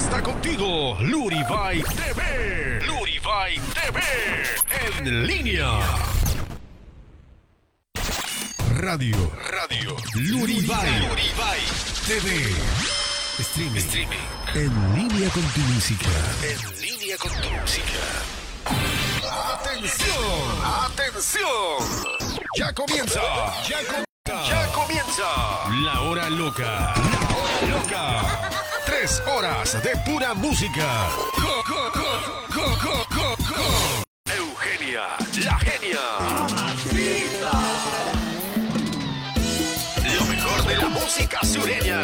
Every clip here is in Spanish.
está contigo, Luribay TV. Luribay TV. En línea. Radio. Radio. Luribay. Luribay TV. Streaming. Streaming. En línea con tu música. En línea con tu música. ¡Atención! ¡Atención! Ya comienza. Ya comienza. Ya comienza. La hora loca. La hora loca. Tres horas de pura música. Co, co, co. Eugenia, la genia. Lo mejor de la música sureña.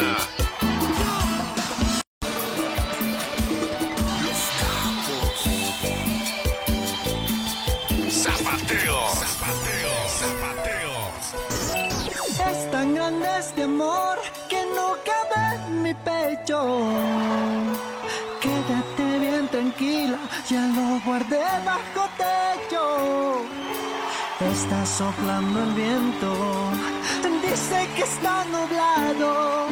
Zapateo, zapateo, zapateo. Es tan grande este amor que no cabe en mi pecho. Quédate bien tranquila, ya lo guardé bajo techo. Está soplando el viento, dice que está nublado.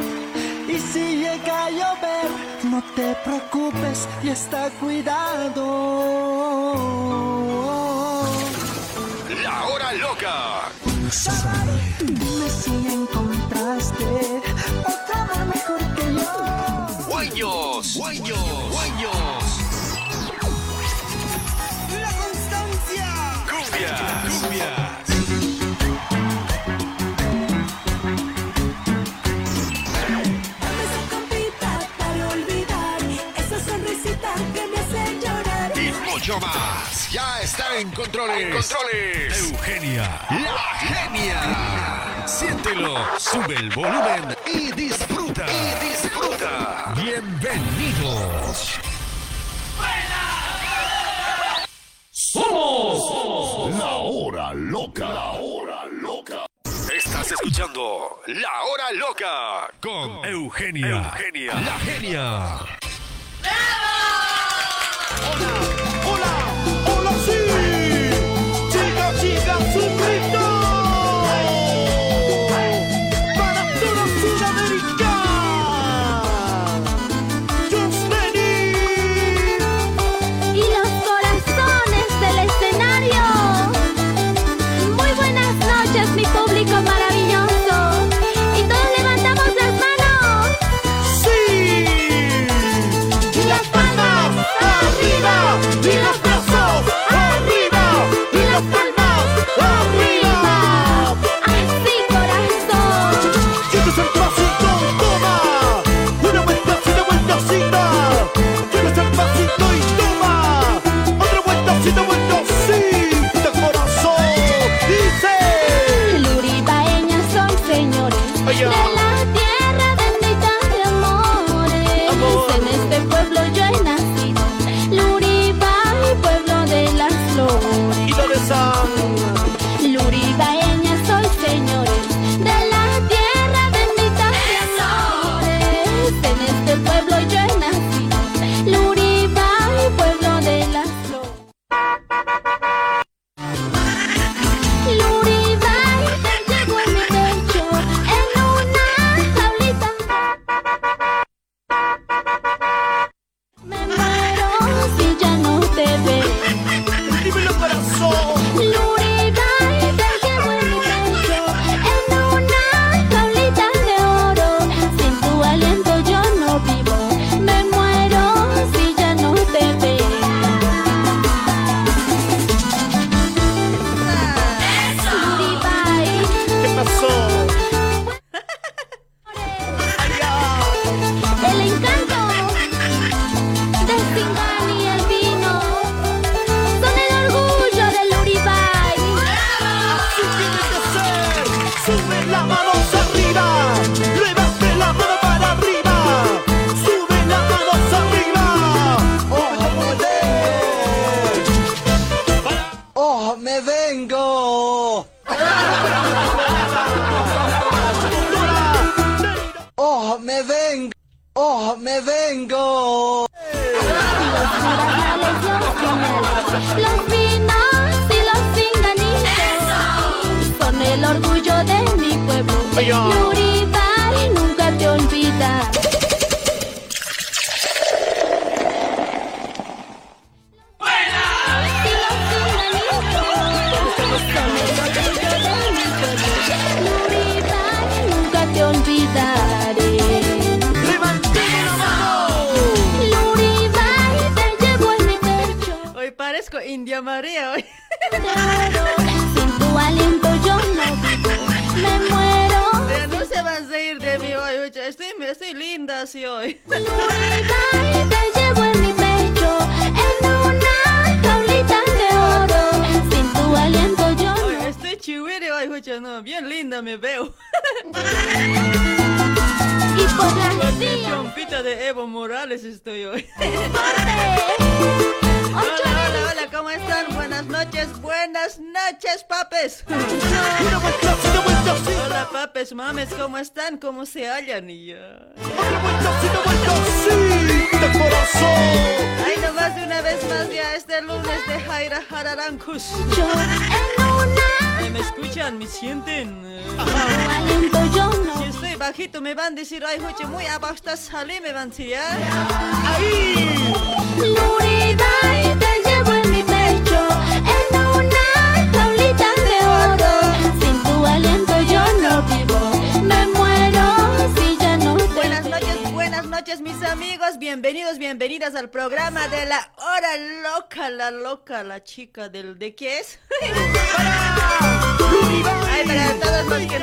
Y si llega a llover, no te preocupes y está cuidado. La hora loca. Dime si encontraste Guaños, guaños. La constancia. Cumbia, cumbia. Esa compita para olvidar esa sonrisita que me hace llorar. Y mucho más. Ya está en controles. controles. Eugenia, la genia. Siéntelo, sube el volumen y disfruta. Y disfruta. Bienvenidos. Somos la hora loca. La hora loca. Estás escuchando La Hora Loca con Eugenia. Eugenia, la genia. ¡Hola! ¡Hola,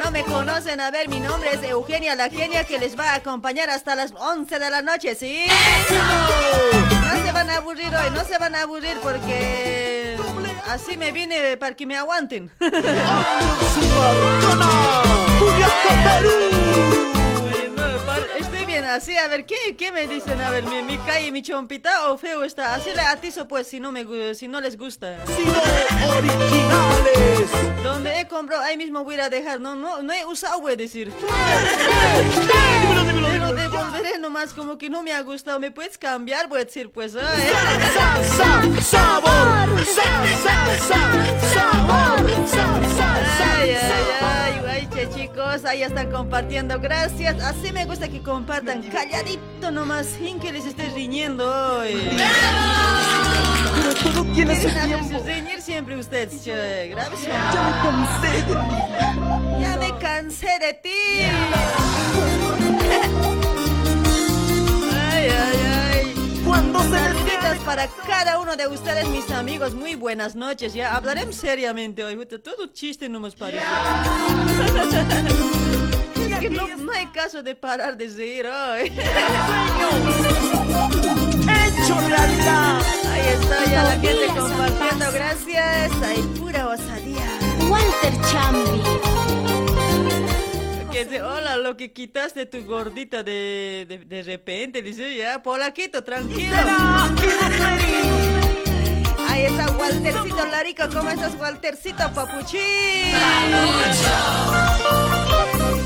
no me conocen, a ver, mi nombre es Eugenia la Genia que les va a acompañar hasta las 11 de la noche, ¿sí? No se van a aburrir hoy, no se van a aburrir porque así me vine para que me aguanten. Bien así, a ver, ¿qué, qué me dicen? A ver, ¿mi, mi calle, mi chompita o feo está? Así le atizo pues si no, me, si no les gusta. Originales. Donde he comprado, ahí mismo voy a dejar. No, no, no he usado, voy a decir. Pero dímelo. devolveré nomás como que no me ha gustado. ¿Me puedes cambiar? Voy a decir, pues, ay. Sa, sa, sabor. Sa, sa, sa, sabor. Sa, sa, sa, Ay, ay, sabor. ay, ay, che, chicos, ahí están compartiendo, gracias. Así me gusta que compartan, calladito nomás, sin que les esté riñendo hoy. Pero todo tiene su tiempo. riñir siempre ustedes, che, gracias. Ya me cansé de ti. Ya me cansé de ti. Ay, ay, ay. Cuando se despierta. para cada uno de ustedes, mis amigos. Muy buenas noches. Ya hablaremos seriamente hoy. Todo chiste no nos parece. Es que no, no hay caso de parar de reír hoy. Hecho realidad. Ahí está ya la gente compartiendo. Gracias. Hay pura osadía. Walter Chambi, Que dice, hola, lo que quitaste tu gordita de, de, de repente. Dice, ya, polaquito, tranquilo. Ahí está Waltercito Larico. ¿Cómo estás, Waltercito Papuchín?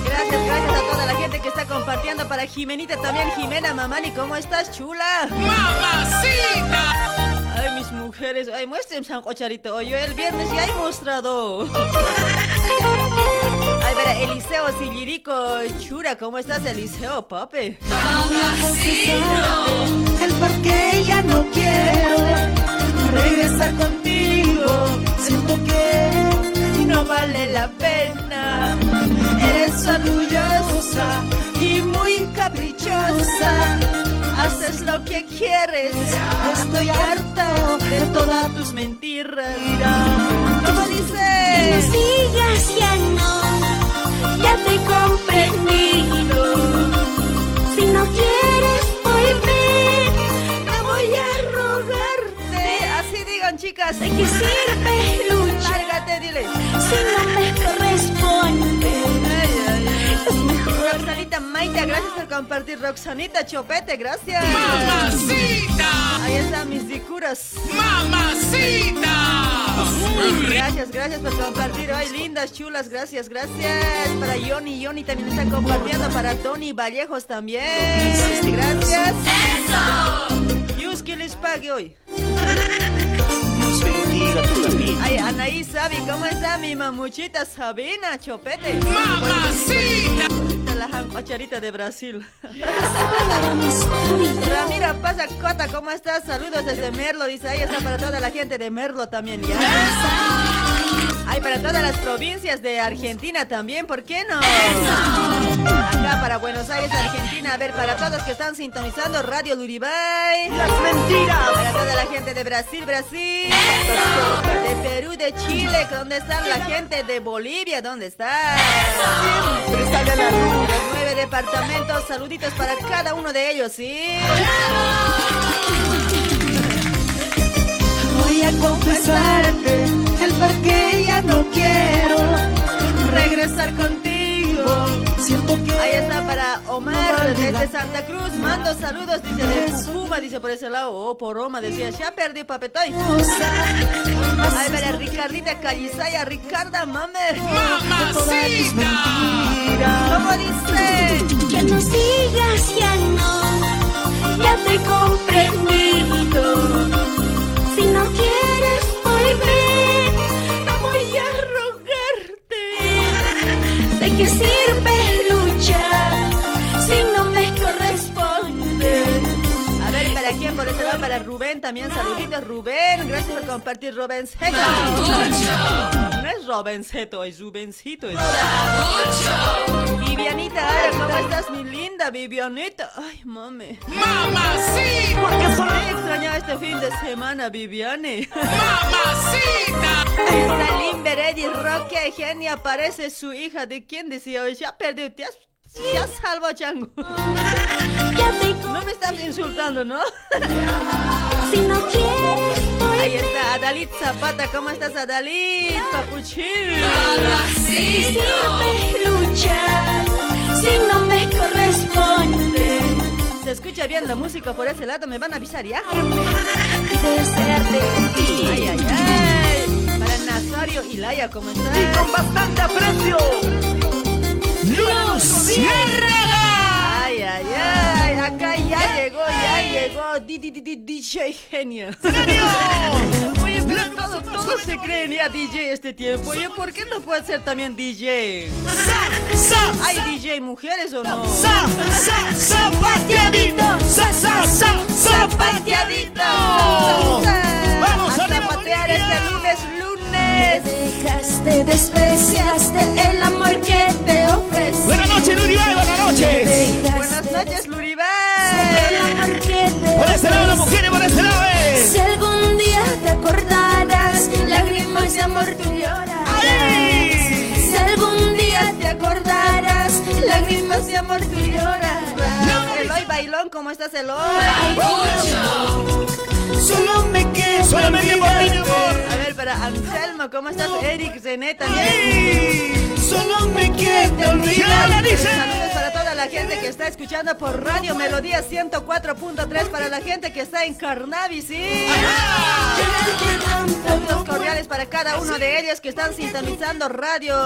Gracias, gracias a toda la gente que está compartiendo. Para Jimenita también. Jimena Mamani, ¿cómo estás, chula? ¡Mamacita! Ay, mis mujeres. Ay, muestren San Cocharito. Oye, el viernes ya he mostrado. Ay, verá, Eliseo Sillirico, chura, ¿cómo estás, Eliseo, papi? El por qué ya no quiero regresar contigo. Siento que No vale la pena. eres orgullosa y muy caprichosa. Haces lo que quieres. Estoy harta de todas Tus mentiras. ¿Cómo no dice? sigas ya no, ya te he comprendido. Si no quieres volver, Te voy a rogarte. Así digan, chicas. ¿de qué sirve luchar Lárgate, dile. si no me corresponde? Ay, ay, ay. Es mejor Roxanita Maita, gracias por compartir. Roxanita Chopete, gracias. ¡Mamacita! Ahí están mis dicuras. ¡Mamacita! Gracias, gracias por compartir. Ay, lindas, chulas, gracias, gracias. Para Johnny, Johnny también está compartiendo. Para Tony Vallejos también. Gracias. ¡Eso! Yus, que les pague hoy. Dios bendiga tu camino. Ay, Anaí Sabi, ¿cómo está mi mamuchita Sabina Chopete? ¡Mamacita! La jancocharita de Brasil. Ramira Pasa Cota, ¿cómo estás? Saludos desde Merlo, dice ahí está para toda la gente de Merlo también, ¿ya? Ay, para todas las provincias de Argentina también, ¿por qué no? Acá para Buenos Aires, Argentina. A ver, para todos que están sintonizando Radio Luribay. Las mentiras. Para toda la gente de Brasil, Brasil. De Perú, de Chile. ¿Dónde están la gente de Bolivia? ¿Dónde está? Siempre sale a la luz. Los nueve departamentos. Saluditos para cada uno de ellos, ¿sí? Voy a confesarte el por qué ya no quiero Regresar contigo. Siento que Ahí está para Omar desde Santa Cruz. Mando saludos, dice de Cucuma, dice por ese lado. Oh, por Roma, decía, ya perdí papetoy. Ay, para Ricardita Calizaya, Ricarda Mamer. ¿Cómo dice? Que no sigas, ya no, ya te he comprendido. Si no quieres rogarte. ¿De qué sirve Rubén también. Saluditos, Rubén. Gracias por compartir, Rubén Zeto. No es Robenceto, es Rubencito. es- Vivianita, ¿cómo estás, mi linda Vivianita? Ay, mami. Porque son Me he extrañado este fin de semana, Viviane. Ahí está Limber, Eddie Roque, Genia, aparece su hija. ¿De quién decía? hoy? Ya perdió, te has, ya salvo, chango. Ya te No me estás insultando, ¿no? si no quieres Ahí está Adalit Zapata, ¿cómo estás, Adalit? Papuchín. ¿De qué sirve luchar si no me corresponde? Se escucha bien la música por ese lado, me van a avisar ya. Desearte ti. Ay, ay, ay. Para Nazario y Laia, ¿cómo y estás? con bastante aprecio. Luciérnaga. Ay, ay, ay. Acá ya llegó, ya llegó. Di, di, di, DJ Genio. Oye, pero todo, todo se creen ya DJ este tiempo. Oye, ¿por qué no puede ser también DJ? ¿Hay DJ mujeres o no? zapateadito. Zapateadito. Vamos a a zapatear este lunes, lunes. Dejaste, despreciaste el amor que te ofrecí. Buenas noches, Luribay, buenas noches. Dejaste Buenas noches, el Luribay. amor que te Por ese lado las mujeres, por ese lado eh. Si algún día te acordaras, lágrimas de amor tú llorarás. ¡Ay! Si algún día te acordaras, lágrimas de amor tú llorarás. Eloy Bailón, ¿cómo estás, Eloy? Solo me queda Solamente por mi amor. A ver, para Anselmo, ¿cómo estás? Eric, René también. ¡Ay! Solo me queda olvidar. dice. Saludos para toda la gente que está escuchando por Radio Melodía 104.3, para la gente que está en Carnavi, ¿sí? Saludos cordiales para cada uno de ellos que están sintonizando Radio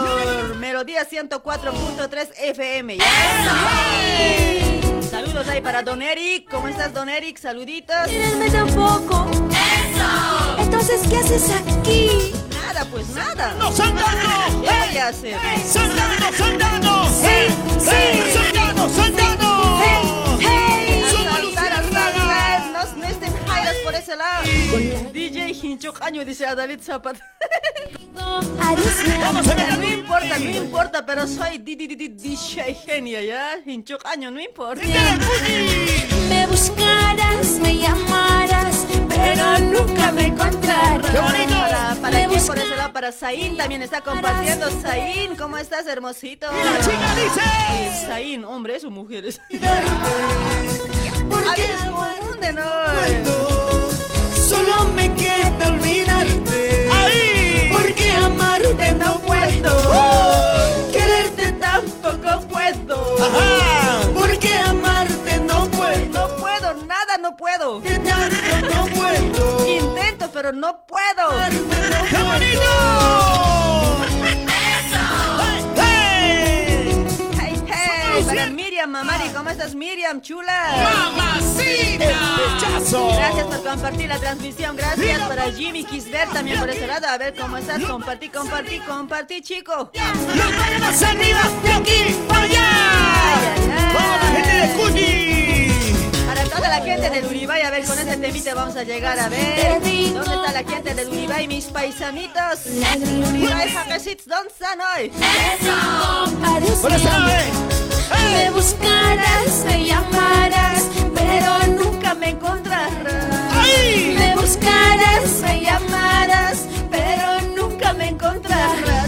Melodía 104.3 FM. ¿ya? Saludos ahí para Don Eric. ¿Cómo estás, Don Eric? Saluditos. Quiererme tampoco. Eso. Entonces, ¿qué haces aquí? Nada, pues nada. ¡No, soldado! ¿Qué voy a hacer? ¡Soldado, soldado! ¡Sí, sí! ¡Soldado, DJ Hinchocaño dice a David Zapata. No importa, no importa, pero soy di- di- di- di- DJ genia, ¿ya? Hinchocaño, no importa. Me buscarás, me llamarás, pero nunca me encontrarás. ¡Qué bonito! Para, para quién por ese lado, para Zain también está compartiendo. Zain, ¿cómo estás, hermosito? La chica dice. Zain, hombres o mujeres. ¿Por A qué ver, ¿dónde no? ¡Ajá! Porque amarte no puedo, No puedo, nada no puedo. tanto no puedo. Intento, pero no puedo. ¡Qué bonito! Para Miriam Mamari, ¿cómo estás, Miriam, chula? ¡Pechazo! Gracias por compartir la transmisión. Gracias para Jimmy Kisbert también por ese lado. A ver cómo estás. Compartí, compartí, compartí, chico. ¡Los manos arriba! ¡De aquí para allá! Ay, ay, ay. ¡Vamos, la gente de! Para Toda la gente del Uribay, a ver, con ese temita vamos a llegar a ver. ¿Dónde está la gente del Uribay, mis paisanitos? Uribay, ¿dónde están hoy? Me buscarás, me llamarás, pero nunca me encontrarás. Me buscarás, me llamarás, pero nunca me encontrarás.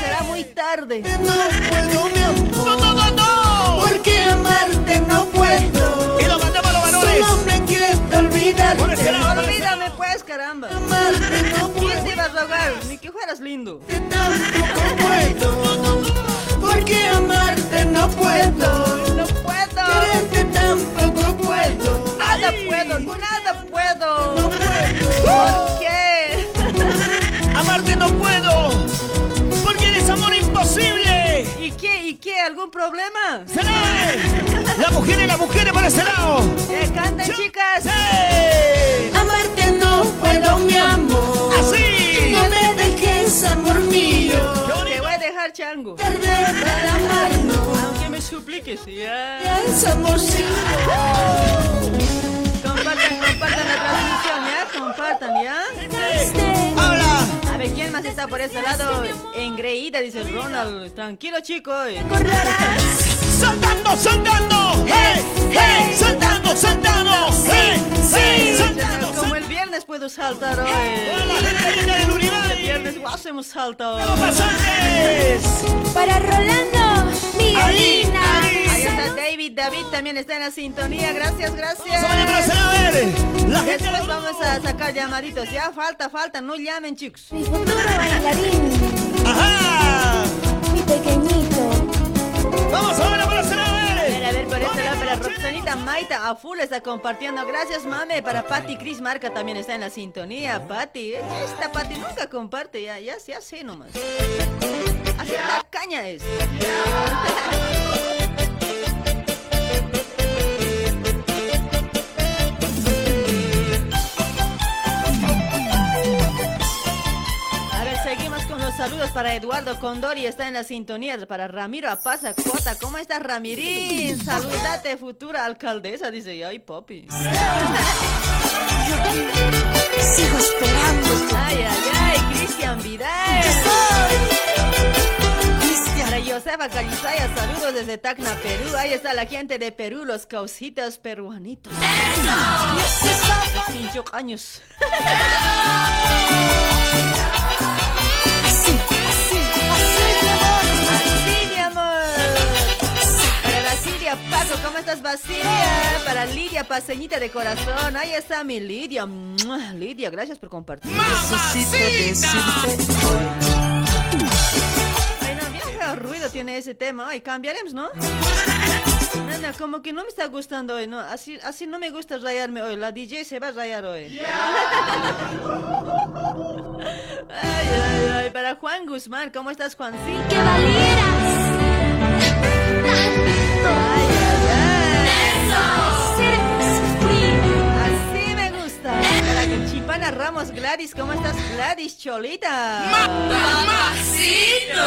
Será muy tarde. No puedo, mi amor. No, no, no, Porque amarte no puedo. Y lo mandamos a los varones. Solo me quiero olvidarte. Olvídame pues, caramba. Amarte no ¿Quién puedo. te iba a rogar? Ni que fueras lindo. Tampoco puedo. Porque amarte no puedo. No puedo. Quererte tampoco puedo. Nada puedo, nada puedo. No puedo. ¿Por qué? Amarte no puedo. Porque eres amor imposible. ¿Y qué? ¿Y qué? ¿Algún problema? ¡Será! La mujer y la mujer para ese lado. Eh, canten, chicas. ¡Sí! Amarte no puedo, mi amor. ¡Así! No me dejes, amor mío. Chango. Aunque me supliques, ya. Compartan, compartan la transmisión, ¿ya? Compartan, ¿ya? ¡Habla! A ver, ¿quién más está por ese lado? Engreída, dice Ronald. Tranquilo, chico. ¡Saltando, saltando! ¡Hey, hey! ¡Saltando, saltando! ¡Hey, hey! ¡Saltando, Como el viernes puedo saltar hoy. ¡Hola, gente linda del El Uribay! viernes hacemos salto. ¡Pasantes! Para Rolando, Miguelina. Ahí está David. David también está en la sintonía. Gracias, gracias. ¡Vamos a hacer a ver! ¡La gente Después de vamos a sacar llamaditos. Ya falta, falta. No llamen, chicos. Mi futuro bailarín, ¡Ajá! mi pequeñito. ¡Vamos ahora para a A ver, a ver, por este lado, para Roxanita Maita a full está compartiendo. Gracias, mame. Para Patti Cris Marca también está en la sintonía. Patti, eh, esta Patti nunca comparte, ya, ya se hace nomás. Así la caña es. saludos para Eduardo Condori, está en la sintonía. Para Ramiro Apaza Cota, ¿cómo estás, Ramirín? Saludate, futura alcaldesa, dice. Ay, papi. Sigo esperando. Ay, ay, ay, Cristian Vidal. Para Josefa Calizaya, saludos desde Tacna, Perú. Ahí está la gente de Perú, los causitas peruanitos. Cinco años. Basilia Paco, ¿cómo estás, Basilia? Para Lidia Paseñita de corazón. Ahí está mi Lidia. Lidia, gracias por compartir. Ay, no, bien ruido tiene ese tema. Ay, cambiaremos, ¿no? No, como que no me está gustando hoy, ¿no? Así, así no me gusta rayarme hoy. La DJ se va a rayar hoy. Ay, ay, ay. Para Juan Guzmán, ¿cómo estás, Juancito? Que valieras. Ay, ay, Así me gusta. Para que Chipana Ramos Gladys, ¿cómo estás, Gladys Cholita? ¡Mamacito!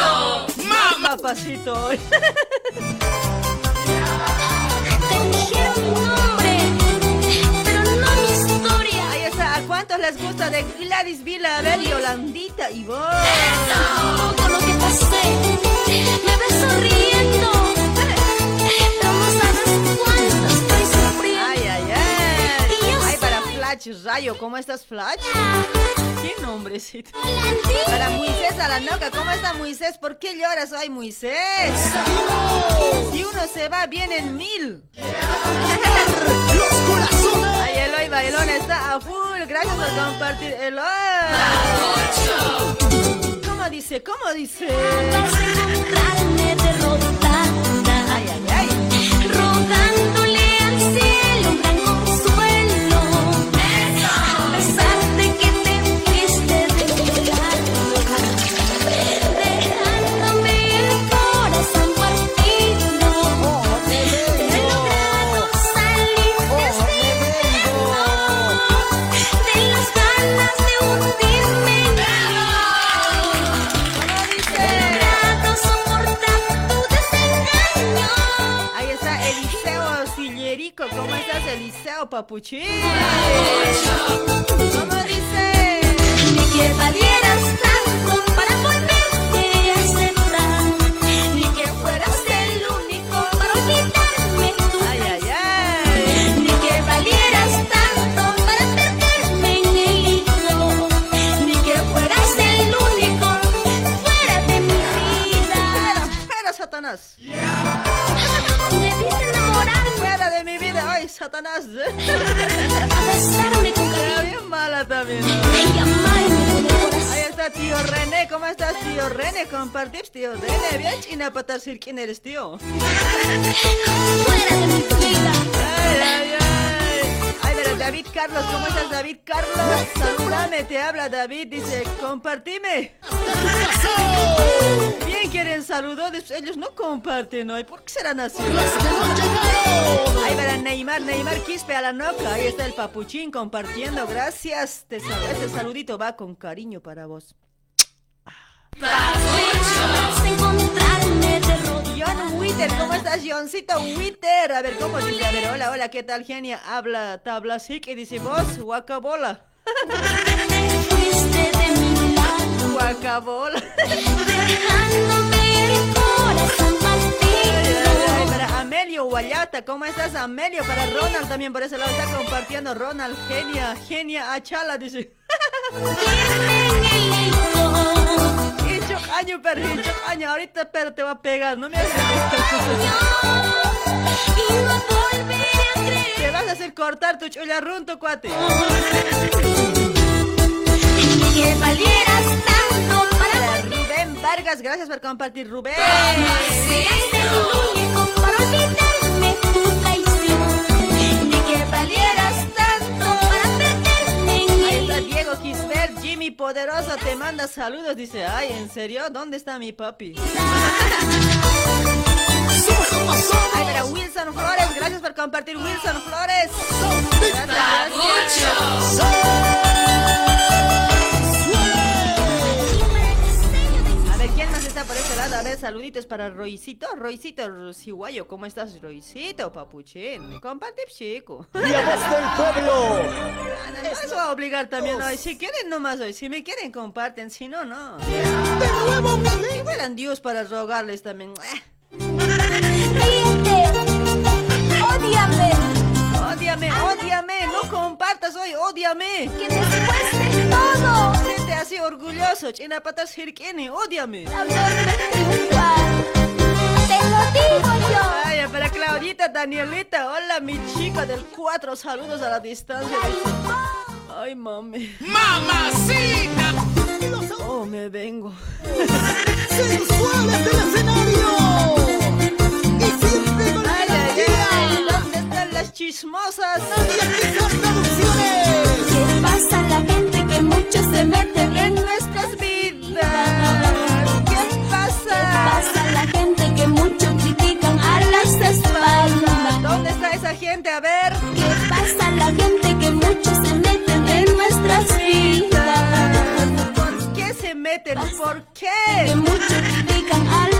Está, ¿a cuántos les gusta de Gladys Vila? A ver, Yolandita y vos. Todo lo que pasé, me ves sonriendo. Flash Rayo, ¿cómo estás, Flash? ¿Qué nombrecito? Para Moisés Alanoca, ¿cómo está Moisés? ¿Por qué lloras hoy, Moisés? Si uno se va, vienen mil. Ay, Eloy Bailón está a full. Gracias por compartir, Eloy. ¿Cómo dice? ¿Cómo dice? Feo, papuchín. ¿Cómo dice? Ni que valieras tanto para volverte a aceptar, ni que fueras el único para olvidarme tu Ay, ay, ay. Ni que valieras tanto para perderme en el hilo, ni que fueras el único fuera de mi vida. Fuera, Satanás. Debiste enamorarme, Fuera de mi vida. Ay, Satanás. Era bien mala también. Ahí está tío René, ¿cómo estás tío René? Compartips tío René, bien china para decir quién eres tío. Fuera de mi vida. Ay, ay, ay. Ay, pero David Carlos, ¿cómo estás David Carlos? Saludame, te habla David, dice, compartime. Bien quieren saludos, ellos no comparten hoy, ¿por qué serán así? Ahí verán Neymar, Neymar Quispe a la noca, ahí está el papuchín compartiendo, gracias. Te este saludito va con cariño para vos. John Witter, ¿cómo estás, Johncito Witter? A ver, ¿cómo dice? A ver, hola, hola, ¿qué tal, genia? Habla tabla sí que dice vos, guacabola. Guacabola. Para Amelio Guayata, ¿cómo estás, Amelio? Para Ronald también, por ese lado está compartiendo Ronald, genia, genia, achala, dice. En el licor. Hicho año, pero hicho año, ahorita pero te va a pegar, no me Y creer Te vas a hacer cortar tu chullarrunto, cuate. que valieras tanto para Rubén Vargas, gracias por compartir, Rubén. Único para olvidarme tu traición. Ni que valieras Diego Jimmy Poderoso te manda saludos. Dice, ay, ¿en serio? ¿Dónde está mi papi? Ay, mira, Wilson Flores, gracias por compartir, Wilson Flores. Gracias, gracias. Está por este lado? A ver, saluditos para Roycito. Roycito Ciguayo, ¿cómo estás, Roycito, papuchín? Comparte, chico. Y a voz del pueblo. No, eso va a obligar también hoy. Si quieren nomás hoy, si me quieren comparten, si no, no. De nuevo, Si fueran Dios para rogarles también. Ríete, ódiame, Ódiame, no compartas hoy, ódiame. que triunfar. Te lo digo yo. Ay, para Claudita, Danielita, hola mi chica del 4, saludos a la distancia. Ay, mami. ¡Mamacita! Oh, me vengo. sensuales del escenario. Y siempre con la Ay, ay, ay. ¿dónde están las chismosas? ¿Qué pasa la se meten En nuestras vidas, ¿qué pasa? Pasa a la gente que mucho critican a las espaldas. ¿Dónde está esa gente? A ver. ¿Qué pasa la gente que mucho se meten en nuestras vidas? ¿Por qué se meten? ¿Por Que qué? mucho critican a las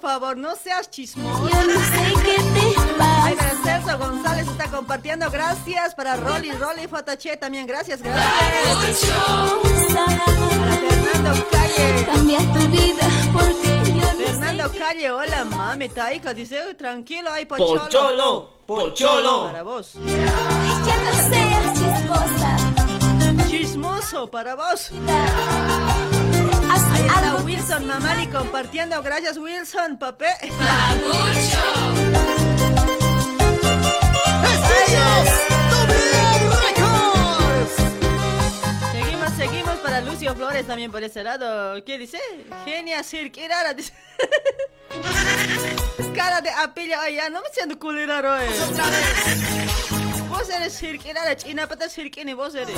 por favor. No seas chismoso. Yo no sé qué te Ay, pasa. pero Celso González está compartiendo. Gracias para Rolly, Rolly JH también. Gracias, gracias. Para Fernando Calle. Cambia tu vida porque yo no Fernando sé Calle, hola mami, Taika, dice, "Uy, tranquilo, ay, pocholo. Pocholo, pocholo. Para vos. que ya no seas chismosa. Chismoso, para vos. Haz Ahí está algo que Wilson Mamali compartiendo. Gracias, Wilson, papé. Seguimos, seguimos para Lucio Flores también por ese lado. ¿Qué dice? Genia cirquirara. Cara de apilla, ay, ya no me siento culera hoy. Vos eres cirquera, china, pata cirquini, vos eres.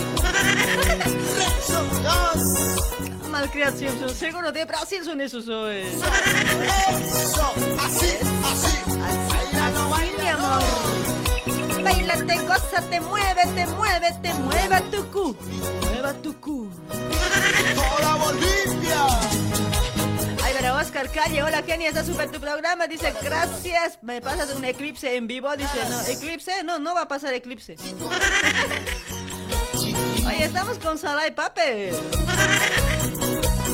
Malcriación, son seguro de Brasil son esos hoy. Así, mi amor. Bailate, gózate, muévete, muévete, mueva tu cu. Mueva tu cu. Hola Bolivia. Ay, pero Oscar Calle, hola Kenny, está súper tu programa. Dice, gracias. Me pasas un eclipse en vivo. Dice, no, eclipse, no, no va a pasar eclipse. Oye, estamos con Salah y Pape.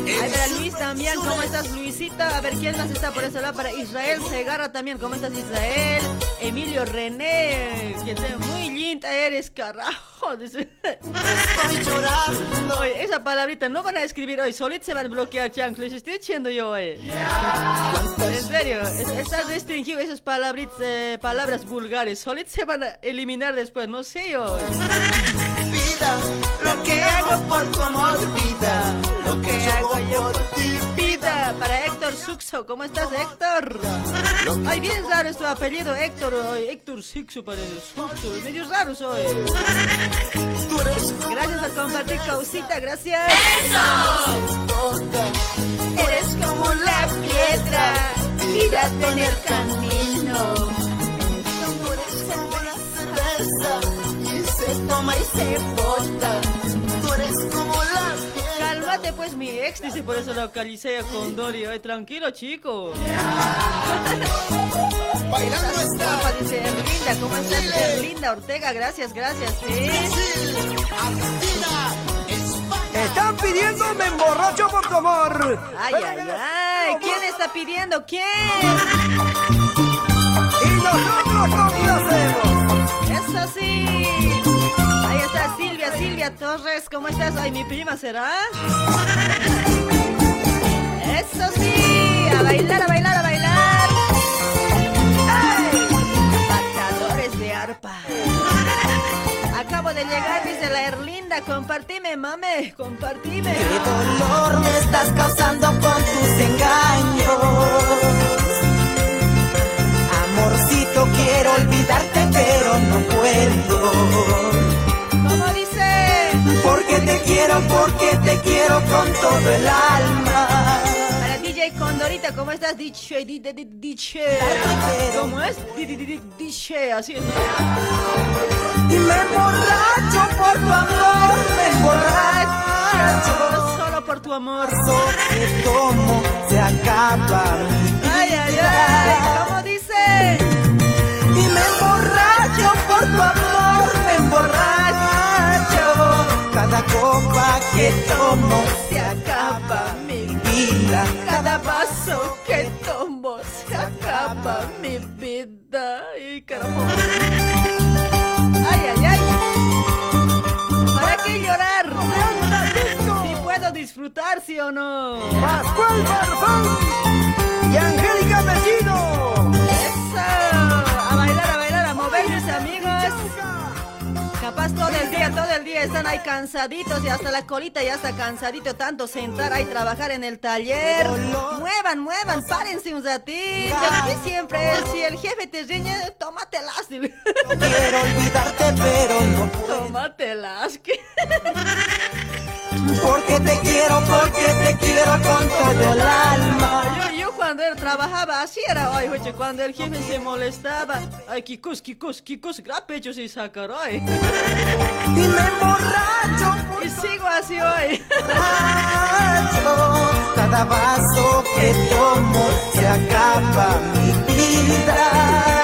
Ay, pero Luis también, ¿cómo estás, Luisita? A ver, ¿quién más está por ese lado? Para Israel Segarra también, ¿cómo estás, Israel? Emilio René, que te muy linda eres, carajo. Estoy llorando. Oye, esa palabrita no van a escribir hoy, solito se van a bloquear, Chank, les estoy diciendo yo hoy. En serio, es- está restringido esas palabritas, eh, palabras vulgares, solito se van a eliminar después, no sé yo. Vida, lo que hago por tu amor, vida. Lo que hago yo por ti. Vida para Héctor Suxo, ¿cómo estás, Héctor? Ay, bien raro es tu apellido, Héctor, hoy, Héctor Suxo parece, Suxo, medio raro soy. Gracias por compartir, causita, gracias. toda. Eres como la piedra, tírate en el camino. Y se toma y se bota. Tú eres como la piedra. Cálmate pues mi ex, dice por eso localicé a Condori. Ay, tranquilo chico. Bailando está. Guapa, dice Erlinda, ¿cómo estás? Erlinda Ortega, gracias, gracias. Brasil, Argentina, España. Están pidiendo me emborracho por tu amor. Ay, ay, ay. ¿Quién está pidiendo? ¿Quién? Y nosotros complacemos. Eso sí. Silvia, Silvia Torres, ¿cómo estás? Ay, mi prima será. Eso sí. A bailar, a bailar, a bailar. ¡Ay! De arpa. Acabo de llegar, dice la Erlinda. Compartime, mame, compartime. Qué dolor me estás causando con tus engaños. Amorcito, quiero olvidarte, pero no puedo. Porque te quiero, porque te quiero con todo el alma. Para DJ Condorita, ¿cómo estás? DJ, di- DJ. ¿Cómo es? DJ, así es. Y me emborracho por tu amor, me emborracho. Solo por tu amor. Que tomo se acaba Ay, ay, ay. ¿Cómo dice? Y me emborracho por tu amor, me emborracho. Cada copa que tomo Se acaba mi vida. Cada vaso que tomo se acaba mi vida. Ay, carajo. Ay, ay, ay. ¿Para qué llorar? Si puedo disfrutar, ¿sí o no? Pascual Farfán y Angélica Vecino. Eso. A bailar, a bailar, a moverse, amigos. Capaz todo el día, todo el día están ahí cansaditos y hasta la colita ya está cansadito tanto sentar ahí trabajar en el taller. Muevan, muevan, párense un ratito. Siempre es, si el jefe te riñe, tómatelas. Quiero olvidarte, pero no puedo. Tómatelas. que- Porque te quiero, porque te quiero con todo el alma. Yo, yo cuando él trabajaba así era, ay, oye, cuando el jefe se molestaba, ay, kikos, kikos, kikos, grapecho se sacaron, ay. Y me emborracho Y sigo así hoy. Cada vaso que tomo se acaba mi vida.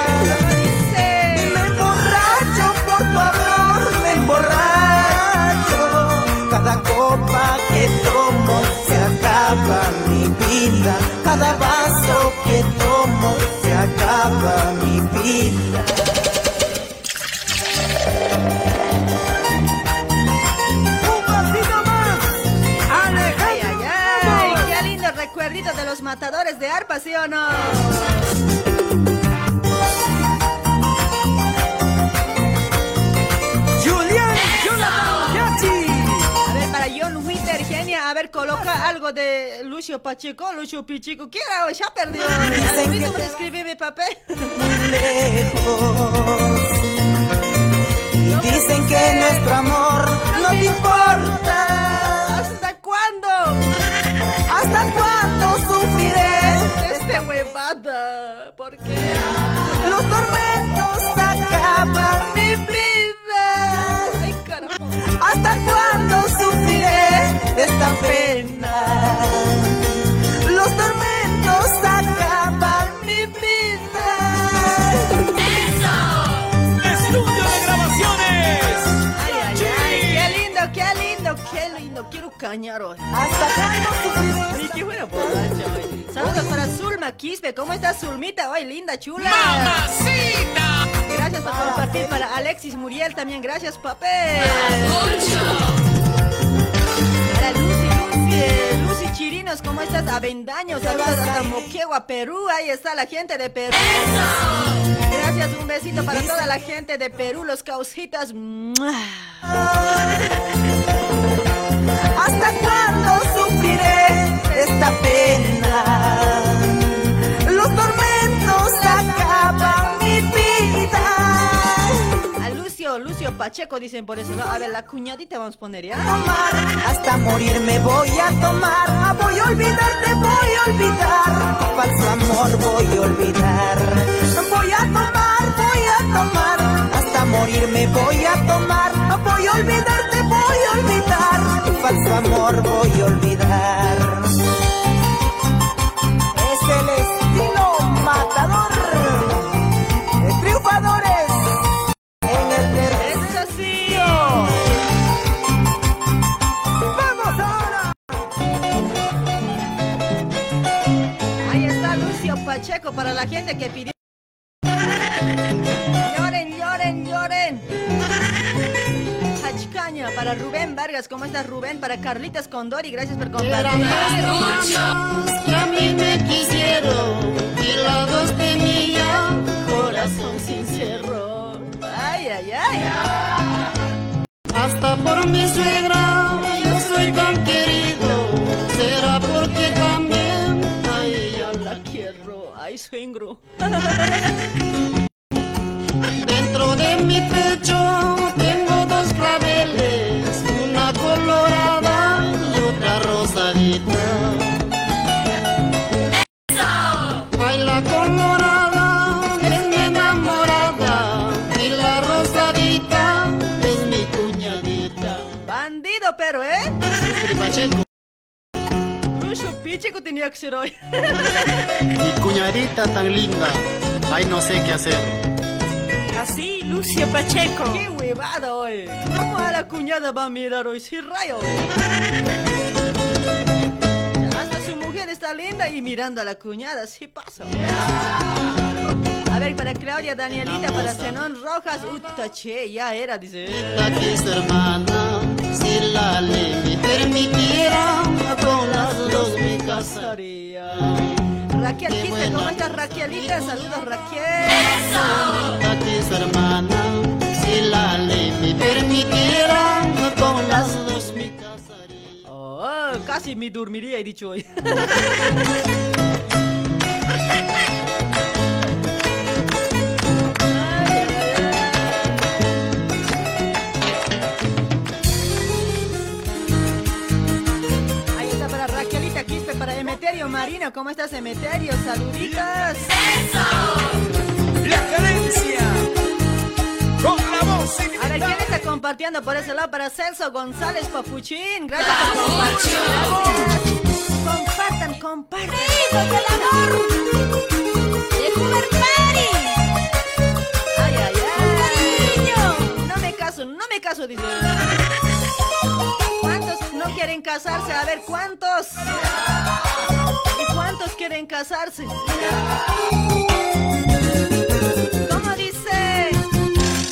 Acaba mi vida. Cada vaso que tomo se acaba mi vida. Un pasito más. Ay, Alejandro. ay, ay, qué lindo recuerdito de los matadores de arpa, ¿sí o no? Julián Jonathan Yachi. A ver, para John Winter, genia, a ver, coloca algo de Lucio Pacheco, Lucio Pichico. ¿Quién era? Ya perdió. A mí me escribí mi papel. lejos. Dicen que nuestro amor no te importa. ¿Hasta cuándo? ¿Hasta cuándo sufriré? Este huevada. ¿Por qué? Los tormentos acaban mi vida. Ay, carajo. ¿Hasta cuándo sufriré esta pena? Los tormentos acaban mi vida. Estudio de grabaciones. Ay, ay, ay. Qué lindo, qué lindo, qué lindo. Quiero cañar hoy. ¿Hasta sufriré? Ay, qué buena borracha. Saludos para Zulma Quispe. ¿Cómo estás, Zulmita? Hoy, linda, chula. Mamacita. Gracias por compartir para Alexis Muriel también. Gracias, papel. Para Lucy, Chirinos, ¿cómo estás? Avendaño, saludos hasta Moquegua, Perú. Ahí está la gente de Perú. Gracias, un besito para toda la gente de Perú, los causitas. ¿Hasta cuándo sufriré esta pena? Pacheco dicen por eso, ¿no? A ver, la cuñadita vamos a poner, ¿ya? Tomar, hasta morir me voy a tomar. Ah, Voy a olvidarte, voy a olvidar. Falso amor voy a olvidar. Voy a tomar, voy a tomar. Hasta morir me voy a tomar. Ah, Voy a olvidarte, voy a olvidar. Falso amor voy a olvidar. Pacheco para la gente que pidió. Lloren, lloren, lloren. Hachcaña para Rubén Vargas. ¿Cómo estás, Rubén? Para Carlitas Condori. Gracias por compartir. que a mí me quisieron y los dos tenían Corazón sincero. Ay, ay, ay. hasta por mi suegra yo soy tan querido será porque también suegro. Lucio Pichico tenía que ser hoy. Mi cuñadita tan linda. Ay, no sé qué hacer. Así, Lucio Pacheco. Qué huevada hoy. ¿Cómo a la cuñada va a mirar hoy? Sí, rayo. Hasta su mujer está linda y mirando a la cuñada, sí pasa. A ver, para Claudia, Danielita, para Zenón Rojas, uta che, ya era, dice. Aquí hermana, Raquel Quispe, ¿cómo estás, Raquelita? Saludos, Raquel. Aquí es hermana, si la ley me permitiera, con las dos me casaría. Oh, casi me dormiría, he dicho hoy. Marino. ¿Cómo estás, Emeterio? Saluditos. La cadencia. Con la voz sin A ver, ¿quién está compartiendo por ese lado? Para Celso González Papuchín. Gracias por compartir. Compartan, compartan. del amor! ¡Ay, ay, ay! No me caso, no me caso, dice. ¿Cuántos no quieren casarse? A ver, ¿cuántos? ¿Y cuántos quieren casarse? ¿Cómo dice?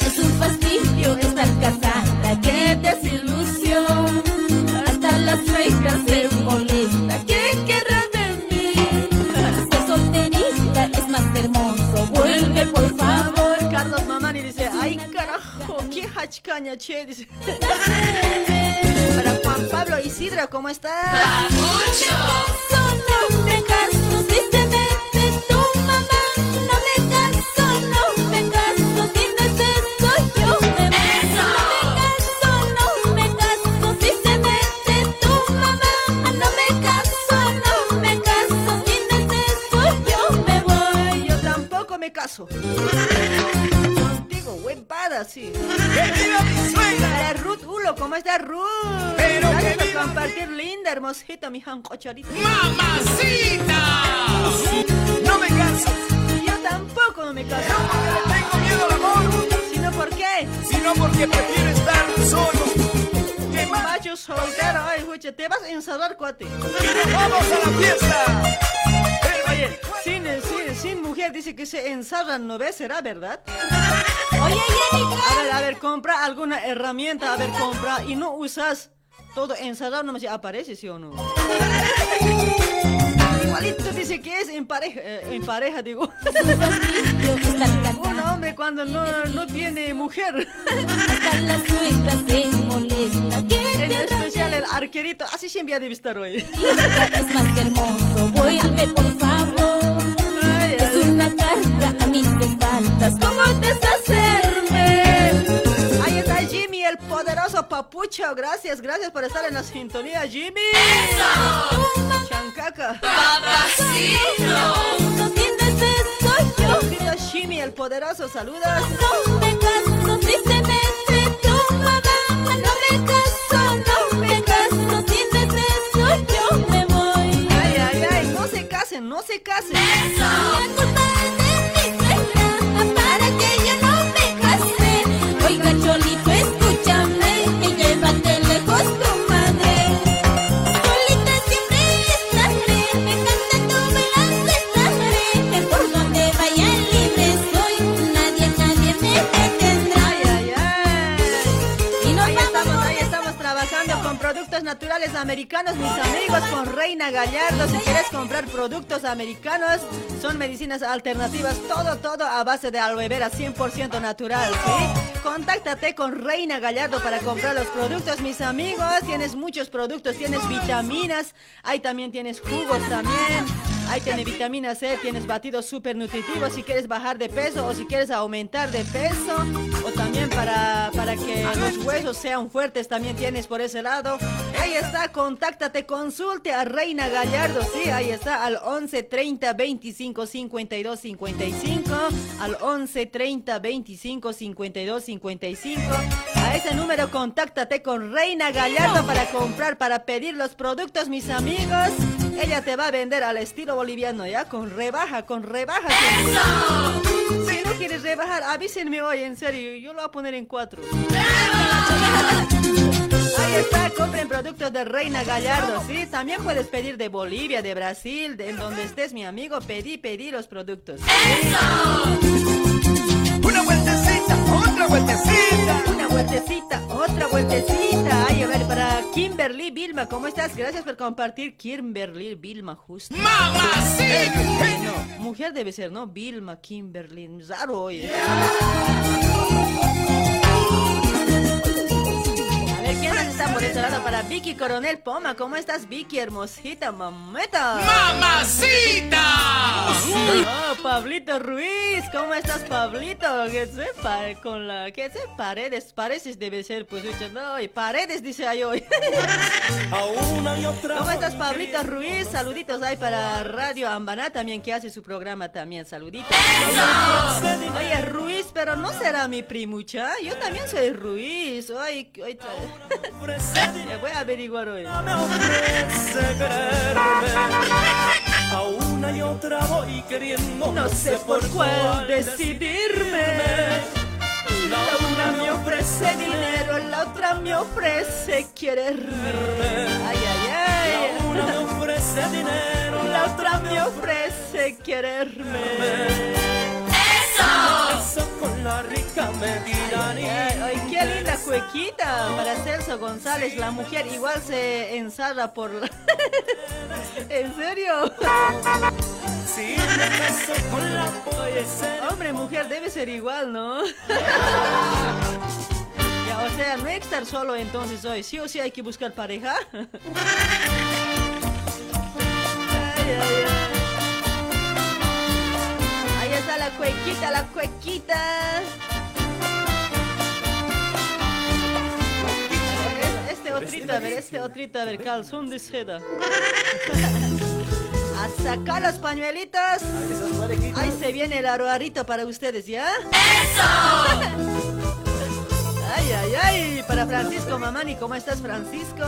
Es un fastidio estar casada, qué desilusión. Hasta las suegras se molesta, Ach, caña, che. Para Juan Pablo Isidro, ¿cómo estás? ¡Mucho! Solo me caso si te metes tu mamá. No me caso, no me caso si no eso, yo me ¡Eso! No me caso, no me caso si te metes tu mamá. No me caso, no me caso si no eso, yo me voy. Yo tampoco me caso toda, sí. Para Ruth Ulo, ¿cómo está Ruth? Pero Gracias por compartir, mi... linda, hermosita, mi jancocharita. ¡Mamacita! No me canso. Yo tampoco me canso. No tengo miedo al amor. ¿Sino por qué? Sino porque prefiero estar solo macho soltero, ay, juche, te vas a encerrar, cuate. Vamos a la fiesta. Oye, sin, sin, mujer dice que se ensarran, ¿no ves? ¿Será verdad? Oye, A ver, a ver, compra alguna herramienta, a ver, compra y no usas todo encerrado, no me si aparece, ¿sí o no? Igualito dice que es en pareja, eh, en pareja, digo. Un hombre cuando no, no tiene mujer. En especial el arquerito, así siempre debe estar hoy. es más hermoso. Por favor. Una a mis espaldas. ¿Cómo deshacerme? Ahí está Jimmy, el poderoso papucho. Gracias, gracias por estar en la sintonía, Jimmy. Chancaca. No tienes eso yo. Querido Jimmy, el poderoso, saludos. No me caso mete tu mamá. No me caso, no me caso. Tienes eso yo me voy. Ay, ay, ay, no se casen, no se casen. La americanos, mis amigos, con Reina Gallardo. Si quieres comprar productos americanos, son medicinas alternativas, todo, todo a base de aloe vera 100% natural, ¿sí? Contáctate con Reina Gallardo para comprar los productos, mis amigos. Tienes muchos productos, tienes vitaminas, ahí también tienes jugos también. Ahí tiene vitamina C, tienes batidos súper nutritivos si quieres bajar de peso o si quieres aumentar de peso o también para, para que los huesos sean fuertes también tienes por ese lado. Ahí está, contáctate, consulte a Reina Gallardo, sí, ahí está, al 11 30 25 52 55, al 11 30 25 52 55. A ese número contáctate con Reina Gallardo para comprar, para pedir los productos, mis amigos. Ella te va a vender al estilo boliviano, ¿ya? Con rebaja, con rebaja. Si no quieres rebajar, avísenme hoy, en serio. Yo lo voy a poner en cuatro. Ahí está, compren productos de Reina Gallardo, ¿sí? También puedes pedir de Bolivia, de Brasil, de en donde estés, mi amigo. Pedí, pedí los productos. Una vueltecita. Una vueltecita, otra vueltecita. Ay, a ver, para Kimberly Vilma, ¿cómo estás? Gracias por compartir. Kimberly Vilma, justo. ¡Mamacita! No, mujer debe ser, ¿no? Vilma, Kimberly, raro hoy. A ver, ¿quién más está por ese lado? Para Vicky Coronel Poma, ¿cómo estás, Vicky? Hermosita, mameta. ¡Mamacita! Oh, Pablito Ruiz, ¿cómo estás, Pablito? Que sepa, con la que se paredes, pareces debe ser, pues, no, y paredes dice ahí hoy. ¿Cómo estás, Pablito Ruiz? Saluditos ahí para Radio Ambaná también, que hace su programa también, saluditos. Oye, Ruiz, pero no será mi primucha, yo también soy Ruiz, ay, ay, Ya voy a averiguar hoy. A una y otra voy queriendo. No sé por cuál decidirme. La una me ofrece dinero, la otra me ofrece quererme. Ay, ay, ay. Una me ofrece dinero, La otra me ofrece quererme. Con la rica me dirán y Ay, ay, qué linda cuequita para Celso González. La mujer igual se ensarra por la... ¿En serio? si me caso con la poesía. Hombre, mujer, debe ser igual, ¿no? Ya, o sea, no hay que estar solo entonces hoy. Sí o sí hay que buscar pareja. Ay, ay, ay. La cuequita, la cuequita. A ver, Este otrito, a ver, este otrito, a ver, calzón de seda. A sacar los pañuelitos. Ahí se viene el aroarito para ustedes, ¿ya? ¡Eso! Ay, Ay, ay, ay. Para Francisco Mamani, ¿cómo estás, Francisco?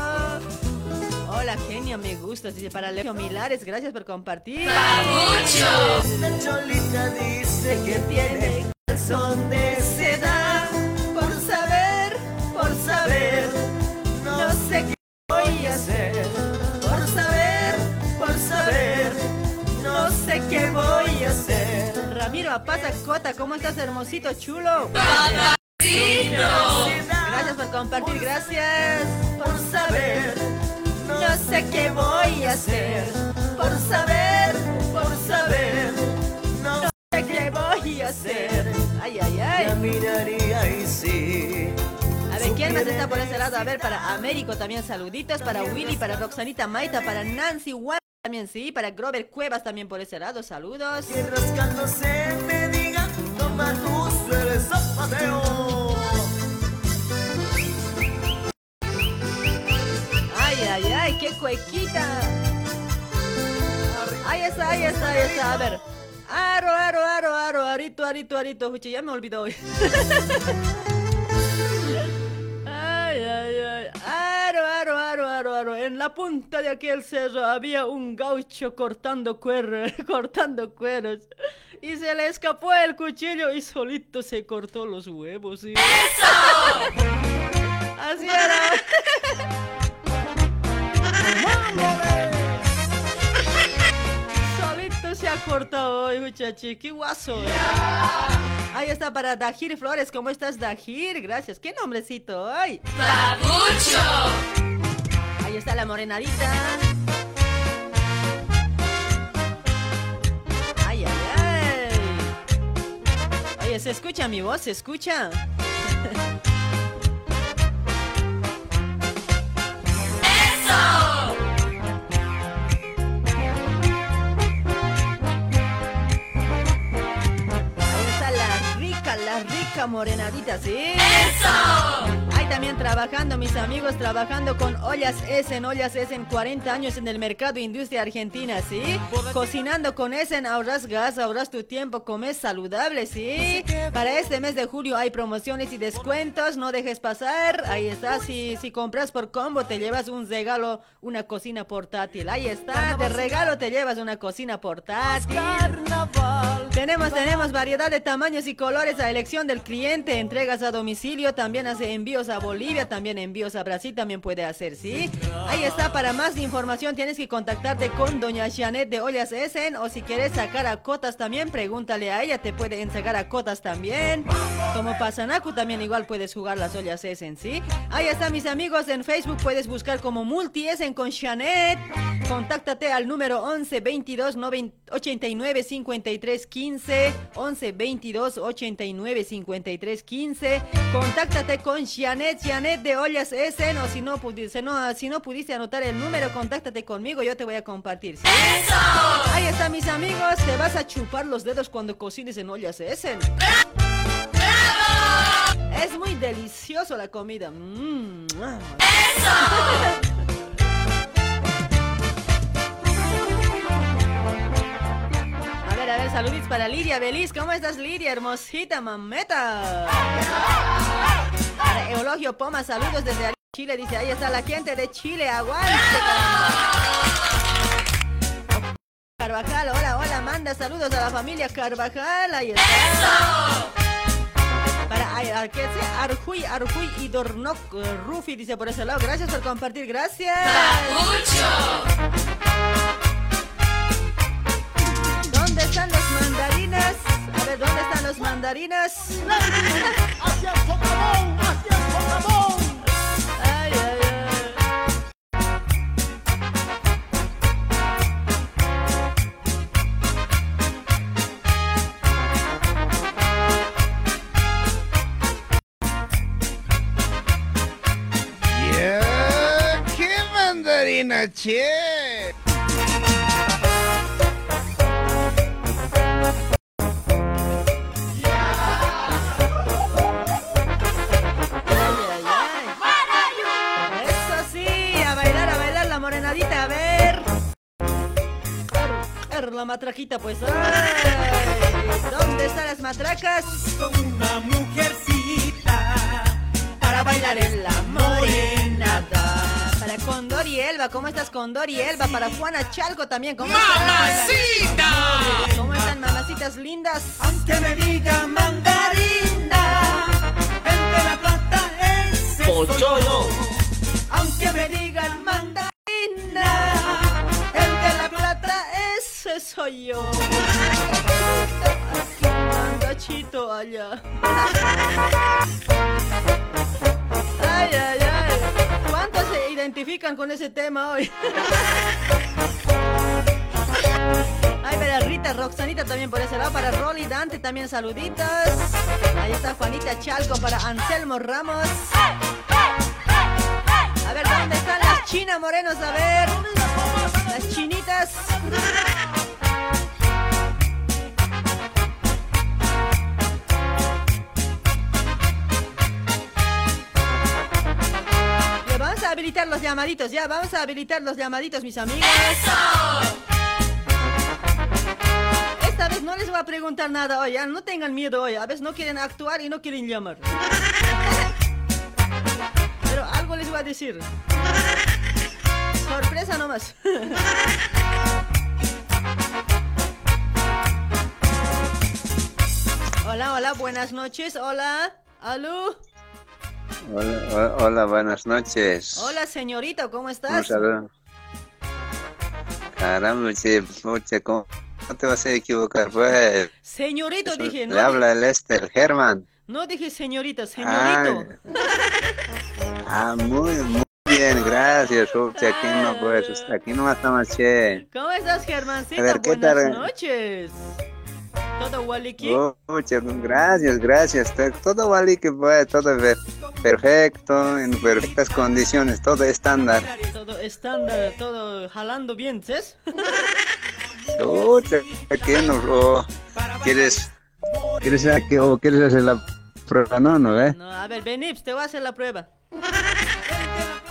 Hola, genia, me gusta. Dice para Leo Milares, gracias por compartir. La cholita dice que tiene calzón de seda. Por saber, por saber, no sé qué voy a hacer. Por saber, por saber, no sé qué voy a hacer. Ramiro Apata Cota, ¿cómo estás, hermosito, chulo? Gracias por compartir, gracias. Por saber, no sé qué voy a hacer. Por saber, por saber, no sé qué voy a hacer. Ay, ay, ay. miraría y sí. A ver, ¿quién más está por ese lado? A ver, para Américo también saluditos, para Willy, para Roxanita Maita, para Nancy Juan también sí, para Grover Cuevas también por ese lado, saludos. Y rascándose me diga, toma tu suelo zapateo. Ay, ay, qué cuequita. Ahí está, ahí está, ahí está. A ver. Aro, aro, aro, aro, arito, arito, arito. Uchi, ya me olvidó hoy. Ay, ay, ay. Aro, aro, aro, aro, aro. En la punta de aquel cerro había un gaucho cortando cueros, cortando cueros. Y se le escapó el cuchillo y solito se cortó los huevos. ¿sí? Así era. Solito se ha cortado hoy, muchachi. Qué guaso. eh. Ahí está para Dajir Flores. ¿Cómo estás, Dajir? Gracias. ¿Qué nombrecito? ¡Ay! Ahí está la morenadita. Ay, ay, ay. Oye, ¿se escucha mi voz? ¿Se escucha? Ahí rica morenadita, ¿sí? ¡Eso! También trabajando, mis amigos, trabajando con Ollas Essen. Ollas Essen, 40 años en el mercado industria argentina, ¿sí? Cocinando con Essen, ahorras gas, ahorras tu tiempo, comes saludable, ¿sí? Para este mes de julio hay promociones y descuentos, no dejes pasar. Ahí está, si, si compras por combo te llevas un regalo, una cocina portátil. Ahí está, de regalo te llevas una cocina portátil. Tenemos, tenemos variedad de tamaños y colores a elección del cliente. Entregas a domicilio, también hace envíos a Bolivia, también envíos a Brasil, también puede hacer, ¿sí? Ahí está, para más información tienes que contactarte con doña Janet de Ollas Essen o si quieres sacar a cotas también, pregúntale a ella, te pueden sacar a cotas también. Como Pasanacu también igual puedes jugar las Ollas Essen, ¿sí? Ahí está, mis amigos, en Facebook puedes buscar como Multi Essen con Janet. Contáctate al número 11 22 90 89 53 15 11 22 89 53 15 contáctate con Janet Janet de Ollas Essen o si no, pudiste, no, si no pudiste anotar el número contáctate conmigo yo te voy a compartir. ¿sí? ahí está mis amigos te vas a chupar los dedos cuando cocines en Ollas Essen es muy delicioso la comida. Mm, A ver, a ver, saluditos para Lidia Belis. ¿Cómo estás, Lidia? Hermosita, mameta. Para Eulogio Poma, saludos desde Chile. Dice, ahí está la gente de Chile. Aguante. Carvajal, hola, hola, manda saludos a la familia Carvajal. Ahí está. Para ay, a- ¿qué dice? Arjuy, Arjuy y Dornoc eh, Rufi dice por ese lado. Gracias por compartir, gracias. ¿Dónde están los mandarinas? A ver, ¿dónde están los mandarinas? ¡Hacia el socavón! ¡Hacia el socavón! Yeah, ¡Qué mandarina, che! A ver. Er, er, la matraquita, pues. Ay, ¿Dónde están las matracas? Una mujercita para bailar en la morenada. Para Condor y Elba, ¿cómo estás Condor y Elba? Para Juana Chalco también, ¿cómo estás? ¡Mamacita! ¿Cómo están mamacitas lindas? Aunque me digan mandarina, el de la plata es el Pocholo. Aunque me digan el de la plata ese soy yo. Mandachito allá. Ay, ay, ay. ¿Cuántos se identifican con ese tema hoy? Ay, para Rita, Roxanita también por ese lado, para Rolly Dante también saluditos. Ahí está Juanita Chalco para Anselmo Ramos. A ver, ¿dónde están las chinas morenos? A ver. Las chinitas. Ya, vamos a habilitar los llamaditos, ya, vamos a habilitar los llamaditos, mis amigos. Esta vez no les voy a preguntar nada hoy, ya, no tengan miedo hoy. A veces no quieren actuar y no quieren llamar. Pero algo les voy a decir. Sorpresa nomás. Hola, hola, buenas noches, hola. ¿Aló? Hola, ho- hola, buenas noches. Hola, señorita, ¿cómo Un estás? saludo. Caramba, che, pucha, ¿cómo no te vas a equivocar? Pues, Señorito dije, no, le habla el Esther Germán. no dije señorita, Ah, señorito. ah, muy, muy bien, gracias. Aquí no, pues, aquí no estamos, che. ¿Cómo estás, Germancita? A ver, ¿qué Buenas tal? noches. ¿Todo Waliki? Pucha, gracias, gracias. Todo que pues, todo perfecto, en perfectas condiciones, todo estándar. Todo estándar, todo jalando bien, ¿sabes? Pucha, ¿qué no? O, ¿Quieres, quieres, hacer o quieres hacer la prueba? No, no, ¿eh? No, a ver, Benips, te voy a hacer la prueba.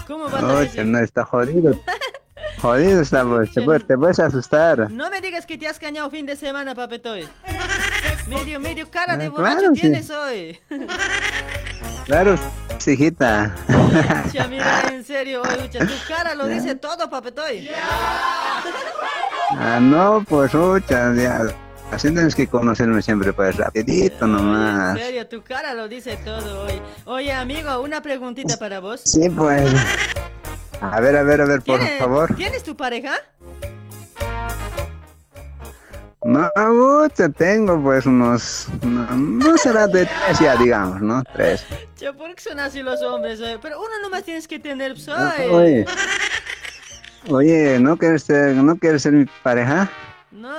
¿Cómo vas a decir? no, está jodido. Jodido está, pues, te, puedes- te puedes asustar. No me digas que te has cañado fin de semana, papetoy. Medio, medio cara de Ah, borracho claro, sí. tienes hoy. Claro, hijita. Ucha, mira, en serio, oye, ucha, tu cara lo dice todo, papetoy. Ah, no, pues, muchas, ya. Así tienes que conocerme siempre, pues, rapidito En nomás. serio, tu cara lo dice todo hoy. Oye, amigo, una preguntita para vos. Sí, pues. A ver, a ver, a ver, por ¿Tienes- favor. ¿Tienes tu pareja? No, mucho, tengo pues unos, no, no será de tres ya, digamos, ¿no? Tres. Che, ¿por qué son así los hombres? oye? Pero uno nomás tienes que tener, pues, Ah, oye. Oye, oye, ¿no quieres ser, no quieres ser mi pareja? No,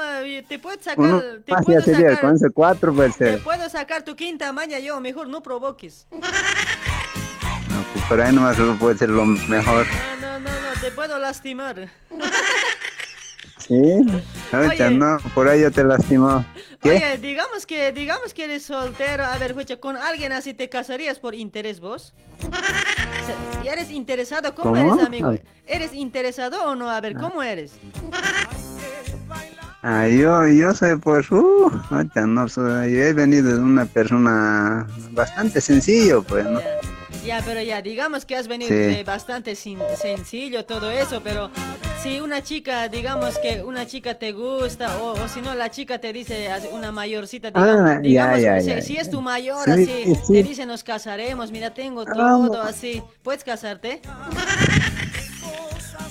te puedo sacar, Uno te puedo sacar, con ese cuatro puede te ser. puedo sacar tu quinta maña yo, mejor no provoques. No, pues, por ahí nomás lo puede ser lo mejor. No, no, no, no, te puedo lastimar. ¿Sí? Ahorita Oye. no, por ahí yo te lastimo. ¿Qué? Oye, digamos que, digamos que eres soltero, a ver, escucha, con alguien así te casarías por interés vos. O sea, ¿Y eres interesado? ¿Cómo, ¿Cómo? eres, amigo? Ay. ¿Eres interesado o no? A ver, ¿cómo eres? Ah, yo, yo soy pues, uh, no soy, yo he venido de una persona bastante sencillo, pues, ¿no? Ya, pero ya, digamos que has venido Sí. de bastante sin- sencillo todo eso, pero si una chica, digamos que una chica te gusta, o, o si no, la chica te dice una mayorcita, Ah, digamos, ya, digamos, ya, si, ya, si ya. es tu mayor, Sí, así, sí. te dice nos casaremos, mira, tengo Ah, todo así, ¿puedes casarte?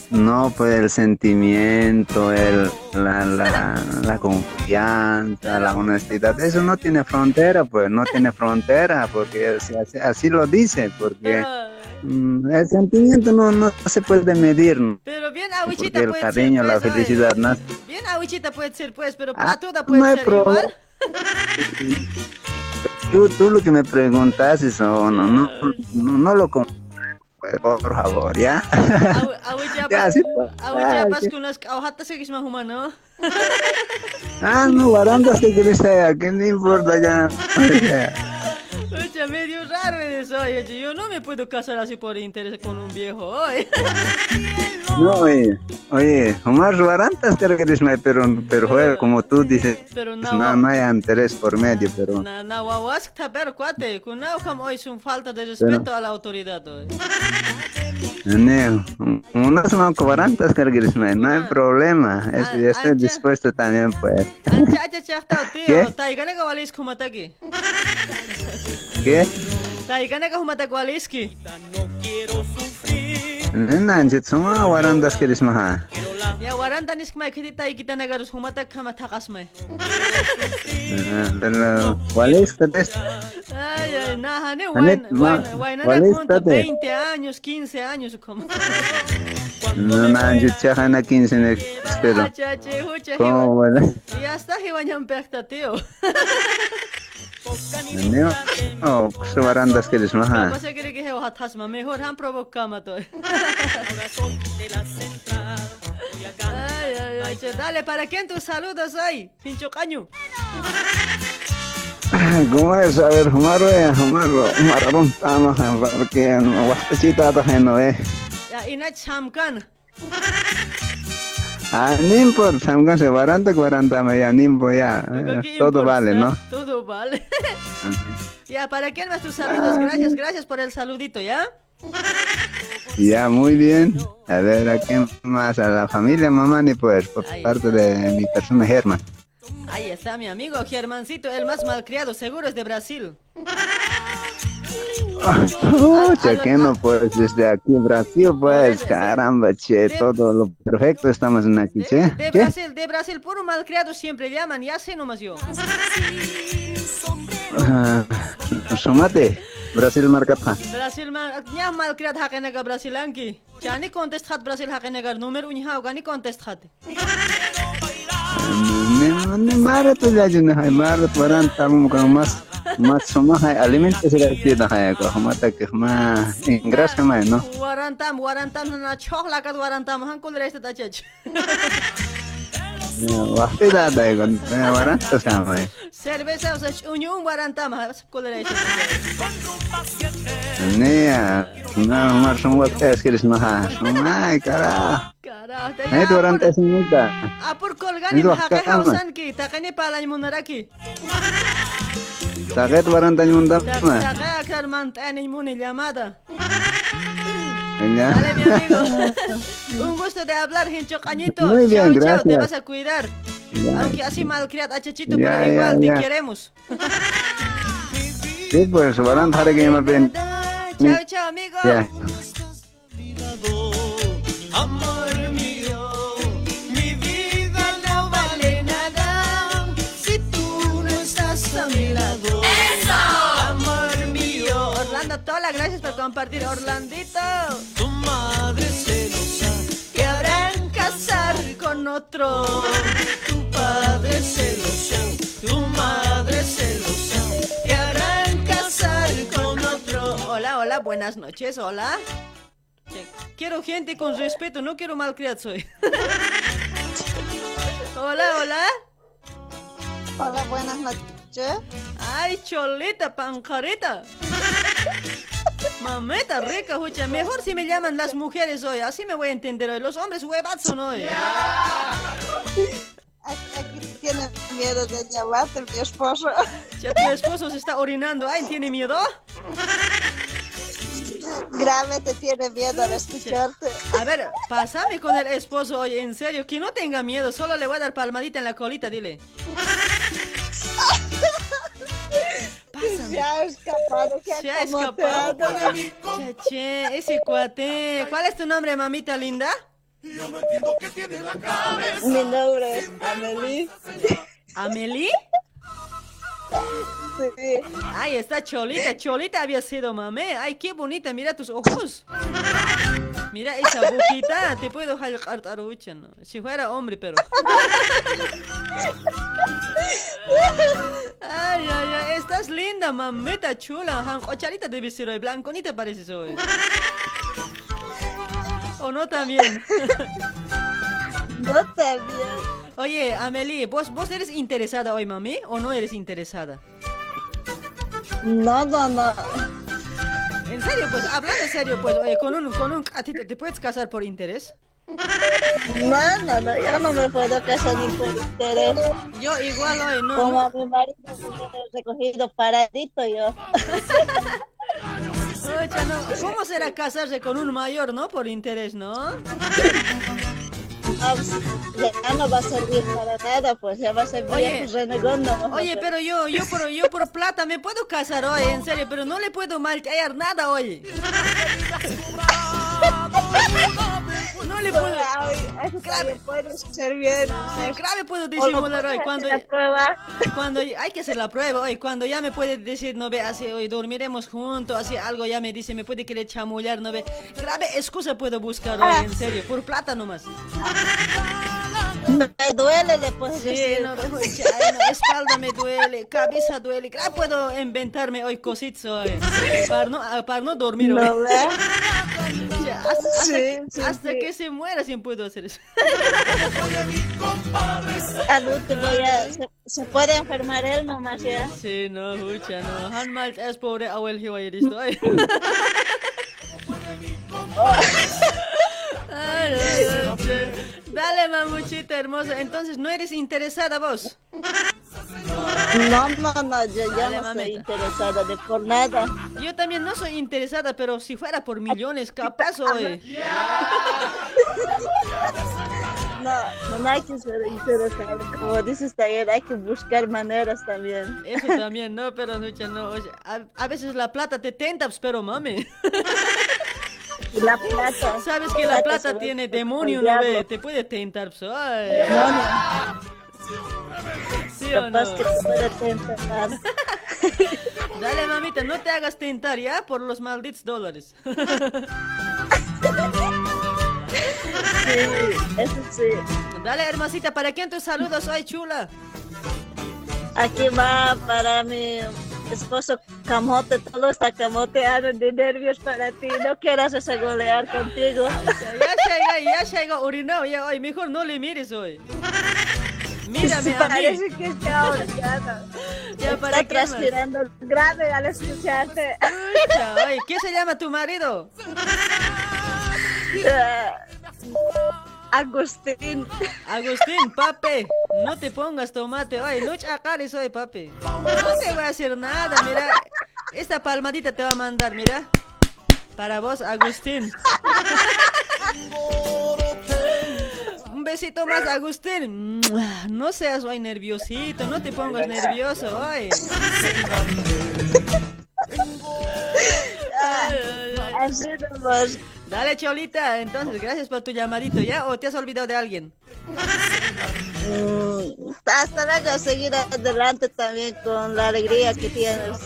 No, pues el sentimiento, el, la, la, la confianza, la honestidad, eso no tiene frontera, pues no tiene frontera, porque así, así- así lo dice, porque mm, el sentimiento no, no se puede medir. Pero bien aguichita el puede cariño, ser, la pues, oye. felicidad, ¿no? Bien aguichita puede ser, pues, pero Ah, platuda puede no hay ser igual. Tú, tú lo que me preguntas, eso no, no, no, no lo com- pues, por favor, ¿ya? Aguichapa, Ya, sí, pues. aguichapas Ah, con las aujatas seguís más humano. Ah, no, varanda se quiere ser, ¿qué le importa ya? Oye, medio raro eres hoy, oye, yo no me puedo casar así por interés con un viejo hoy. No, oye, Oye, Omar Ruarantas creo que eres pero, pero como tú dices. Pero no, No, no hay interés por medio, pero. Na, na wawas pero cuate, kam hoy es un falta de respeto a la autoridad hoy. Neo, unos cuarantas may, no hay problema. Es- Ah, yo estoy ah, dispuesto también, pues. ¿Qué? kumataki. ¿Qué? Taigane ka humataki que nisk mai khiti taigita nagarus humatak kama takas mai. Pero, ¿cuál es? ¿Qué es? Ay, ay, nah, ne Anet, wain, ma- wain, wain, ¿cuál es, punto tate? 20 años, 15 años como. No, Nanjit, chajana 15 en el espero. ¿Cómo, bueno? Ya está, hiwanyam pekta tío. Neo, oh, su warantas que. Pasa que hatasma, mejor han provocama to. Ay, ay, ay, che, dale, ¿para quién tus saludos hoy? Pincho caño. ¿Cómo es? A ver, eh, porque eh. Ya. Ah, no importa, samgan se varanta, cuarenta me ya, nimbo ya, ¿Qué todo vale, ¿no? Todo vale. Ya, ¿para quién más tus saludos? Gracias, gracias por el saludito, ¿ya? Ya, muy bien. A ver, ¿a quién más? A la familia Mamani, pues, por parte de mi persona Germán. Ahí está mi amigo Germancito, el más malcriado, seguro es de Brasil. Pucha, que no, pues, desde aquí en Brasil, pues, caramba, che, todo lo perfecto estamos en aquí, che. De ¿Qué? Brasil, de Brasil, puro malcriado siempre llaman, ya sé nomás yo. Ah, Sumate, Brasil marca pa. Brasil mal, nya malcriado hakenaga Brasilanki. Chani contest hat Brasil hakenaga número まあ、そまはい、アリメントするっていうの早く、はまたく、まあ、んぐらしかないの。わらんたん、わらんたんのな、ちょらかわらんたん、はんこでらしてたちゃち。わてだだよ、わらんとさまい。セルベサウス、うにゅんわらんたん、はんこでらしてたちゃ。ねえや、な、まあ、そんわってやすけるしまは、そんないから。Ay, durante esa multa. Ah, por colgar y me hausan que, tacañe para la inmunidad aquí. Waran tanya muda mah. Takay akar mantani muni llamada. Ya. Dale, mi amigo. Un gusto de hablar, Hincho Cañito. Muy bien, chao, chao, te gracias. vas a cuidar. Ya. Aunque así malcriado a Chachito, Ya, pero igual ya. te queremos. Sí, pues waran hari que me ven. Chao, chao, amigo. Tola, gracias por compartir. Orlandito. tu madre celosa Que habrán casar con otro. tu padre celoso, tu madre celosa, Que harán casar con otro. Hola, hola, buenas noches, hola. Quiero gente con respeto, no quiero malcriado soy. hola, hola. Hola, buenas noches. Ay, cholita, pancarita. Mameta rica, hucha. Mejor si me llaman las mujeres hoy, así me voy a entender hoy. Los hombres huevazos son hoy. Aquí tiene miedo de llamarte mi esposo. Ya tu esposo se está orinando. Ay, ¿tiene miedo? Grave te tiene miedo al escucharte. A ver, pásame con el esposo hoy, en serio, que no tenga miedo, solo le voy a dar palmadita en la colita, dile. Se ha escapado, qué Se ha escapado. Che, che, ese cuate. ¿Cuál es tu nombre, mamita linda? Mi nombre es Amelie. ¿Amelie? Sí. Ay, está Cholita. Cholita había sido mamé. Ay, qué bonita. Mira tus ojos. Mira esa boquita. Te puedo jalcar tarucha, ¿no? Si fuera hombre, pero. Ay, ay, ay. Estás linda, mamita chula. Jancocharita debes ser hoy. Blanconita pareces hoy. ¿O no también? No también. Oye, Amelie, ¿vos, ¿vos eres interesada hoy, mami? ¿O no eres interesada? No, no, no. En serio, pues, hablando en serio, pues, oye, con un, con un, ¿a ti te, te puedes casar por interés? No, no, no, yo no me puedo casar ni por interés. Yo igual hoy, no. Como a mi marido recogido paradito yo. Ocha, no. ¿Cómo será casarse con un mayor, no? Por interés, ¿no? Ah, Ya no va a servir para nada, pues ya va a ser Oye, renegando. ¿no? Oye, pero yo, yo por, yo por plata me puedo casar hoy, en serio, pero no le puedo maltratar nada hoy. No le puedo. Eso también puede ser bien. Claro, puedo disimular hoy cuando, cuando hay que hacer la prueba hoy, cuando ya me puede decir, no ve, así hoy dormiremos juntos, así algo ya me dice, me puede querer chamullar, no ve. Grave excusa puedo buscar hoy, en serio, por plata nomás. Me duele, le puedes Sí, no, de no, espalda me duele, cabeza duele, claro, puedo inventarme hoy cositas hoy, para no, ah, para no dormir hoy. ¿No? Ya, hasta hasta Sí, que, sí, hasta sí. que se muera siempre puedo hacer eso. Al último ya se, se puede enfermar él nomás ya. Sí, no, escucha, no. Han mal es pobre abuelo que vaya Dale, mamuchita hermosa. Entonces, ¿no eres interesada vos? No, no, no, yo ya Dale, no mamita. estoy interesada de por nada. Yo también no soy interesada, pero si fuera por millones, capaz soy. No, no hay que ser interesado. Como dices también, hay que buscar maneras también. Eso también, no, pero no. oye, a, a veces la plata te tenta, pues, pero mami. Y la plata. Sabes que la plata tiene demonio, ¿no ve? Te puede tentar, pues. ay. ¿Sí o no? que te puede tentar. Dale, mamita, no te hagas tentar ya por los malditos dólares. Sí, eso sí. Dale, hermosita, ¿para quién tus saludos hoy, chula? Aquí va para mi esposo Camote. Todo está camoteado de nervios para ti. No quieras ese golear contigo. Ya llega, ya llega, orinado, ya hoy, mejor no le mires hoy. Mírame a mí. parece que está. Ya, ¿para Está más? transpirando grave al escucharte. Pucha, oye, ¿Qué se llama tu marido? Agustín. Agustín, papi, no te pongas tomate hoy, no chacares hoy, papi. No te voy a hacer nada, mira. Esta palmadita te va a mandar, mira. Para vos, Agustín. Un besito más, Agustín. No seas hoy nerviosito, no te pongas nervioso hoy. Así nomás. Dale, Cholita, entonces, gracias por tu llamadito, ¿ya? ¿O te has olvidado de alguien? Mm, Hasta luego, seguir adelante también con la alegría que tienes.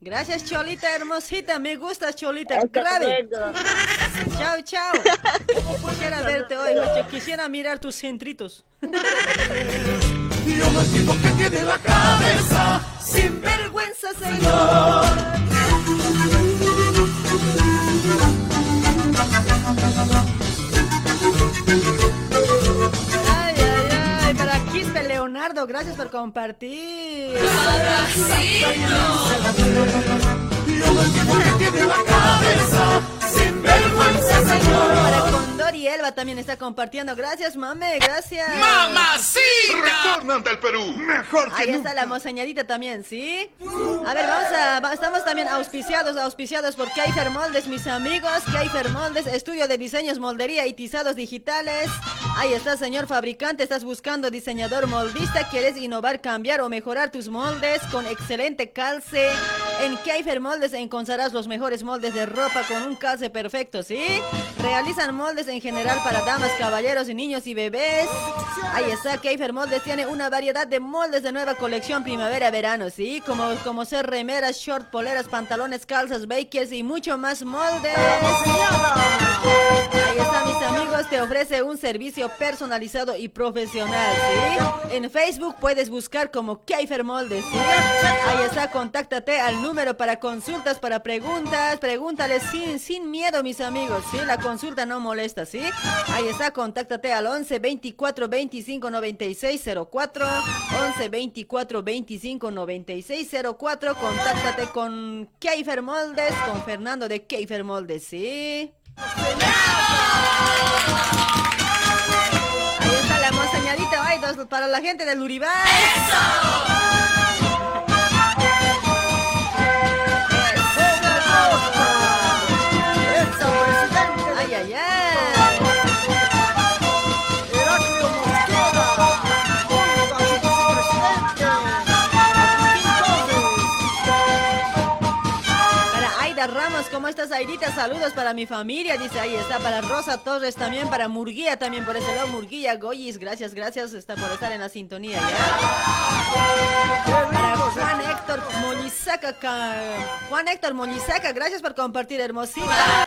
Gracias, Cholita, hermosita. Me gusta, Cholita. Luego. Chao, chao. Quisiera verte hoy, Joche. Quisiera mirar tus centritos. Yo entiendo que tiene la cabeza sin vergüenza, señor. Leonardo, gracias por compartir. Tiene la cabeza sin vergüenza, Condor y Elba también está compartiendo. Gracias, mame, gracias. Retorna ante el Perú. Mejor que Ahí nunca. está la mozañadita también, ¿sí? A ver, vamos a, va- estamos también auspiciados, auspiciados por Kaifer Moldes, mis amigos. Kaifer Moldes, estudio de diseños, moldería y tizados digitales. Ahí está, señor fabricante, estás buscando diseñador moldista, quieres innovar, cambiar o mejorar tus moldes con excelente calce. En Kaifer Moldes encontrarás los mejores moldes de ropa con un calce perfecto, ¿sí? Realizan moldes en general para damas, caballeros y niños y bebés. Ahí está, Keifer Moldes tiene una variedad de moldes de nueva colección primavera-verano, ¿sí? Como, como ser remeras, short, poleras, pantalones, calzas, bakers y mucho más moldes. Ahí está, mis amigos, te ofrece un servicio personalizado y profesional, ¿sí? En Facebook puedes buscar como Keifer Moldes, ¿sí? Ahí está, contáctate al número para consultas, para preguntas, pregúntales sin, sin miedo, mis amigos, ¿sí? La consulta no molesta, ¿sí? Ahí está, contáctate al 11 24 25 96 04, 11 24 25 96 04, contáctate con Keifer Moldes, con Fernando de Keifer Moldes, ¿sí? para la gente del Uribay. Ay, ay, ay. Para Aida Ramos, ¿cómo estás, Aidita? Saludos para mi familia, dice ahí está. Para Rosa Torres también, para Murguía también, por ese lado, Murguía, Goyis, gracias, gracias, está por estar en la sintonía, ¿ya? Para Juan Héctor Moñizaca, ca- Juan Héctor Moñizaca, gracias por compartir, hermosita.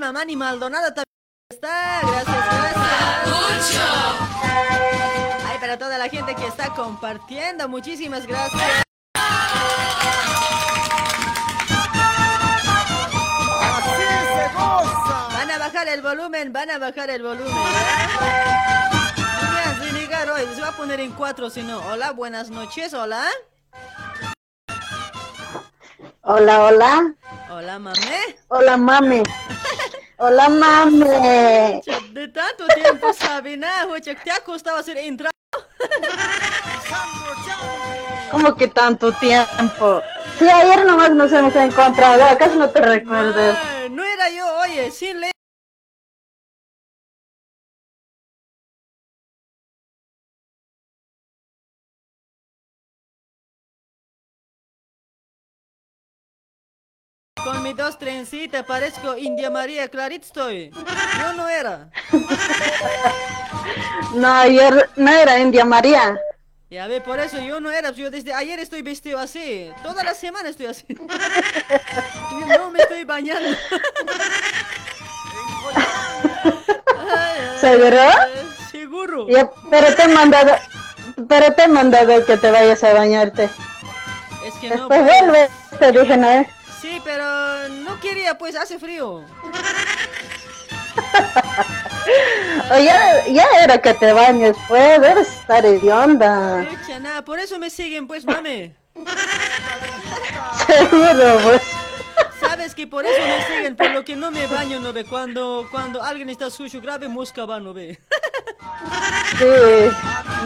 Mamani Maldonado también está, gracias, gracias. Ay, para toda la gente que está compartiendo, muchísimas gracias. Van a bajar el volumen, van a bajar el volumen. Hoy, se va a poner en cuatro, si no. Hola, buenas noches, hola. Hola, hola. Hola, mamé. Hola, mami. Hola, mami. De tanto tiempo, Sabina, oye, ¿te ha costado hacer entrar? ¿Cómo que tanto tiempo? Sí, ayer nomás nos hemos encontrado. ¿Acaso no te recuerdas? No era yo, oye, sin ley. Con mis dos trencitas parezco India María Clarit estoy. Yo no era. No, ayer no era India María. Ya ve, por eso yo no era. Yo desde ayer estoy vestido así. Toda la semana estoy así. No me estoy bañando. ¿Seguro? Seguro. Ya, pero te he mandado, pero te he mandado que te vayas a bañarte. Es que no. Después pues. vuelve, te dije, ¿no? eh? Sí, pero no quería, pues hace frío. Ya, ya era que te bañes, pues, debes estar hedionda. Echa nada, por eso me siguen, pues, mami. Seguro, pues. Sabes que por eso me siguen, por lo que no me baño, no ve. Cuando, cuando alguien está sucio, grave, mosca va, no ve. Sí,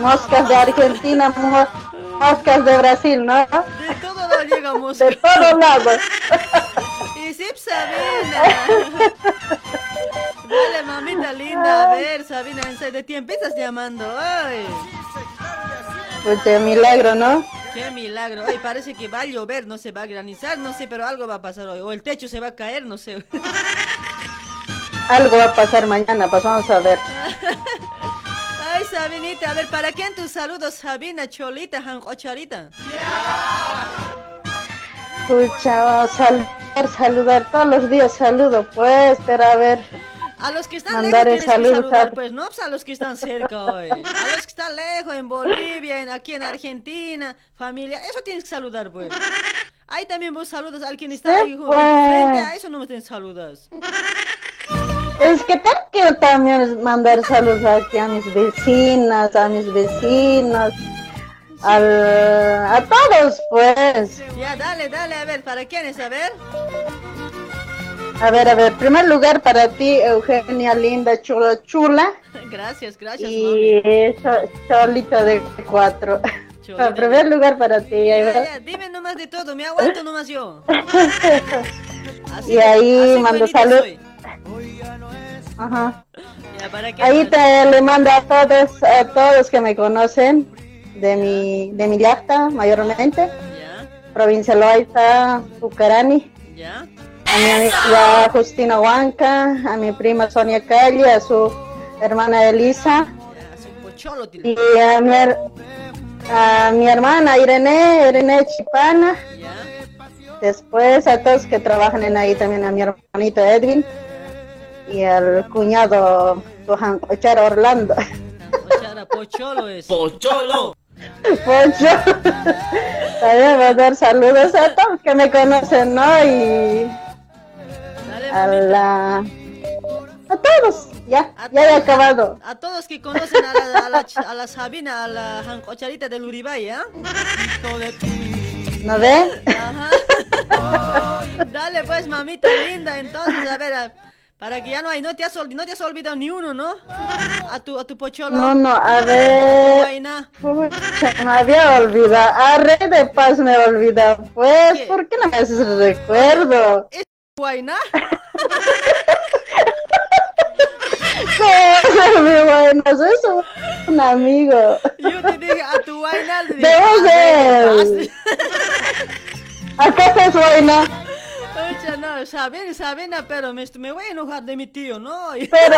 moscas de Argentina, moscas de Brasil, ¿no? De todo lado llega mosca. De todos lados. Y sí, Sabina. Dale, mamita linda, a ver, Sabina, de ti empiezas llamando. Ay, Pues de milagro, ¿no? qué milagro. Ay, parece que va a llover, no se va a granizar, no sé, pero algo va a pasar hoy. O el techo se va a caer, no sé. Algo va a pasar mañana, pues vamos a ver. Ay, Sabinita, a ver, ¿para quién tus saludos, Sabina, Cholita, Jancocharita? Escucha, saludar, saludar, todos los días saludo, pues, pero a ver. A los que están Mandar lejos tienes que saludo, saludar, sal- pues, no pues a los que están cerca hoy. A los que están lejos, en Bolivia, en, aquí en Argentina, familia, eso tienes que saludar, pues. Ahí también vos saludas a quien está ahí pues. frente, a eso no me te saludas. Es que tengo que también mandar saludos aquí a mis vecinas, a mis vecinos, al, a todos, pues. Ya, dale, dale, a ver, ¿para quiénes? A ver. A ver, a ver, primer lugar para ti, Eugenia Linda, chula, chula. Gracias, gracias, Y Cho- Cholito de cuatro. En primer lugar para ti. Ya, ya, dime nomás de todo, me aguanto nomás yo. Así Y ahí mando buenita salud. soy. Ajá. Ya, ¿para qué Ahí te le mando a todos, a todos que me conocen de mi, de mi yacta mayormente. Ya, Provincia Loaiza, Pucarani. ya. A mi amiga Justina Huanca, a mi prima Sonia Calle, a su hermana Elisa. Y a mi, her- a mi hermana Irene, Irene Chipana. Después a todos que trabajan en ahí también, a mi hermanito Edwin. Y al cuñado Ochara Orlando. pochara, pocholo es. Pocholo. Poncho. También voy a dar saludos a todos que me conocen, ¿no? Y Dale, a mamita. la... A todos, ya, A ya he acabado. A todos que conocen a la, a la, a la Sabina, a la jancocharita del Uribay, ¿ah? ¿No ven? Ajá. Dale pues, mamita linda, entonces, a ver, a- Para que ya no hay, no te has, no te has olvidado ni uno, ¿no? A tu, a tu pocholo. No, no, a ver. Me había olvidado. A Rey de Paz me olvidado. Pues, ¿por qué no me haces el recuerdo? Guaina. ¿Cómo mi? Soy un, amigo. Yo te dije a tu dije, Debo "Ah, ser. ¿Acá estás, Guayna? Pucha, no, saben, saben, pero me, me voy a enojar de mi tío, ¿no? Pero...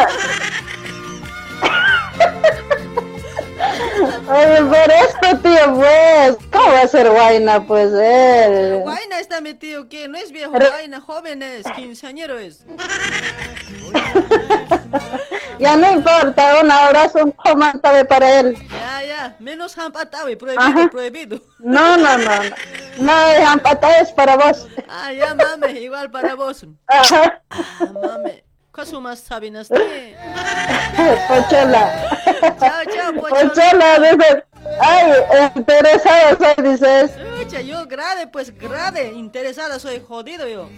Oye, pero esto, tío, pues, ¿cómo va a ser Guayna, pues, él? Guaina está mi tío, ¿qué? No es viejo, Pero- guaina, joven es, quinceañero es. Ya no importa, un abrazo, un comentario para él. Ya, ya, menos hampatawi, prohibido, Ajá. prohibido. No, no, no, no. No, es para vos. Ah, ya, mame, igual para vos. Ajá. Ah, mame, ¿qué más sabinas te? Pochola. Chao, chao, pochola. Pochola, dice. Ay, interesado soy, dices. Yo grave, pues grave, interesada soy, jodido yo.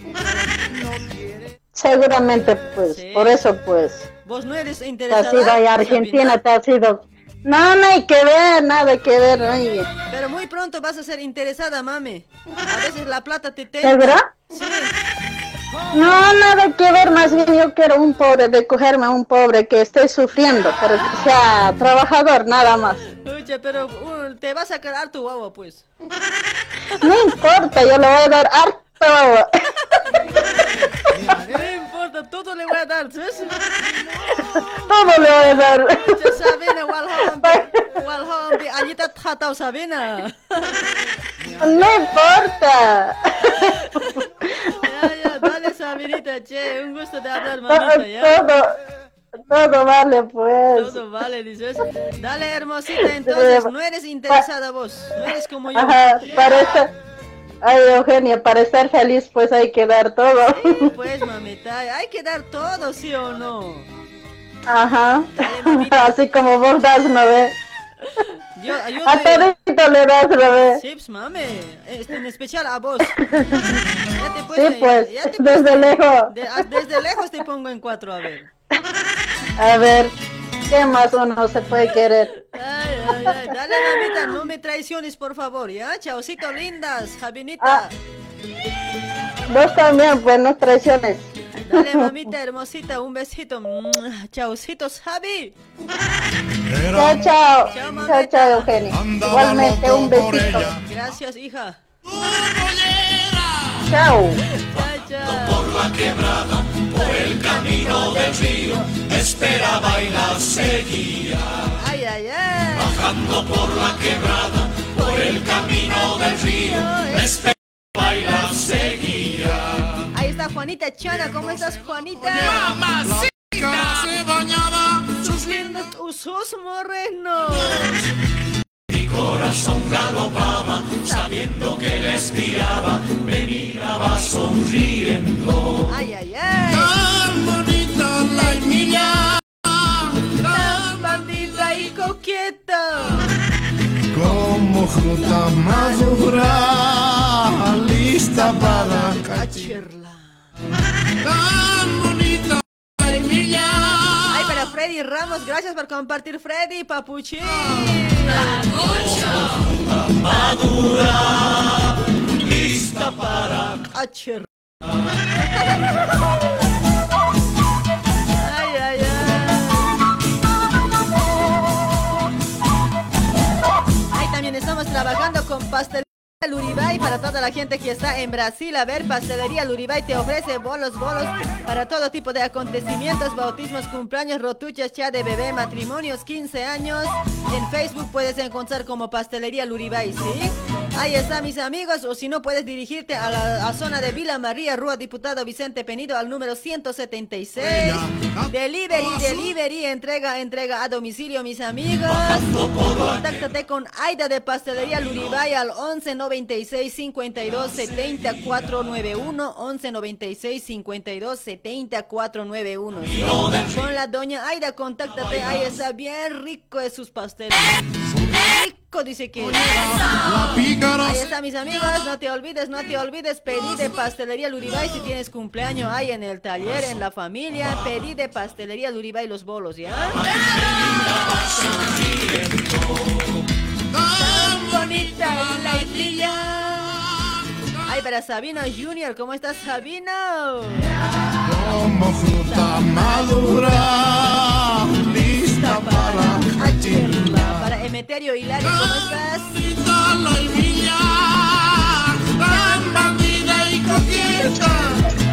Seguramente, pues, por eso, pues. Vos no eres Te has interesada. ido a Argentina, te has ido. No, no hay que ver, nada que ver, oye. Pero muy pronto vas a ser interesada, mami. A veces la plata te te. ¿Seguro? No, nada que ver, más bien yo quiero un pobre, de cogerme a un pobre que esté sufriendo, pero que sea trabajador, nada más. Pucha, pero uh, te vas a quedar tu guagua, pues. No importa, yo le voy a dar harto. No importa, todo le voy a dar, ¿sabes? Todo le voy a dar. Pucha, Sabina, walhombi, walhombi, allita tratao, Sabina. No importa. Ya, ya, Sabinita, che, un gusto de hablar, mamita, ya. Todo, todo vale, pues. Todo vale, dices. Dale, hermosita, entonces, no eres interesada vos, no eres como yo. Ajá, para estar, ay Eugenia, para estar feliz pues hay que dar todo. Pues, mamita, hay que dar todo, ¿sí o no? Ajá, así como vos das, ¿no ves? Yo, A todito le das, ¿no ves? Sí, pues, mame, este, en especial a vos. Ya te Sí, pues, ya te desde lejos. de- a- desde lejos te pongo en cuatro, a ver. A ver, ¿qué más uno se puede querer? Ay, ay, ay, dale, mamita, no me traiciones, por favor, ¿ya? Chaucito, lindas, Jabinita. Ah. Vos también, pues no traiciones. Dale, mamita hermosita, un besito. Chaucitos, Javi. Chao, chao. Chao. Chao, chao, Eugenia. Igualmente, un besito. Gracias, hija. Chao. Chao, chao. la quebrada, por el camino del río, esperaba y la seguía. Ay, ay, ay. Bajando por la quebrada, por el camino del río, esperaba y la seguía. Está Juanita Chana, ¿cómo estás, Juanita? Se bañaba sus lindos usos morenos. Mi corazón galopaba, sabiendo que le espiaba, me miraba sonriendo. Ay, ay, ay. Tan bonita la Emilia, Tan bandida y coqueta. Como fruta madura, lista para cachirla. Ay, para Freddy Ramos, gracias por compartir, Freddy, papuchín. madura, lista para Cachirla. Ay, ay, ay. También estamos trabajando con pastelería Luribay para toda la gente que está en Brasil. A ver, pastelería Luribay te ofrece bolos, bolos para todo tipo de acontecimientos, bautismos, cumpleaños, rotuchas, ya de bebé, matrimonios, 15 años. En Facebook puedes encontrar como pastelería Luribay, ¿sí? Ahí está, mis amigos. O si no, puedes dirigirte a la a zona de Vila María, Rúa Diputado Vicente Penido, al número 176. Delivery, delivery, entrega, entrega a domicilio, mis amigos. Contáctate con Aida de Pastelería Luribay al 11 96 52 70 491 11 96 52 70 491 ¿sí? Con la doña Aida, contáctate, ahí está bien rico de sus pasteles. Rico rico, dice que. Ahí está, mis amigos. No te olvides, no te olvides. Pedí de pastelería Luribay si tienes cumpleaños ahí en el taller, en la familia. Pedí de pastelería Luribay los bolos, ¿ya? Tan bonita la islilla. Ay, para Sabino Junior, ¿cómo estás, Sabino? Como fruta madura, lista para Achirla. Para Emeterio Hilario, ¿cómo estás? la almilla, tan bandida y coqueta.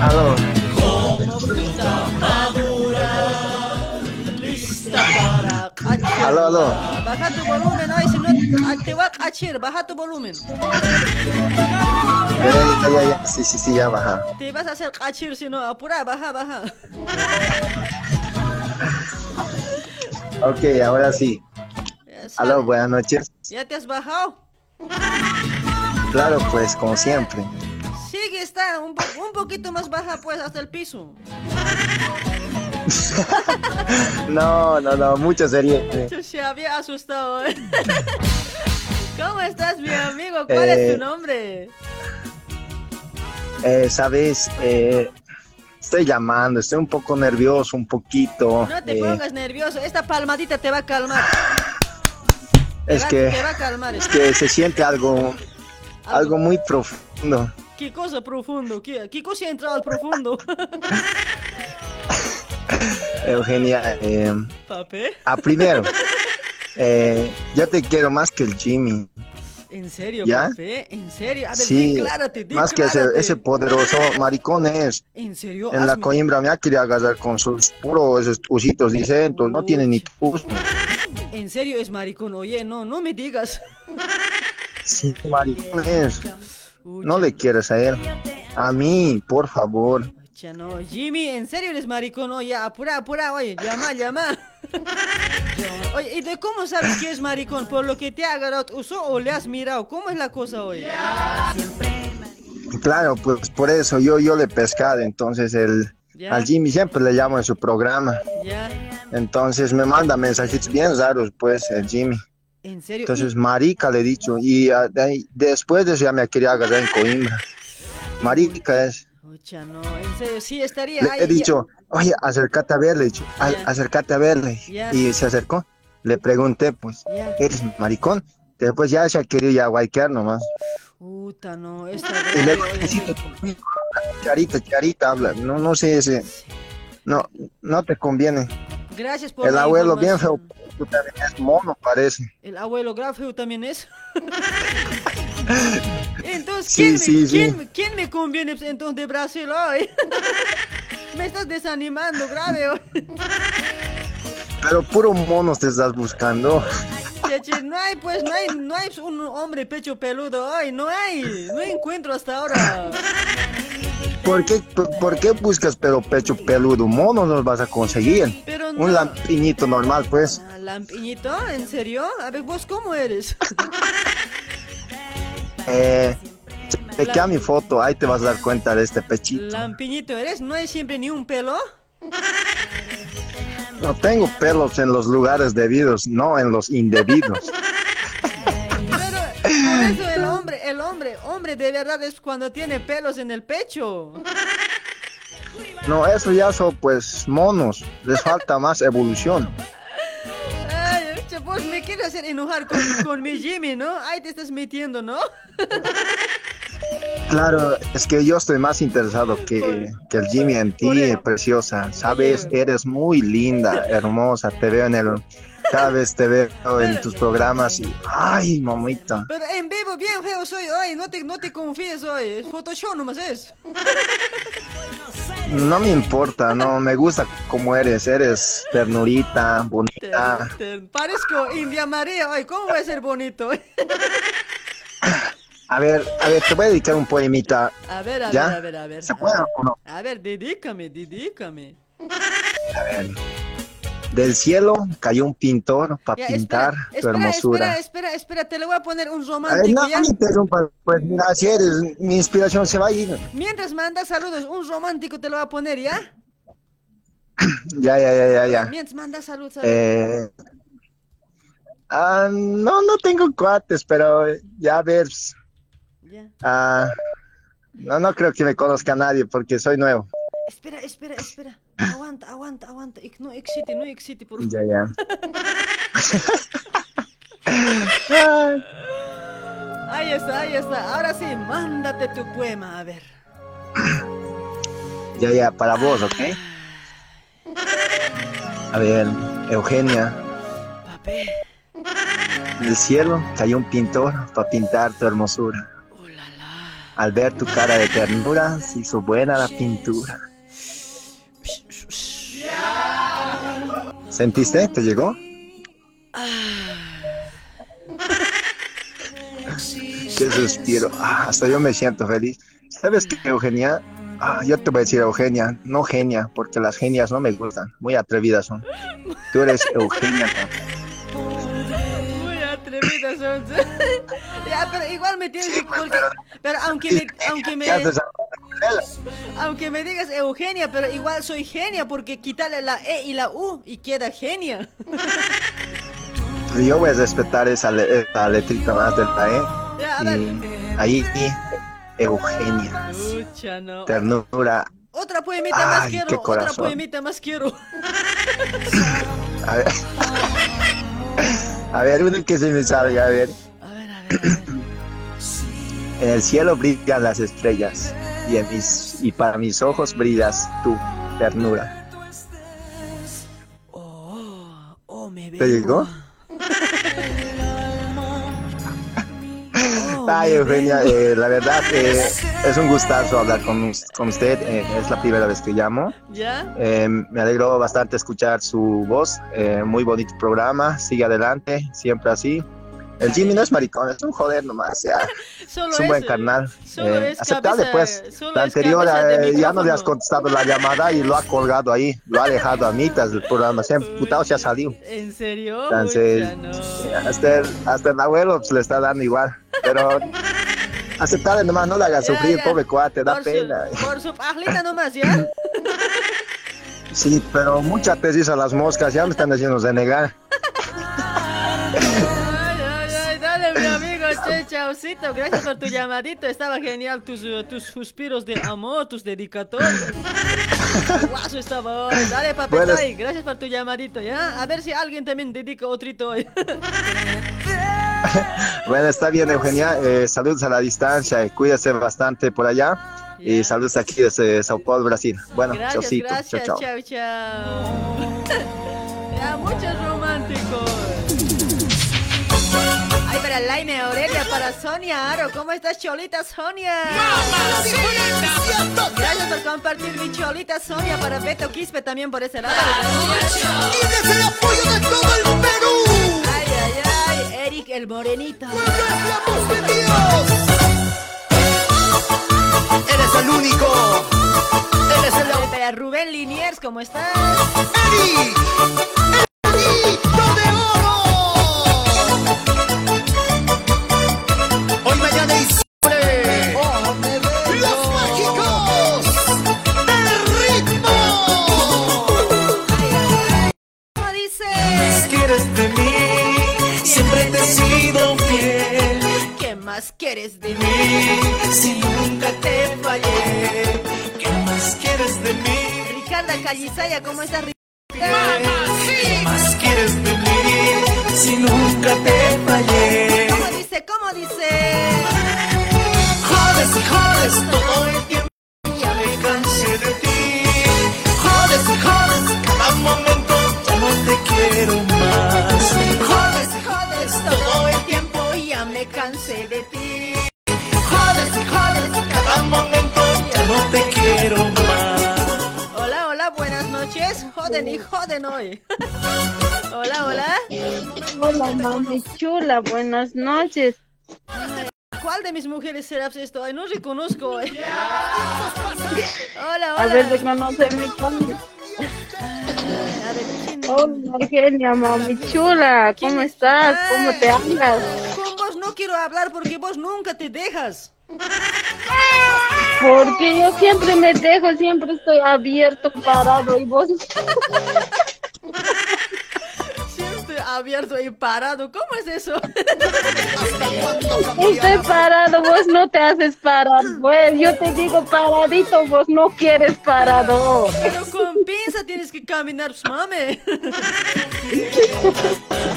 Aló, Como fruta madura. Aló, aló. Baja tu volumen, ay, si no te va a cachir, baja tu volumen. Ya, ya, ya, ya. Sí, sí, sí, ya baja. Te vas a hacer cachir, si no, apura, baja, baja. Ok, ahora sí. Aló, buenas noches. ¿Ya te has bajado? Claro, pues, como siempre. Sigue, está un, po- un poquito más baja, pues, hasta el piso. No, no, no, mucho sería. Se había asustado. ¿eh? ¿Cómo estás, mi amigo? ¿Cuál es Eh, tu nombre? Eh, Sabes, eh, estoy llamando, estoy un poco nervioso, un poquito. No te eh, pongas nervioso. Esta palmadita te va a calmar. es va- que, te va a calmar. es que se siente algo, algo muy profundo. ¿Qué cosa profundo? ¿Qué, qué cosa ha entrado al profundo? Eugenia, eh, a primero, eh, yo te quiero más que el Jimmy. ¿En serio, ¿Ya? papé? ¿En serio? A ver, Sí, declárate, más que ese, declárate. ese poderoso maricón es. ¿En serio? En la Coimbra me ha querido agarrar con sus puros usitos dicentos, no tiene ni pus. ¿En serio es maricón? Oye, no, no me digas. Sí, maricón es. No le quieres a él. A mí, por favor. Ya no, Jimmy, ¿en serio eres maricón? Oye, apura, apura, oye, llama, llama. Oye, ¿y de cómo sabes que es maricón? ¿Por lo que te ha agarrado uso o le has mirado? ¿Cómo es la cosa hoy? Claro, pues por eso yo, yo le he pescado, entonces el, Ya. al Jimmy siempre le llamo en su programa. Ya, Entonces me manda mensajes bien raros, pues, el Jimmy. ¿en serio? Entonces, marica le he dicho, y ah, de ahí- después de eso ya me quería agarrar en Coimbra. Marica es. Ocha, no, en serio, sí estaría Le ahí, he ya. dicho, oye, acércate a verle, dicho, "Ay, Ya. acércate a verle. Ya. Y se acercó. Le pregunté, pues, Ya. ¿eres maricón? Después ya se ha querido ya guayquear nomás. Puta, no, esta Y le grave, oye. Charita, Charita habla. No, no sé ese. No, no te conviene. Gracias por El abuelo bien feo. también es mono, parece. El abuelo gráfico también es. entonces, Sí, ¿quién, me, sí, sí. quién- me conviene pues, entonces de Brasil hoy? me estás desanimando, grave hoy. Pero puro monos te estás buscando. No hay, pues, no hay, no hay un hombre pecho peludo hoy, no hay, no encuentro hasta ahora. ¿Por qué, por, qué buscas pero pecho peludo? Monos los vas a conseguir. Pero no. Un lampiñito normal, pues. Ah, Lampiñito, ¿en serio? A ver, ¿vos cómo eres? Eh, chequea mi foto, ahí te vas a dar cuenta de este pechito. Lampiñito eres, ¿no hay siempre ni un pelo? No tengo pelos en los lugares debidos, no en los indebidos. Pero por eso el hombre, el hombre, hombre de verdad es cuando tiene pelos en el pecho. No, eso ya son pues monos. Les falta más evolución. Quieres hacer enojar con, con mi Jimmy, ¿no? Ahí te estás metiendo, ¿no? Claro, es que yo estoy más interesado que, que el Jimmy en ti, preciosa. Sabes, eres muy linda, hermosa. Te veo en el. Cada vez te veo en tus programas y. ¡Ay, mamita! Pero en vivo bien feo soy hoy, no te, no te confíes hoy, es Photoshop nomás es. No me importa, no, me gusta como eres. Eres ternurita, Te, bonita. te parezco India María hoy, ¿cómo voy a ser bonito? A ver, a ver, te voy a dedicar un poemita. A ver, a ¿Ya? ver, a ver, a ver. ¿Se puede o no? A ver, dedícame, dedícame. A ver. Del cielo cayó un pintor para Ya, pintar tu hermosura. espera, espera, espera, te le voy a poner un romántico, no ¿ya? me interrumpas, pues mira, si eres, mi inspiración se va a ir. Mientras mandas saludos, un romántico te lo voy a poner, ¿ya? Ya, ya, ya, ya, ya. Mientras mandas saludos, saludos. Eh, Ah, no, no tengo cuates, pero ya ves. Ya. Ah, no, no creo que me conozca nadie porque soy nuevo. Espera, espera, espera. Aguanta, aguanta, aguanta. No existe, no existe, por favor. Ya, ya. Ahí está, ahí está. Ahora sí, mándate tu poema, a ver. Ya, ya, para vos, ¿ok? A ver, Eugenia. Del cielo cayó un pintor para pintar tu hermosura. Al ver tu cara de ternura, se hizo buena la pintura. ¿Sentiste? ¿Te llegó? Qué suspiro. Ah, hasta yo me siento feliz. ¿Sabes qué, Eugenia? Ah, yo te voy a decir Eugenia, no genia, porque las genias no me gustan. Muy atrevidas son. Tú eres Eugenia. Muy atrevidas son. ya, pero igual me tienes que... porque- Pero aunque me... Aunque me... Aunque me digas Eugenia, pero igual soy genia porque quitarle la E y la U y queda genia. Yo voy a respetar esa, le- esa letrita más del la Ya, a E. ver. Y ahí, Eugenia. No. Ternura. Otra poemita más Ay, quiero, qué otra poemita más quiero. A ver. A ver, uno que se me salga, a ver. En el cielo brillan las estrellas y, en mis, y para mis ojos brillas tu ternura. Oh, me ¿Te llegó? Ay, Eugenia, eh, la verdad eh, es un gustazo hablar con, con usted. eh, es la primera vez que llamo. ¿Ya? Eh, me alegró bastante escuchar su voz. eh, muy bonito programa. Sigue adelante, siempre así. El Jimmy no es maricón, es un joder nomás. Ya. Solo es un buen carnal. Solo Eh, es aceptable, cabeza- pues. solo La anterior de eh, ya no le has contestado la llamada y lo ha colgado ahí. Lo ha dejado a mitad del programa. Se ha emputado, se ha salido. ¿En serio? Entonces, Pucha, no. hasta, el, hasta el abuelo pues, le está dando igual. Pero aceptable nomás, no le hagas Ya, sufrir, ya. pobre cuate, da Por su- pena. Por su pajlita nomás, ¿ya? Sí, pero muchas veces a las moscas ya me están haciendo renegar. Ay, Chaucito. Gracias por tu llamadito. Estaba genial tus, eh, tus suspiros de amor, tus dedicatorias. Guaso estaba hoy. Dale. Buenas- ahí. Gracias por tu llamadito, ¿ya? A ver si alguien también dedica otrito hoy. Bueno, está bien, Eugenia. Eh, saludos a la distancia. Cuídese bastante por allá. Y saludos aquí desde Sao Paulo, Brasil. Bueno, Gracias, chaucito. gracias. Chao, Chao, chao. chao. ya, muchos románticos. Ay, para Laime Aurelia, para Sonia Aro. ¿Cómo estás, Cholita Sonia? Gracias por compartir mi Cholita Sonia para Beto Quispe también por ese lado. Y desde el apoyo de todo el Perú. Ay, ay, ay, Eric el Morenito. Eres el único. Eres el Para Rubén Liniers, ¿cómo estás? Hoy, de mí? Siempre te he sido fiel. ¿Qué más quieres de mí? Si nunca te fallé. ¿Qué más quieres de mí? Ricarda Callisaya, ¿cómo estás? ¿Qué más quieres de mí? Si nunca te fallé. ¿Cómo dice? ¿Cómo dice? Jodes y jodes todo el tiempo. Ya me cansé de Joden y joden hoy. hola, hola. Hola, mami chula, buenas noches. ¿Cuál de mis mujeres será esto? Ay, no reconozco. hoy. hola, hola. A ver, reconoce mi. Hola, Eugenia, mami chula, ¿cómo estás? ¿Cómo te andas? Con vos no quiero hablar porque vos nunca te dejas. Porque yo siempre me dejo, siempre estoy abierto, parado y vos. Siempre abierto y parado. ¿Cómo es eso? Estoy parado, vos no te haces parar, pues yo te digo paradito, vos no quieres parado. Pero con pinza tienes que caminar, pues, mame.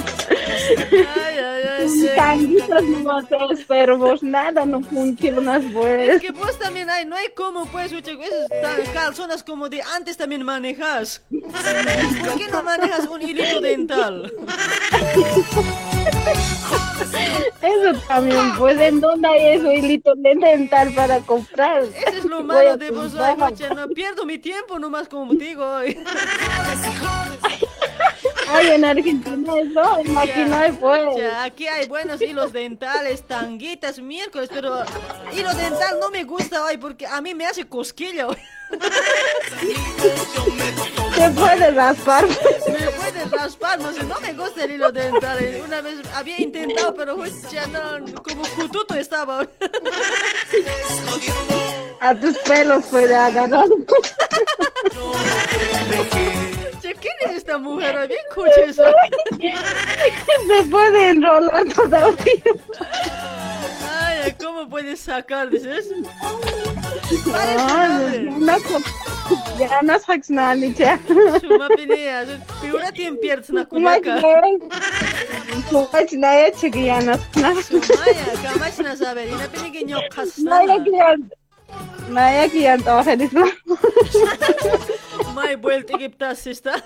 Tanguitos no haces, pero vos nada no funcionas, Es pues. que vos también hay, no hay como pues, esos tan- calzonas como de antes también manejas. ¿Por qué no manejas un hilito dental? Eso también, pues, ¿en dónde hay eso hilito de dental para comprar? Eso es lo malo de vos, ay, no pierdo mi tiempo nomás como digo hoy. Ay, en Argentina eso, en pues. Ya, aquí hay buenos hilos dentales, tanguitas, miércoles, pero hilo dental no me gusta hoy porque a mí me hace cosquilla hoy. Se puede raspar. Me puede raspar, no sé, no me gusta el hilo dental. Una vez había intentado, pero pues, ya no, como cututo estaba. A tus pelos puede agarrar. Che, ¿Quién es esta mujer? hoy? Bien cuchesa. Se puede enrolar todavía. Ay, ¿cómo puedes sacar? Dices. Ay, no, ya. Suma pinea, figura tien pierdes na kunyaka. Mas na ya chigi ya na na. Maya, kamach na saber, ina pinigin yung Na kasna. ya kiyan. Na ya kiyan to sa vuelta Egiptas está.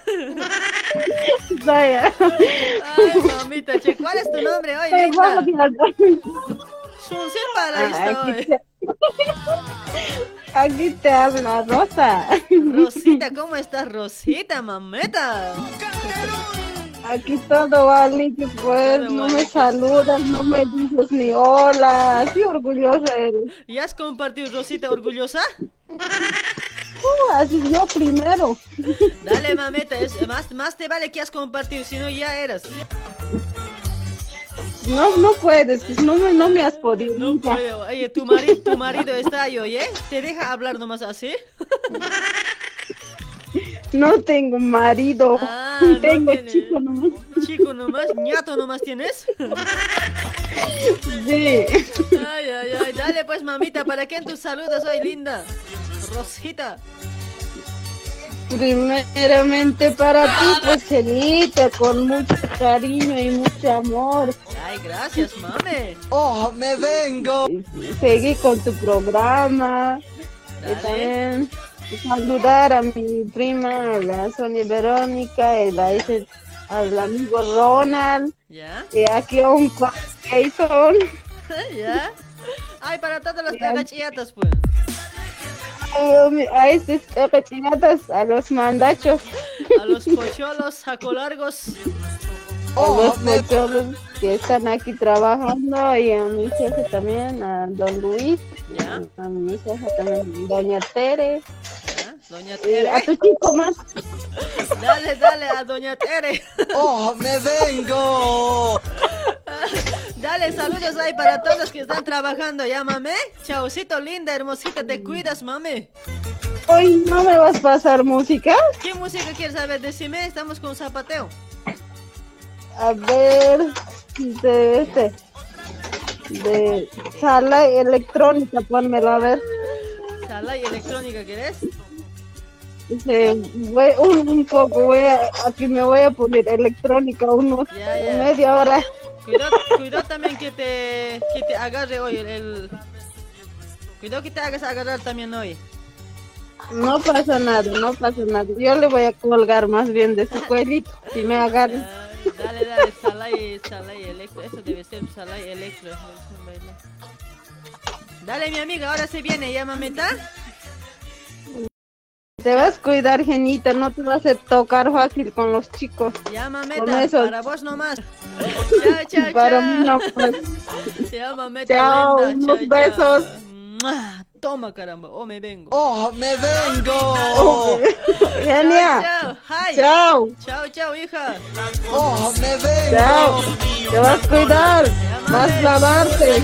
Saya. Ay, mamita, che, ¿cuál es tu nombre hoy, linda? Sunsil para Ah, esto aquí hoy. te- Aquí te habla Rosa. Rosita, ¿cómo estás, Rosita, mameta? Aquí todo vale, que pues no me saludas, no me dices ni hola. Así orgullosa eres. ¿Y has compartido Rosita orgullosa? Uh, así yo primero. Dale, mameta, es, más, más te vale que has compartido, si no ya eras. No, no puedes, no me, no me has podido. nunca. Oye, tu marido, tu marido está ahí, oye. ¿Te deja hablar nomás así? No tengo marido, Ah, no tengo tiene. chico nomás. Chico nomás, ñato nomás tienes. Sí. Ay, ay, ay, dale pues mamita, ¿para quién tus saludos hoy, linda? Rosita. Primeramente para ti, pues Chelita, con mucho cariño y mucho amor. Ay, gracias, mame. Oh, me vengo. Seguí con tu programa. Y Dale. también saludar a mi prima, a la Sonia Verónica, la ese- al amigo Ronald, ¿Ya? y aquí a un Juan Jason. ¿Ya? Ay, para todas las Ya. tagachiatas, pues. a estos pechinatas, a los mandachos, A los pocholos, sacolargos. a los mocholos que están aquí trabajando y a mi jefe también, a don Luis, a mi jefe también, doña Tere. Doña a Tere. tu chico más. Dale, dale a Doña Tere. ¡Oh, me vengo! Dale, saludos ahí para todos los que están trabajando, ¿ya, mame? Chaucito, linda, hermosita, te cuidas, mame. Hoy no me vas a pasar música. ¿Qué música quieres saber? Decime, estamos con zapateo. A ver, de este, de sala electrónica, pónmela a ver. Sala y electrónica, ¿quieres? Dice, voy, un, un poco, voy a, aquí me voy a poner electrónica unos Ya, ya. media hora. Cuidado, cuidado también que te, que te agarre hoy el, el- Cuidado que te hagas agarrar también hoy. No pasa nada, no pasa nada. Yo le voy a colgar más bien de su cuellito si me agarran. Dale, dale, sala y, sala y electro. Eso debe ser sala y electro. Dale, mi amiga, ahora se viene, ya, mamita. Te vas a cuidar, genita, no te vas a tocar fácil con los chicos. Con mameta, eso. para vos nomás. Chao, chao, Para chao. mí no, pues. Chao, mameta. Chao, linda, unos chao, besos. Toma, caramba. Oh, me vengo. ¡Oh, me vengo! Genia. Chao, chao. Chao. Chao, chao, hija. ¡Oh, me vengo! Chao. Te vas a cuidar. Vas a lavarte.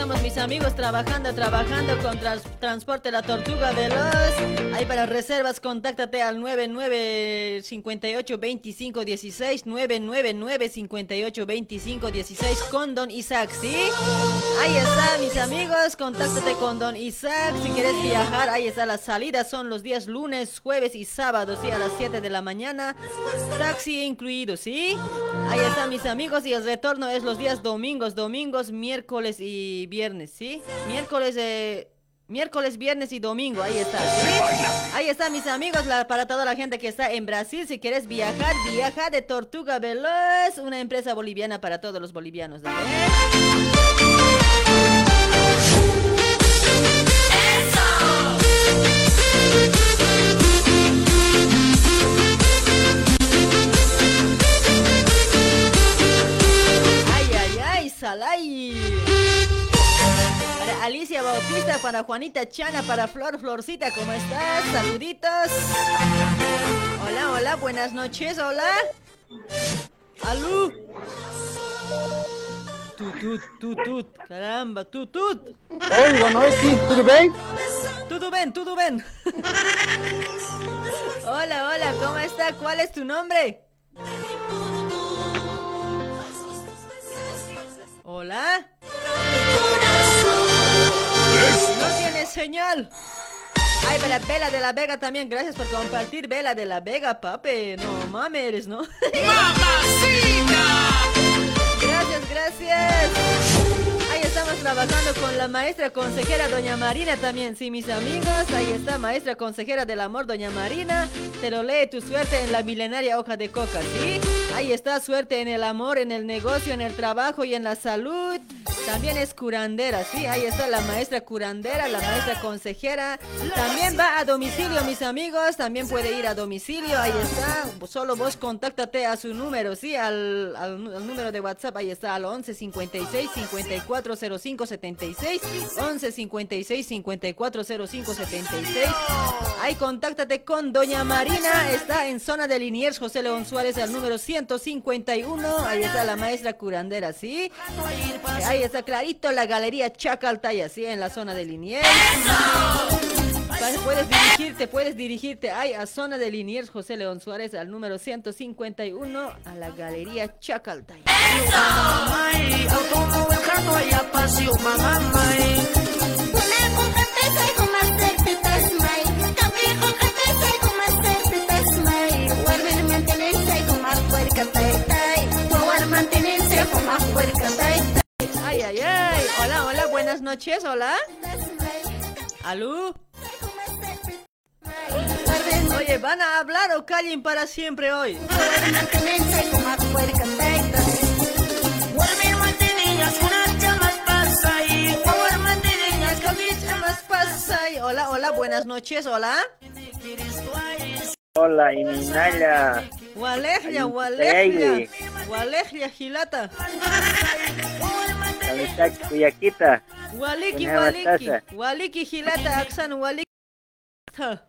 Estamos mis amigos trabajando, trabajando con trans- Transporte La Tortuga Veloz. Ahí para reservas, contáctate al 99 58 25 16 999 58 25 16 con Don Isaac, ¿sí? Ahí está mis amigos, contáctate con Don Isaac si quieres viajar. Ahí está las salidas, son los días lunes, jueves y sábados, ¿sí? A las 7 de la mañana. Taxi incluido, ¿sí? Ahí están mis amigos y el retorno es los días domingos, domingos, miércoles y viernes, ¿sí? Miércoles, eh, miércoles, viernes y domingo, ahí está. ¿sí? Ahí está mis amigos, la- para toda la gente que está en Brasil, si quieres viajar, viaja de Tortuga Veloz, una empresa boliviana para todos los bolivianos, ¿dale? Salay. Para Alicia Bautista, para Juanita Chana, para Flor Florcita, ¿cómo estás? Saluditos. Hola, hola, buenas noches, hola. Alú. Tutut, tutut, caramba, tutut. Oi, boa noite, tudo bem? Tudo bien, tudo bien. hola, hola, ¿cómo está? ¿Cuál es tu nombre? Hola. No tiene señal. Ay, para Vela de la Vega también, gracias por compartir. Vela de la Vega, papi. No mames, ¿no? ¡Mamacita! Gracias, gracias. Ahí estamos trabajando con la maestra consejera Doña Marina también, sí, mis amigos. Ahí está, maestra consejera del amor, Doña Marina. Te lo lee tu suerte en la milenaria hoja de coca, ¿sí? Ahí está, suerte en el amor, en el negocio, en el trabajo y en la salud. También es curandera, sí, ahí está la maestra curandera, la maestra consejera. También va a domicilio, mis amigos, también puede ir a domicilio, ahí está. Solo vos contáctate a su número, sí, al, al número de WhatsApp, ahí está, al 11 56 54 05 76. 11 56 54 05 76. Ahí contáctate con Doña Marina, está en zona de Liniers, José León Suárez, al número 151. Ahí está la maestra curandera, ¿sí? Ahí está clarito la galería Chacaltaya, ¿sí? En la zona de Liniers. Puedes dirigirte, puedes dirigirte ahí a zona de Liniers, José León Suárez, al número 151, a la galería Chacaltaya. Ay, ay, ay. Hola, hola, buenas noches, hola. ¿Aló? Oye, ¿van a hablar o callen para siempre hoy? Hola, hola, buenas noches, hola. Hola, Ay, Walejlia. Pereire. Walejlia, Gilata. Amistad Cuyaquita. Waliki, Waliki. Waliki, Gilata, Aksan, Waliki. Ah,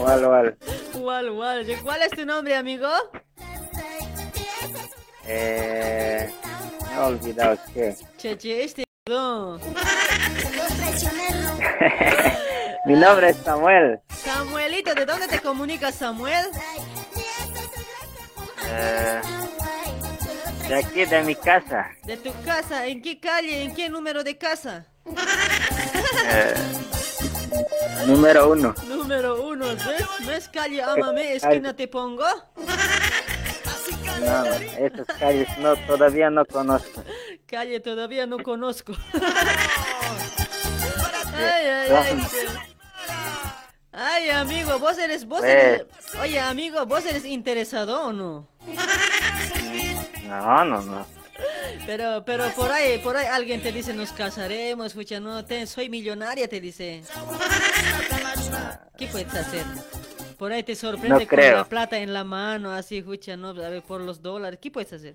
Wal, wal. Wal, wal. ¿Cuál es tu nombre, amigo? Eh, he olvidado que. Che, che, este no. Mi nombre es Samuel. Samuelito, ¿de dónde te comunicas, Samuel? eh, de aquí, de mi casa. De tu casa, ¿en qué calle, en qué número de casa? eh, número uno. Número uno, ¿ves? ¿No es calle Amame, esquina te pongo? No, esas calles no, todavía no conozco. Calle todavía no conozco. ay, ay, ay. Ay, amigo, vos eres, vos eres, oye, amigo, vos eres interesado o no? No, no, no. Pero, pero por ahí, por ahí alguien te dice nos casaremos, escucha, no, te, soy millonaria, te dice. ¿Qué puedes hacer? Por ahí te sorprende No con creo. la plata en la mano, así, escucha, no, a ver, por los dólares, ¿qué puedes hacer?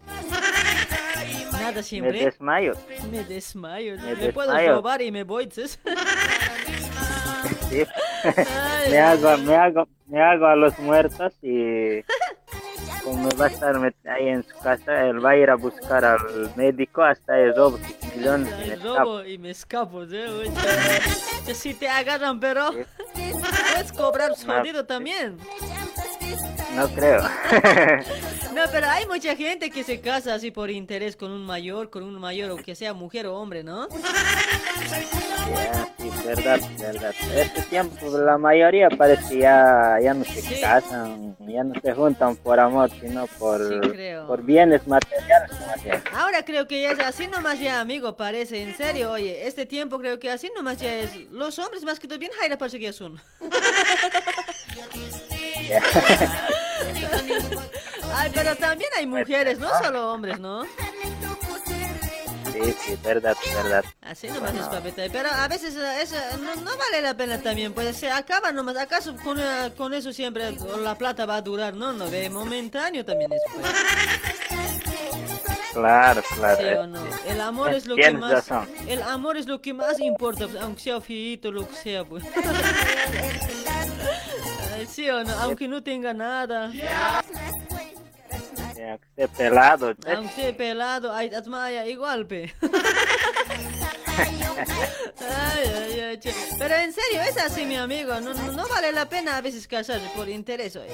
Nada Me siempre. desmayo. Me desmayo, Me me, puedo robar y me voy. Sí. me hago, me hago, me hago a los muertos y como va a estar ahí en su casa, él va a ir a buscar al médico hasta el robo millones y me escapo. y me escapo, ¿sí? Si te agarran, pero puedes cobrar jodido también. No creo. No, pero hay mucha gente que se casa así por interés con un mayor, con un mayor, o que sea mujer o hombre, ¿no? Ya, sí, verdad, verdad. Este tiempo la mayoría parece que ya, ya no se casan, ya no se juntan por amor, sino por, por bienes materiales. Ahora creo que ya es así nomás ya, amigo, parece, en serio, oye, este tiempo creo que así nomás ya es, los hombres más que todo bien jaira parece que ya son. Ay, pero también hay mujeres, no solo hombres, ¿no? Sí, sí, verdad, verdad. Así nomás es papeta, pero a veces eh, eso no, no vale la pena también, pues se acaba nomás, acaso con, eh, con eso siempre la plata va a durar, no, no, ve, momentáneo también es. Claro, claro. ¿Sí o no? sí. El amor es lo que más, razón. el amor es lo que más importa, aunque sea fiito, lo que sea, pues. ¿Sí o no? Aunque no tenga nada, Ya, que esté pelado. aunque sea pelado, ay, atmaya, igual, pe. Ay, ay, ay, che. Pero en serio, es así, mi amigo. No, no, no vale la pena a veces casarse por interés, oye.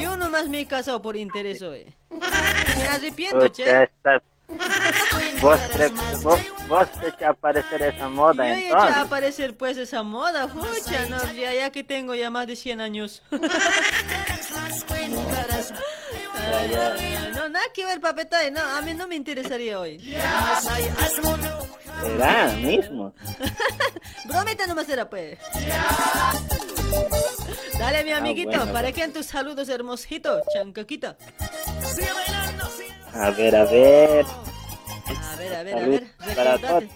Yo nomás me he casado por interés, oye. Me arrepiento, che. Vos, te- vos, vos te echa a aparecer esa moda Yo he hecho entonces. a aparecer pues esa moda, pucha, no, ya, ya que tengo ya más de 100 años. Ay, no, nada que ver, papetay, no, a mí no me interesaría hoy. Será mismo. Bromita nomás era, pues. Dale, mi amiguito, Ah, bueno, ¿para qué en tus saludos, hermosito? Chancaquita. A ver, a ver. A ver, a ver, a ver, recordate.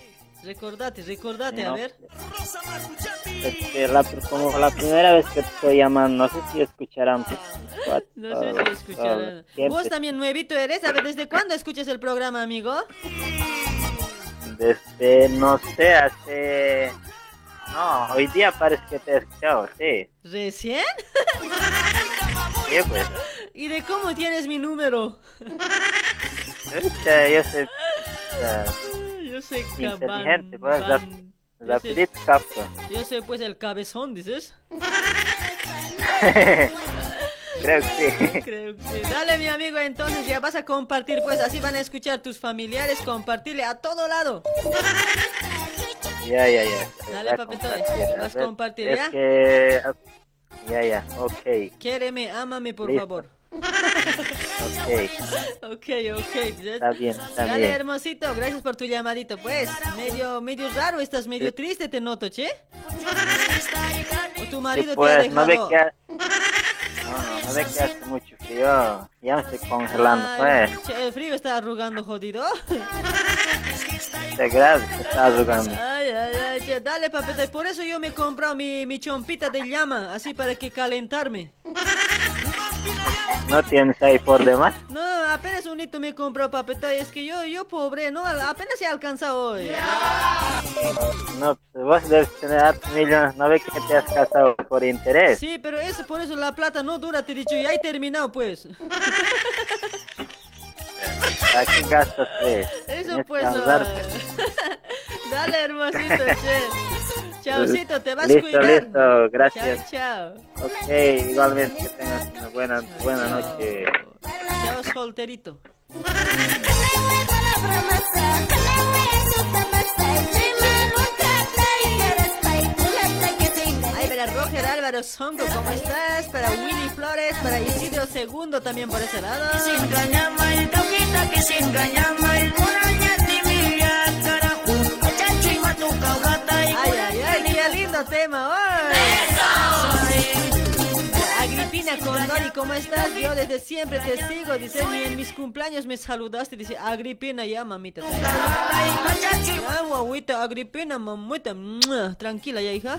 Recordate, recordate, a ver. Es que la, como la primera vez que te estoy llamando, no sé si escucharán. pues, No sé si escucharán. Vos también nuevito eres, a ver, ¿desde cuándo escuchas el programa, amigo? Desde, no sé, hace... No, hoy día parece que te he escuchado, sí. ¿Recién? Sí, pues. ¿Y de cómo tienes mi número? Escucha, yo soy... eh, Yo soy inteligente, caban- pues, ban- rap- yo soy-. Yo soy pues el cabezón, ¿dices? Creo que sí. Creo que sí. Dale, mi amigo, entonces ya vas a compartir, pues así van a escuchar tus familiares, compartirle a todo lado. Ya, ya, ya. Dale, papito, a vas a compartir, es ¿ya? que... Ya, ya, ok, Quiéreme, ámame, por Listo. favor. ok. Ok, ok. Está bien, está Dale, bien. hermosito, gracias por tu llamadito. Pues, medio, medio raro, estás medio Sí. triste, te noto, che. O tu marido Sí, te ha pues, no ve dejado. que... No, no, no ve que hace mucho frío. Ya me estoy congelando, Ay, pues. che, el frío está arrugando, jodido. Te grave que arrugando. Ay, ay, ay, che, dale, papeta. Por eso yo me he comprado mi, mi chompita de llama, así para que calentarme. ¿No tienes ahí por demás? No, apenas un hito me he comprado, papeta. Es que yo, yo pobre, ¿no? Apenas he alcanzado hoy. No, pues, vos debes tener millones. ¿No ve que te has casado por interés? Sí, pero eso, por eso la plata no dura, te he dicho, y ahí terminado, pues. Aquí gastas tres. Eso Tienes pues. Dale, hermosito, che. Chaucito, te vas Listo, cuidando. listo, gracias. Chao, chao. Ok, igualmente que tengas una buena, buena noche. Chao, solterito. Álvaro Songo, ¿cómo estás? Para Willy Flores, para Isidro Segundo también por ese lado. Ay, ay, ay, qué lindo tema hoy. Agripina Condori, ¿cómo estás? Yo desde siempre te sigo, dice, ni en mis cumpleaños me saludaste, dice, Agripina, ya, mamita. Ya, guaguita, Agripina, mamita, tranquila, ya, hija.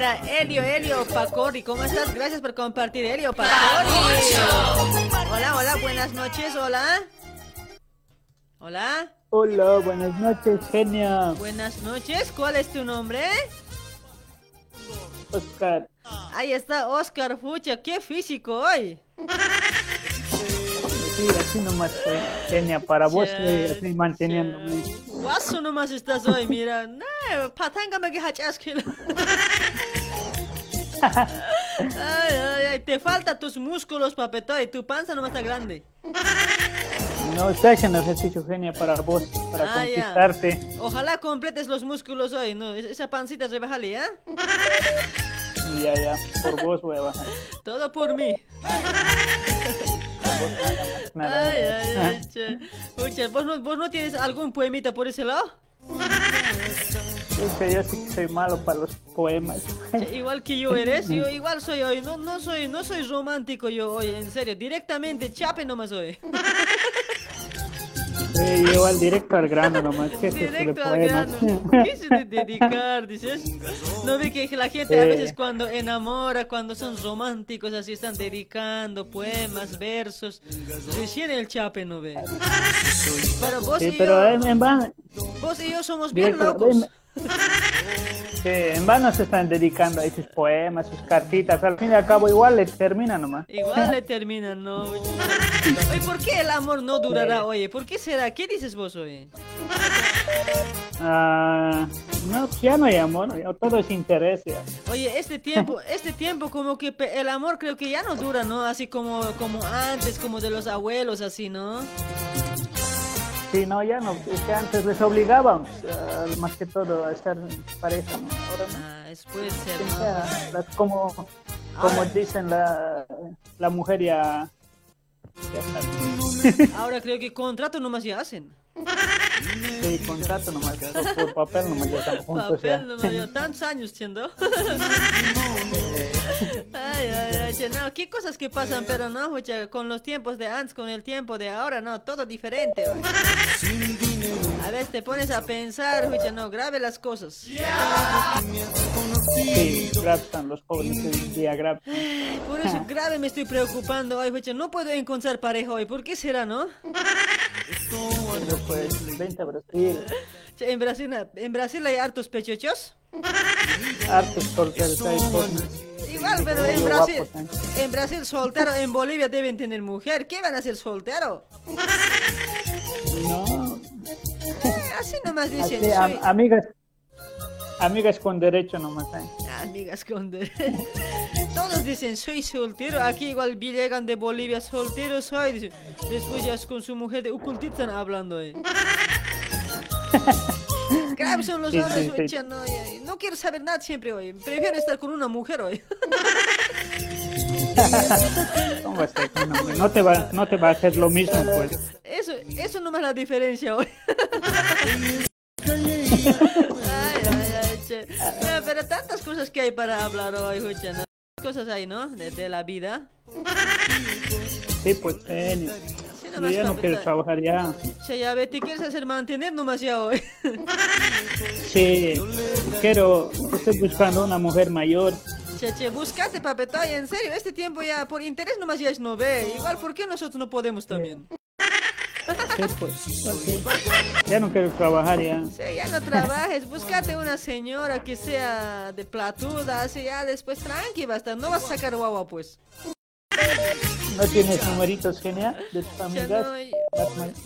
para Elio, Elio, Pacori, ¿cómo estás? Gracias por compartir, Elio, Pacori. Hola, hola, buenas noches, hola. Hola. Hola, buenas noches, genia. Buenas noches, ¿cuál es tu nombre? Oscar. Ahí está Oscar Fucha, qué físico hoy. Sí, así nomás soy. Genia, para vos eh, estoy manteniéndome. Guaso nomás estás hoy, mira. No, patángame que hachasquilo. Ay, ay, ay, te faltan tus músculos, papetoy. Tu panza nomás está grande. No, estoy haciendo ejercicio, genia, para vos, para Ah, ya. conquistarte. Ojalá completes los músculos hoy, ¿no? Es- Esa pancita rebajale, ¿eh? Ya, ya, por vos voy a bajar. Todo por mí. Nada. Ay, ay, ay, che. Pucha, ¿vos no, ¿vos no tienes algún poemita por ese lado? Yo sí que soy malo para los poemas. Igual que yo eres, yo igual soy hoy, no, no soy, no soy romántico yo hoy, en serio, directamente chape nomás hoy. Eh, yo al directo al grano nomás. ¿Qué es esto de Directo al grano. ¿Qué dedicar, dices? No ve que la gente a Eh. veces cuando enamora, cuando son románticos, así están dedicando poemas, versos. Recién el chape no ve. Pero vos Sí, y pero yo, en, en vos y yo somos bien directo, locos. en, en vano se están dedicando a esos poemas, sus cartitas. Al fin y al cabo, igual le termina nomás. Igual le terminan, ¿no? Oye, ¿por qué el amor no durará, oye? ¿Por qué será? ¿Qué dices vos, oye? Ah, no, ya no hay amor, ya todo es interés. ya. Oye, este tiempo, este tiempo como que el amor creo que ya no dura, ¿no? Así como, como antes, como de los abuelos, así, ¿no? Sí, no, ya no. Es que antes les obligábamos, ah, más que todo, a estar en pareja. ¿no? Ahora no. Ah, O ¿no? sea, las- como, como dicen la, la mujer ya... ya sabe. Ahora creo que contrato nomás ya hacen. Sí, contrato nomás, por, por papel nomás ya estamos juntos ya. Papel nomás ya, tantos años siendo. Ay, ay, ay, che, no, qué cosas que pasan, pero no, con los tiempos de antes, con el tiempo de ahora, no, todo diferente. A veces te pones a pensar, mucha, no, grave las cosas. Sí, grabsan los en día. Por eso grave me estoy preocupando hoy, mucha, no puedo encontrar pareja hoy, ¿por qué será, no? Pero pues, vente a Brasil, Che, En Brasil, en Brasil hay hartos pechochos. hartos solteros hay jóvenes. Igual, pero en Brasil, ¿eh? en Brasil soltero, en Bolivia deben tener mujer. ¿Qué van a hacer soltero? No, Así nomás dicen. así, amigas, amigas con derecho nomás hay. Amigas con de- Todos dicen soy soltero. Aquí igual llegan de Bolivia soltero soy. Después ya es con su mujer de Ucultit están hablando. Eh. Son los Sí, hombres, sí, sí. che, no, ya, no quiero saber nada siempre hoy. Prefiero estar con una mujer hoy. ¿Cómo está no, no te va, no te va a hacer lo mismo, pues. Eso, eso nomás la diferencia hoy. Ay, ay, ay, che. No, pero tantas cosas que hay para hablar hoy, escucha, ¿no? Cosas hay, ¿no? De, de la vida. Sí, pues, Sí, nomás, ya no quiero trabajar ya. Che, ya ve, te quieres hacer mantener nomás ya hoy. Sí, quiero, estoy buscando una mujer mayor. Che, che, búscate, papetoy, en serio, este tiempo ya por interés nomás ya es no ve. Igual, ¿por qué nosotros no podemos también? Sí, pues, sí. Ya no quiero trabajar ya. Sí, ya no trabajes, búscate una señora que sea de platuda, así ya después tranqui basta, no vas a sacar guagua pues. ¿No tienes numeritos genial de tus Ya amigas? no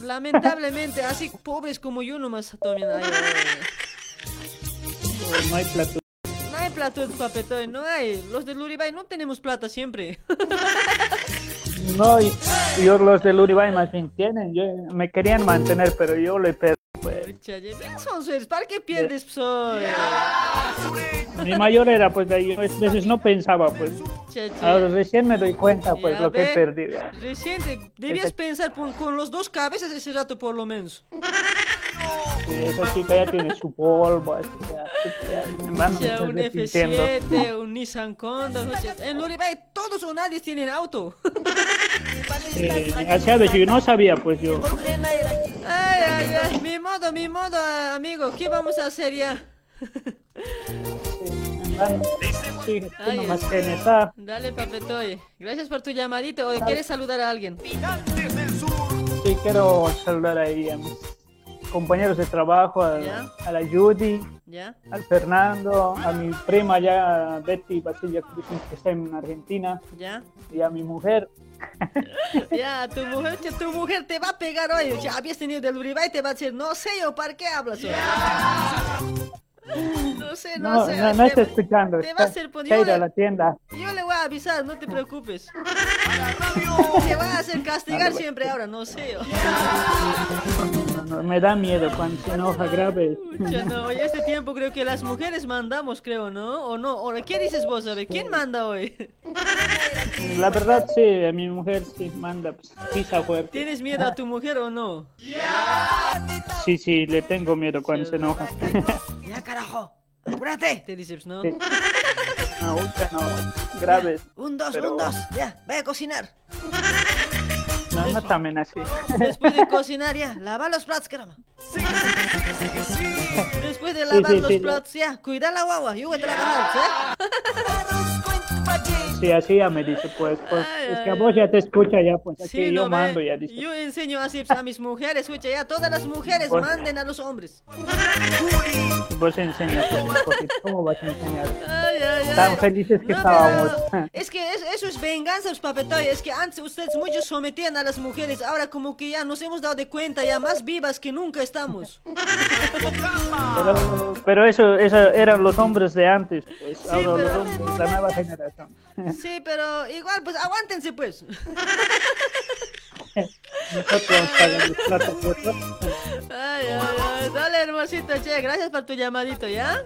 lamentablemente, así pobres como yo nomás también hay. ¿O No hay plato. No hay plata, papetoy, no hay. Los de Luribay no tenemos plata siempre. No, yo los del Uribay más bien tienen. Yo, me querían mantener, pero yo le pedí. Pues. Son seres, ¿para qué pierdes, soy? Mi mayor era, pues, de ahí, yo a veces no pensaba, pues. Ahora recién me doy cuenta, pues, Ya lo que he ve, perdido. Reciente, debías pensar por- con los dos cabezas ese rato por lo menos. Sí, esa chica ya tiene su polvo, así ya, un arrepintiendo. F7, un Nissan Conda, no sé. en Luribay todos o nadie tienen auto. Eh, así a veces yo no sabía, pues yo. Ay, ay, ay, mi modo, mi modo, amigo, ¿qué vamos a hacer ya? Sí, Ay, nomás que está. Dale, papetoy. Gracias por tu llamadito. ¿O quieres saludar a alguien? Sí, quiero saludar ahí a mis compañeros de trabajo, a, a la Judy, ¿Ya? al Fernando, a mi prima ya, Betty Cruz, que está en Argentina, ¿Ya? y a mi mujer. Ya, tu mujer, que tu mujer te va a pegar hoy. Ya habías tenido del Uribay y te va a decir, no sé yo, ¿para qué hablas hoy? No sé, no, No, sé. no, no te- está escuchando, Te va a hacer poner. está ir a la tienda. Yo le voy a avisar, no te preocupes. Te va a hacer castigar siempre ahora, no sé yo. No, no, me da miedo cuando se enoja grave. Ya no, hoy este tiempo creo que las mujeres mandamos, creo, ¿no? ¿O no? ¿O ¿Qué dices vos, a ver? ¿Quién manda hoy? La verdad, sí, a mi mujer sí manda pues, pisa fuerte. ¿Tienes miedo a tu mujer o no? Sí, sí, le tengo miedo cuando se enoja. Carajo, apúrate, te dices, ¿no? Sí. No, ahorita no, graves. Un, dos, Pero- un, dos, ya, voy a cocinar. No, no también así. Después de cocinar, ya, lava los platos, caramba. Después de Sí, lavar sí, los sí. platos, ya, cuida la guagua, yo voy a trabajar, ¿sí? Sí, así ya me dice, pues, pues es que a vos ya te escucha ya, pues aquí Sí, yo no, mando ya, dice. Yo enseño así a mis mujeres, escucha, ya, todas las mujeres Pues- manden a los hombres. Vos enseñas, pues. ¿cómo vas a enseñar? Ay, ay, ay. Tan felices que No, estábamos. Es que es- eso es venganza, los papetoy. Es que antes ustedes muchos sometían a las mujeres. Ahora como que ya nos hemos dado de cuenta, ya más vivas que nunca estamos. Pero, pero eso, eso eran los hombres de antes, pues, Sí, ahora los pero- hombres, la nueva generación. Sí, pero igual, pues aguántense pues. Nosotros pagamos Ay, ay, ay. Dale, hermosito, che. Gracias por tu llamadito, ¿ya?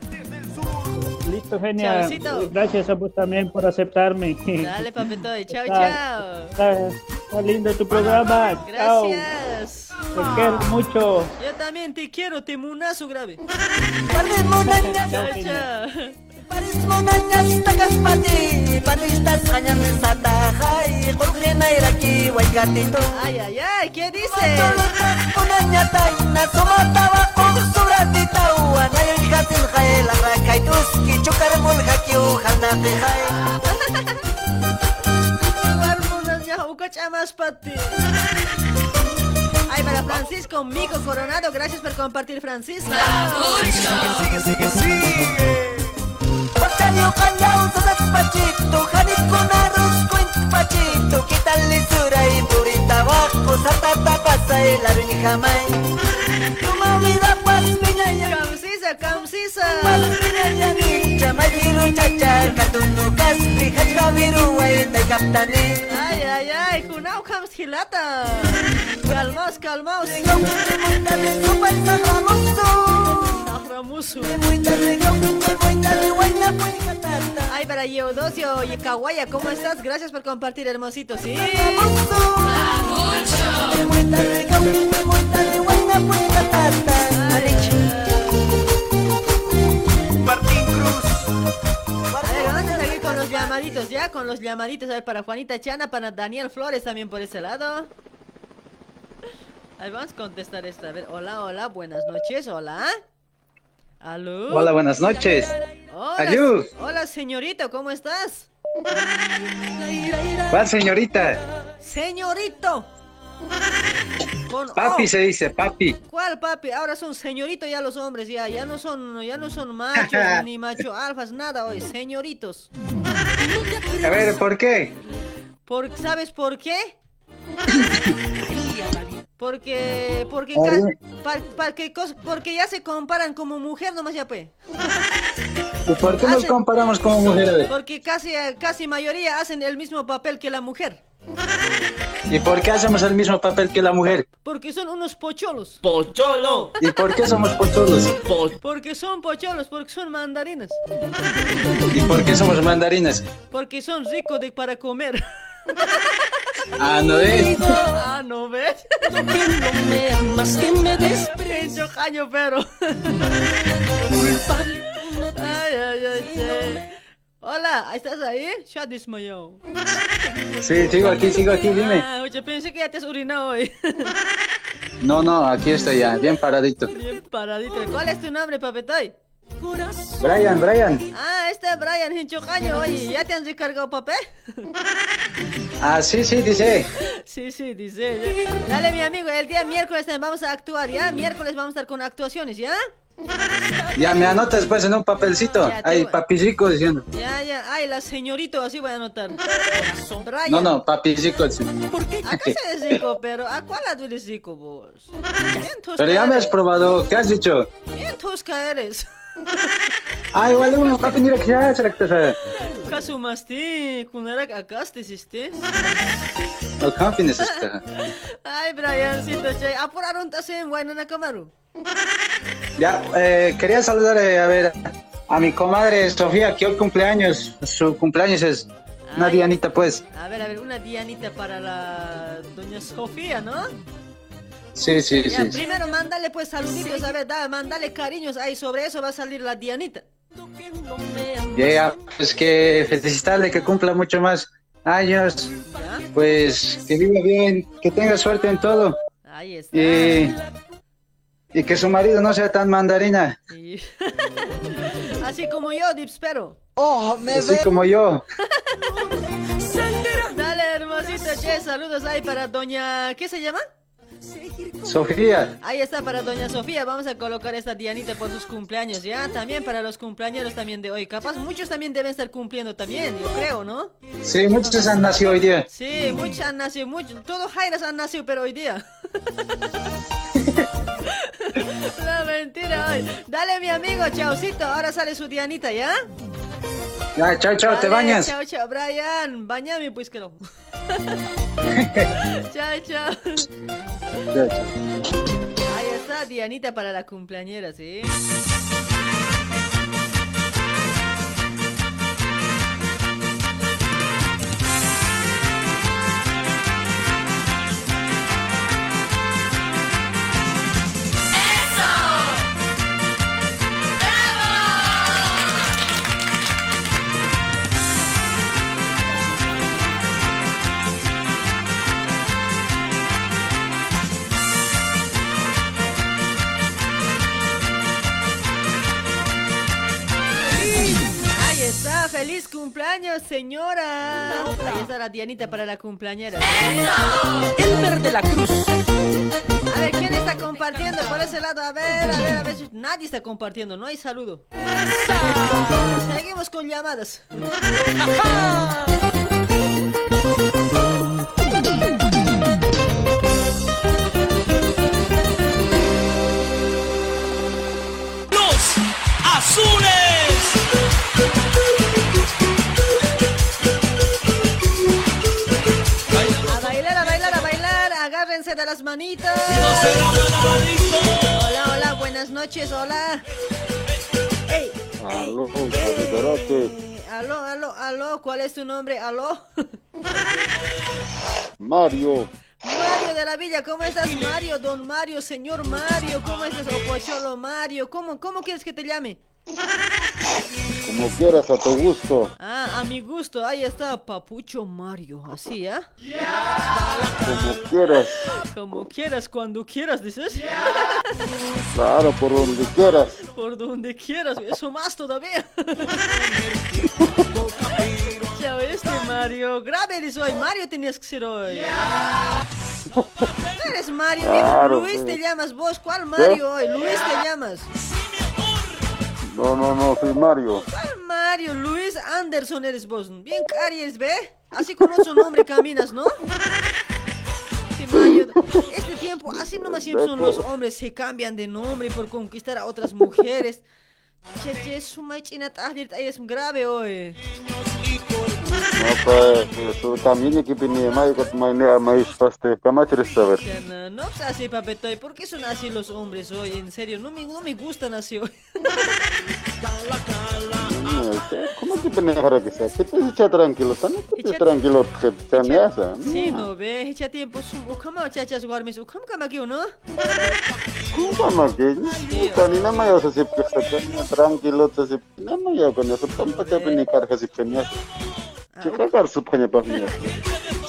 Listo, genial. Chaucito. Gracias a vos también por aceptarme. Dale, papetoy. Chao, chao. Está, está lindo tu programa. Chao. Gracias. Te quiero mucho. Yo también te quiero, te munazo grave. Chao, Chao, Ay, ay, ay, ¿qué dice? Ay, para Francisco Mico Coronado, gracias por compartir, Francisco. Sigue, sigue, sigue. Pachito, pachito, sa tatapasay laro ni pas. Kamsisa, kamsisa. Pas chamayiru ay. Ay, ay, ay, kunau kams hilata. Calmaos, calmaos. Ramusu. Ay, para Yeodosio y Kawaya, ¿cómo estás? Gracias por compartir, hermosito, ¿sí? Martín Cruz. A ver, vamos a seguir con los llamaditos, ya, con los llamaditos. A ver, para Juanita Chana, para Daniel Flores también por ese lado. Ahí vamos a contestar esta. A ver, hola, hola, buenas noches, hola. ¿Aló? Hola, buenas noches. Hola, Ayú. hola, señorito, ¿cómo estás? ¿Cuál señorita? Señorito. Con Papi O. se dice, papi. ¿Cuál papi? Ahora son señoritos ya los hombres, ya, ya no son, ya no son machos ni macho alfas, nada hoy, señoritos. A ver, ¿por qué? Por, ¿Sabes por qué? Porque, porque, A ca- ver. pa- pa- que cos- porque ya se comparan como mujer nomás ya pues. ¿Y por qué nos comparamos como mujeres? Porque casi, casi mayoría hacen el mismo papel que la mujer. ¿Y por qué hacemos el mismo papel que la mujer? Porque son unos pocholos. Pocholo. ¿Y por qué somos pochudos? Porque son pocholos, porque son mandarinas. ¿Y por qué somos mandarinas? Porque son ricos de, para comer. Ah, ¿no ves? Ah, ¿no ves? No me amas, que me desprecio, jaño, pero. Ay, ay, ay, sí. Hola, ¿estás ahí? Ya desmayó. Sí, sigo aquí, sigo aquí, dime. Ah, oye, pensé que ya te has orinado hoy. No, no, aquí estoy ya, bien paradito. Bien paradito. ¿Cuál es tu nombre, papetoy? Brian, Brian. Ah, este es Brian Hinchocaño. Oye, ¿ya te han recargado papel? Ah, sí, sí, dice. Sí, sí, dice. Dale, mi amigo, el día miércoles vamos a actuar, ¿ya? Miércoles vamos a estar con actuaciones, ¿ya? Ya me anotas pues en un papelcito. Ya, voy. papicico diciendo. Ya, ya. Ay, la señorito, así voy a anotar. Brian. No, no, papicico. Acá se rico, pero ¿a cuál lado eres rico vos? Pero ya me has probado, ¿qué has dicho? Bien tosca eres. Ah, igual uno, papi, mira que ya se la Kasumasti, kunarak akaste siste. No confines esta. Ay, Briancito, che, apuraron en Guaynana Camaru. Ya, eh, quería saludar, eh, a ver, a mi comadre Sofía, que hoy cumpleaños. Su cumpleaños es una dianita, pues. A ver, a ver, una dianita para la doña Sofía, ¿no? Sí, sí, Ya, sí. primero mándale pues saluditos, a ver, da, mándale cariños, ahí sobre eso va a salir la dianita. Ya, ya, pues que felicitarle, que cumpla mucho más años. Pues que viva bien, que tenga suerte en todo. Ahí está. Y, y que su marido no sea tan mandarina, Así como yo, Dipspero. Oh, así como yo. Dale, hermosito, che, saludos ahí para doña... ¿Qué se llama? Sofía, Ahí está para doña Sofía, vamos a colocar esta Dianita por sus cumpleaños, ¿ya? También para los cumpleaños también de hoy. Capaz muchos también deben estar cumpliendo también, yo creo, ¿no? sí, muchos han nacido hoy día. Sí, muchos han nacido, muchos, todos Jairas han nacido, pero hoy día. La mentira hoy. Dale, mi amigo, chaucito, ahora sale su Dianita, ¿ya? Ya, chao, chao, te bañas. Chao, chao, Brian. Bañame, pues, que no. chao, chao. Ahí está Dianita para la cumpleañera, ¿sí? Feliz cumpleaños, señora. Ahí está la Dianita para la cumpleañera. El verde la cruz. A ver, ¿quién está compartiendo por ese lado? A ver, a ver, a ver. Nadie está compartiendo, no hay saludo. Seguimos con llamadas. De las manitas. Hola, hola, buenas noches, hola. Ey, Aló, Capitarate. eh, aló, aló, aló, ¿cuál es tu nombre? Aló. Mario. Mario de la Villa, ¿cómo estás, Mario? Don Mario, señor Mario, ¿cómo estás? O Pocholo Mario, ¿cómo, ¿cómo quieres que te llame? Como quieras, a tu gusto. Ah, a mi gusto, ahí está Papucho Mario, así, ¿ah? Como quieras. Como quieras, cuando quieras, dices. Claro, por donde quieras. Por donde quieras, eso más todavía. ya oíste, Mario. Grave eres hoy, Mario tenías que ser hoy. No eres Mario, Claro, Luis te llamas vos. ¿Cuál Mario hoy? Luis te llamas. No, no, no, soy Mario. ¿Cuál Mario? Luis Anderson eres vos. Bien cari eres, ¿ve? Así con otro nombre caminas, ¿no? Mario, Este tiempo, así nomás siempre son los hombres, se cambian de nombre por conquistar a otras mujeres. Che, che, su machina es grave hoy. No, tú también aquí vine, mai, que mai, ne, mai, paste, ¿cómo quieres saber? No, no pues así, papetoy. ¿Por qué son así los hombres hoy? En serio, no me, no me gustan así hoy. ¿Cómo que vine para que sea? ¿Qué te echa tranquilo? ¿Están tranquilo? ¿Qué te amenaza? Sí, no ve, echa tiempo, su ukama chachas guarmis, ukam kama que uno. ¿Cómo más que? Puta, ni nada más, si que está que- tranquilo, si nada más ya con eso, tampoco te vine carga si peñas. ¿Qué cagar su peña para mí?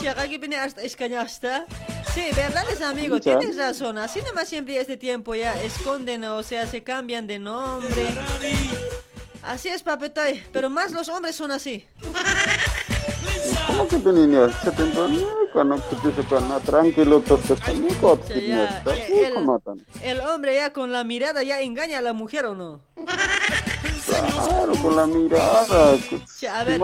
Chaga que viene hasta escañasta. Sí, verdad es amigo, tienes razón. Así nomás siempre este tiempo ya esconden, o sea, se cambian de nombre. Así es, papetoy, pero más los hombres son así. Te dice cuando tranquilo, el- hombre ya con la mirada ya engaña a la mujer, ¿o no? Claro, con la mirada. A ver.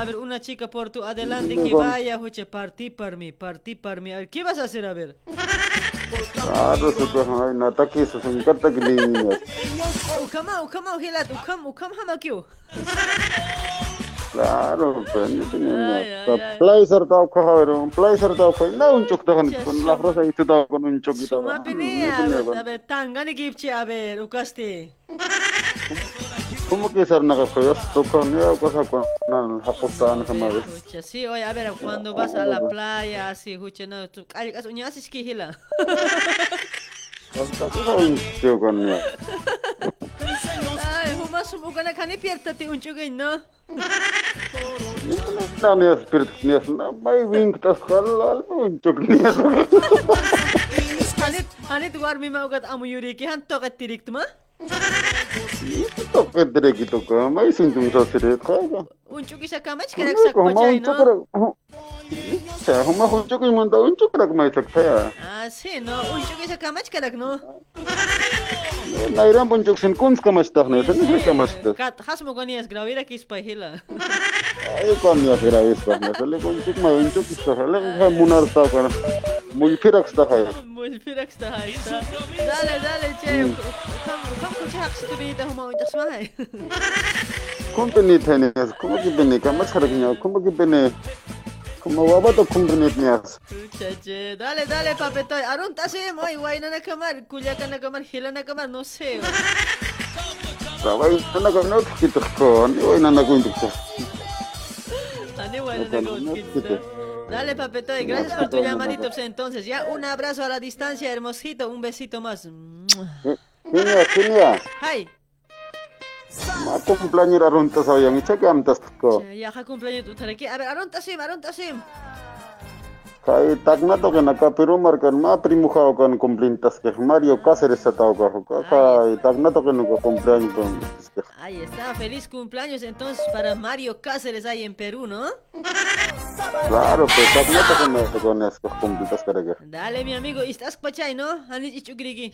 A ver, una chica por tu adelante que vaya, partí para mí, partí para mí. ¿qué vas a hacer? A ver. Claro, su cojo, ay, no toque eso, se encanta que niños. Ucamao, ucamao, gelato, ucam, ucam, hamakyu. Claro, prende, tenía. Placer tau cojo, pero un placer tau cojo, no un choc tau con la rosa y tú tau con un choc y tau. Suma pinea, a ver, tangani kipchi, a ver, ucaste. Como que sar na ko yo to kon ya ko sa kon na haputan sama vez. Hucha, sí, oye, a ver, cuando vas a la playa, así, hucha, no, tú, ay, as uñas es que hila. Hasta ko un chok kon ya. Ay, humas umuka na kani piértate un chugin, ¿no? Na ni spirit ni na may wing tas kal al un chok ni. Hanit, hanit war mi maugat amu yuri ki han tokat tirik tuma? To ke dere gitu ko may sintung sa sire ka. Un chugi sa kamach kanak Ko sak ma pachay, un chok no? ra. Sa huma un chok man da un chok ra may sakta. Ah, sí, no, un chugi sa kamach kanak, no? Na iram un chok sin kunz kamas ta ne sa ni kamas ta. Kat, has mo ganias grawira kis pa hila. Ay kon ya gravis pa ne. Sa le un chok may un chok sa le ha munar ta ka. Muy firax ta ka. Mul pirax ta hai ta. Dale, dale, che. Kam, kam kuchi hak situ bita huma un tasmai. Company thane como que bene kamas haragnya como waba to company nias. Che, che, dale, dale, papetoy. Arun tasim, oy, guay na nakamar, kulya ka nakamar, hila nakamar, no sé. Sabay na ka no kito ko ni oy na na ko. Ani, guay na nakamar. Dale, papetoy, gracias por tu llamadito. Entonces, ya un abrazo a la distancia, hermosito, un besito más. Kinya kinya. Hi. Ma cumpleaños arun ta sa yang icha kam tas ko. Ya, cumpleaños tu tareki. A ver, Arun tasim, Arun tasim. Kai tagna to kana ka pero markan ma primo khao kan cumplintas ke Mario Cáceres sa tao ka ka kai tagna to kana ko cumpleaños ton. Ahí está, feliz cumpleaños entonces para Mario Cáceres ahí en Perú, ¿no? Claro, pues tagna to kana ko kon es ko cumplintas ka Dale, mi amigo, ¿y estás pachay, no? Anit ichugrigi.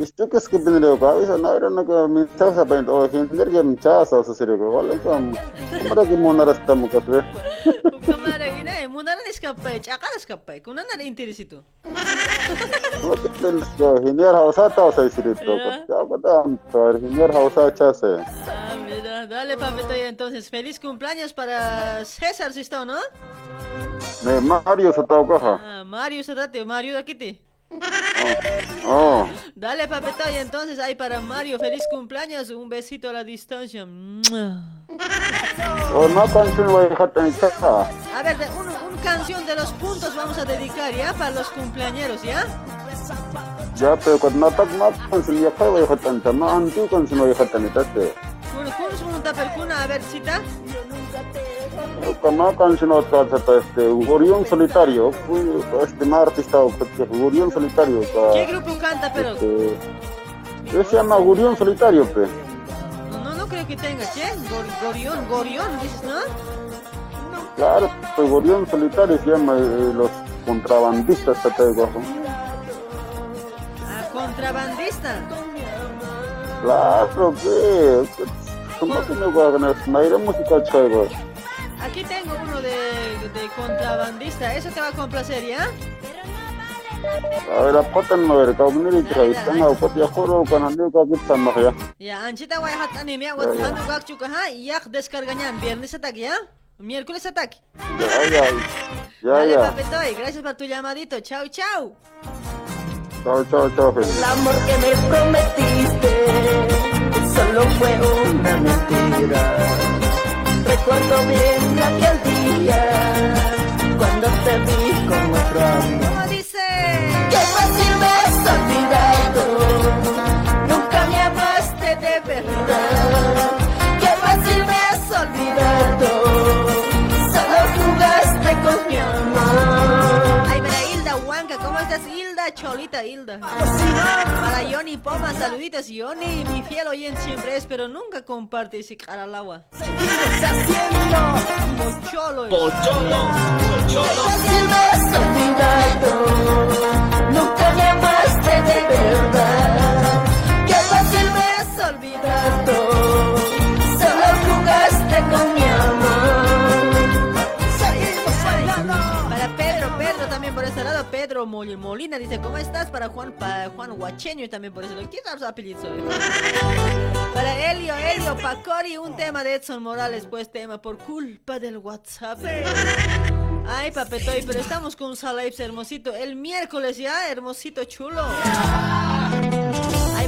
Isto que es que vendría acá, esa no era una que me estaba sapendo, o gente que me chasa, o serio, que vale, como, para que monar hasta mu café. Kamara ina eh, muna na iskapay, tsaka na iskapay. Kung na na interest ito. No te tienes que genial hausa ta, o sea, serio, to, ya padam, to, genial hausa chase. Ah, mira, dale, papito, y entonces, feliz cumpleaños para César Sisto, ¿no? Me Mario ha. Ah, Mario Sadate, Mario Dakiti. Oh, Dale, papito, y entonces ahí para Mario, feliz cumpleaños, un besito a la distancia. oh, no a ver, de- un, un canción de los puntos vamos a dedicar ya para los cumpleañeros, ¿ya? Ya, pero cuando no no con su vieja voy a jotar, no antiguo con su vieja tan tate. Kun kun sun percuna, a ver, cita. Cuando con su no trata este Gurión solitario, este más artista que Gurión solitario. ¿Qué grupo canta, pero? Este, se llama Gurión solitario, pe. No, no, no creo que tenga, ¿qué? Gor- Gorión, Gorión, dices, ¿no? Claro, pues Gurión solitario se llama eh, los contrabandistas tate de guajo. Ah, contrabandista. Claro, pe. ¿Cómo que no va a ganar? Mayra música chévere. Aquí tengo uno de, de contrabandista. Eso te va a complacer, ¿ya? A ver, apata no ver, bener itu kai tanga upat ya koro kan ande ka kita mah ya. Ya, Anchita Guayhat Anemia, Guatemala, Guachuca, y ya descargañan. Viernes ataque, ¿ya? Miércoles ataque. Ya ya. Ya Dale, ya. papetoy, gracias por tu llamadito. Chau, chau. Chao, chao, chao. Feliz. El amor que me prometiste solo fue una mentira. Recuerdo bien aquel día cuando te vi con otro amor. ¿Cómo dice? Qué fácil me mi amor. Ay, mira, Hilda Huanca, ¿cómo estás, Hilda? Cholita, Hilda. Para Johnny Poma, saluditos, Johnny, mi fiel oyente siempre es, pero nunca comparte ese cara al agua. Pocholo. Pocholo, olvidado. Nunca me amaste de verdad. Qué fácil me has olvidado. Pedro Mol- Molina dice, ¿cómo estás? Para Juan, para Juan Huacheño también por lado. ¿Quién sabe su apellido? Para Elio, Elio, Pacori, un tema de Edson Morales, pues tema por culpa del WhatsApp. Ay, papetoy, pero estamos con Salaips hermosito. El miércoles ya, hermosito chulo.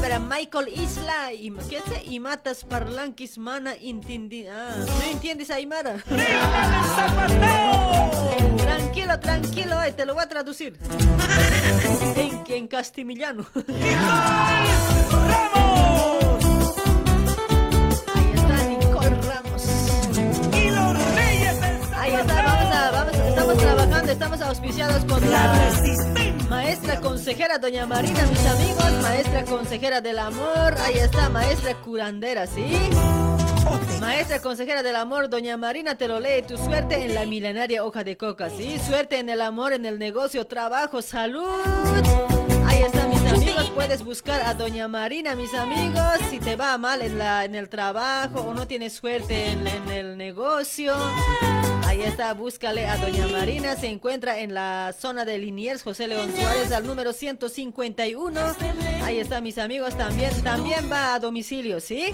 Para Michael Isla, y, ¿qué? Y matas parlanquis mana intindi. Ah, ¿no entiendes, Aymara? Tranquilo, tranquilo, ay, te lo voy a traducir. En, en castimillano. Ahí está Nicole Ramos. Y los reyes Ahí está, vamos a, vamos, estamos trabajando, estamos auspiciados con la maestra consejera Doña Marina, mis amigos, maestra consejera del amor, ahí está, maestra curandera, ¿sí? Maestra consejera del amor, Doña Marina te lo lee, tu suerte en la milenaria hoja de coca, ¿sí? Suerte en el amor, en el negocio, trabajo, salud. Ahí está, mis amigos, puedes buscar a Doña Marina, mis amigos, si te va mal en, la, en el trabajo o no tienes suerte en, en el negocio. Ahí está, búscale a Doña Marina, se encuentra en la zona de Liniers, José León Suárez, al número 151. Ahí está, mis amigos, también, también va a domicilio, ¿sí?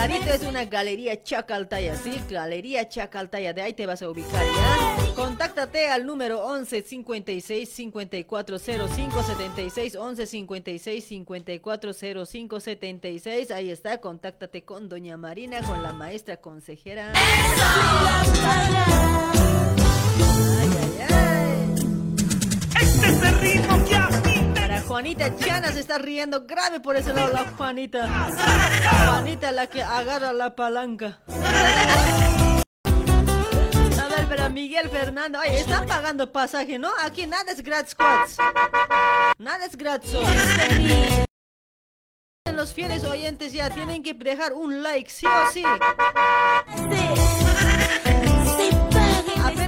Clarito es una galería Chacaltaya, ¿sí? Galería Chacaltaya, de ahí te vas a ubicar, ¿ya? Contáctate al número 11 56 54 05 76 11 56 54 05 76. Ahí está, contáctate con Doña Marina, con la maestra consejera. Ay, ay, ay. Este es el ritmo que Para Juanita Chana se está riendo grave por ese lado la Juanita. Juanita la que agarra la palanca. A ver, pero Miguel Fernando, ay, están pagando pasaje, ¿no? Aquí nada es gratis, cuates. Nada es gratis. Los fieles oyentes ya tienen que dejar un like, sí o sí.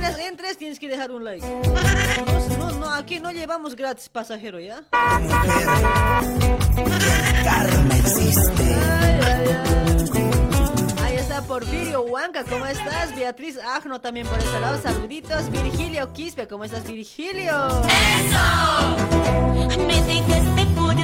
Apenas entres tienes que dejar un like. No, no, aquí no llevamos gratis pasajero, ¿ya? Ay. Ahí está Porfirio Huanca, ¿cómo estás? Beatriz Agno también por ese lado, saluditos. Virgilio Quispe, ¿cómo estás, Virgilio? Me dejaste por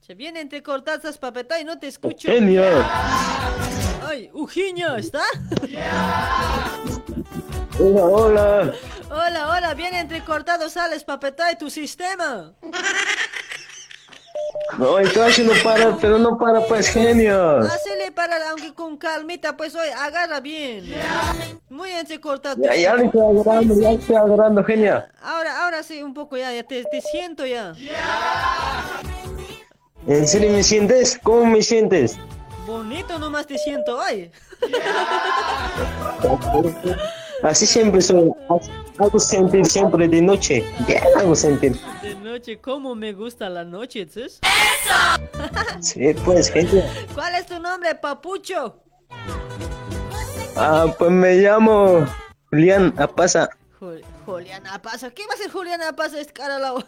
Se viene entrecortadas papeta y no te escucho. Genio. Ay, Ujiño, ¿está? Hola, hola. Hola, hola, viene entrecortado, sales papeta y tu sistema. No, casi no para, pero no para, pues, genio. Hacele para, aunque con calmita, pues hoy agarra bien. Muy entrecortado. Ya, ya le estoy agarrando, ya le estoy agarrando, genio. Ahora, ahora sí, un poco ya, ya te, te siento ya. ¿En serio me sientes? ¿Cómo me sientes? Bonito nomás te siento hoy. Así siempre soy. Hago sentir siempre de noche. Bien hago sentir. De noche, ¿cómo me gusta la noche, ¿sí? Sí, pues, genio. ¿Cuál es tu nombre, papucho? Ah, pues me llamo Julián Apasa. Jul- Juliana Pasa. ¿Qué va a ser Juliana Pasa este cara al lado?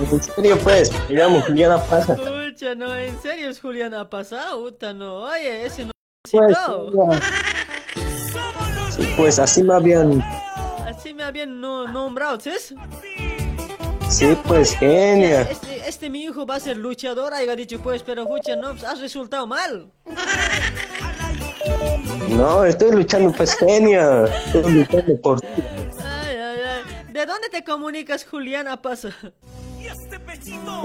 En serio, pues, me llamo Julián Apasa. Pucha, no, en serio es Juliana Pasa, Uta, no. Oye, ese no Pues. Sí, pues así me habían. Así me habían no, nombrado, ¿sí? Sí, pues, genio. Este, este mi hijo va a ser luchador, haya dicho pues, pero pucha, no, pues, has resultado mal. No, estoy luchando, pues, genio. Estoy luchando por ti. Ay, ay, ay. ¿De dónde te comunicas, Juliana Pasa?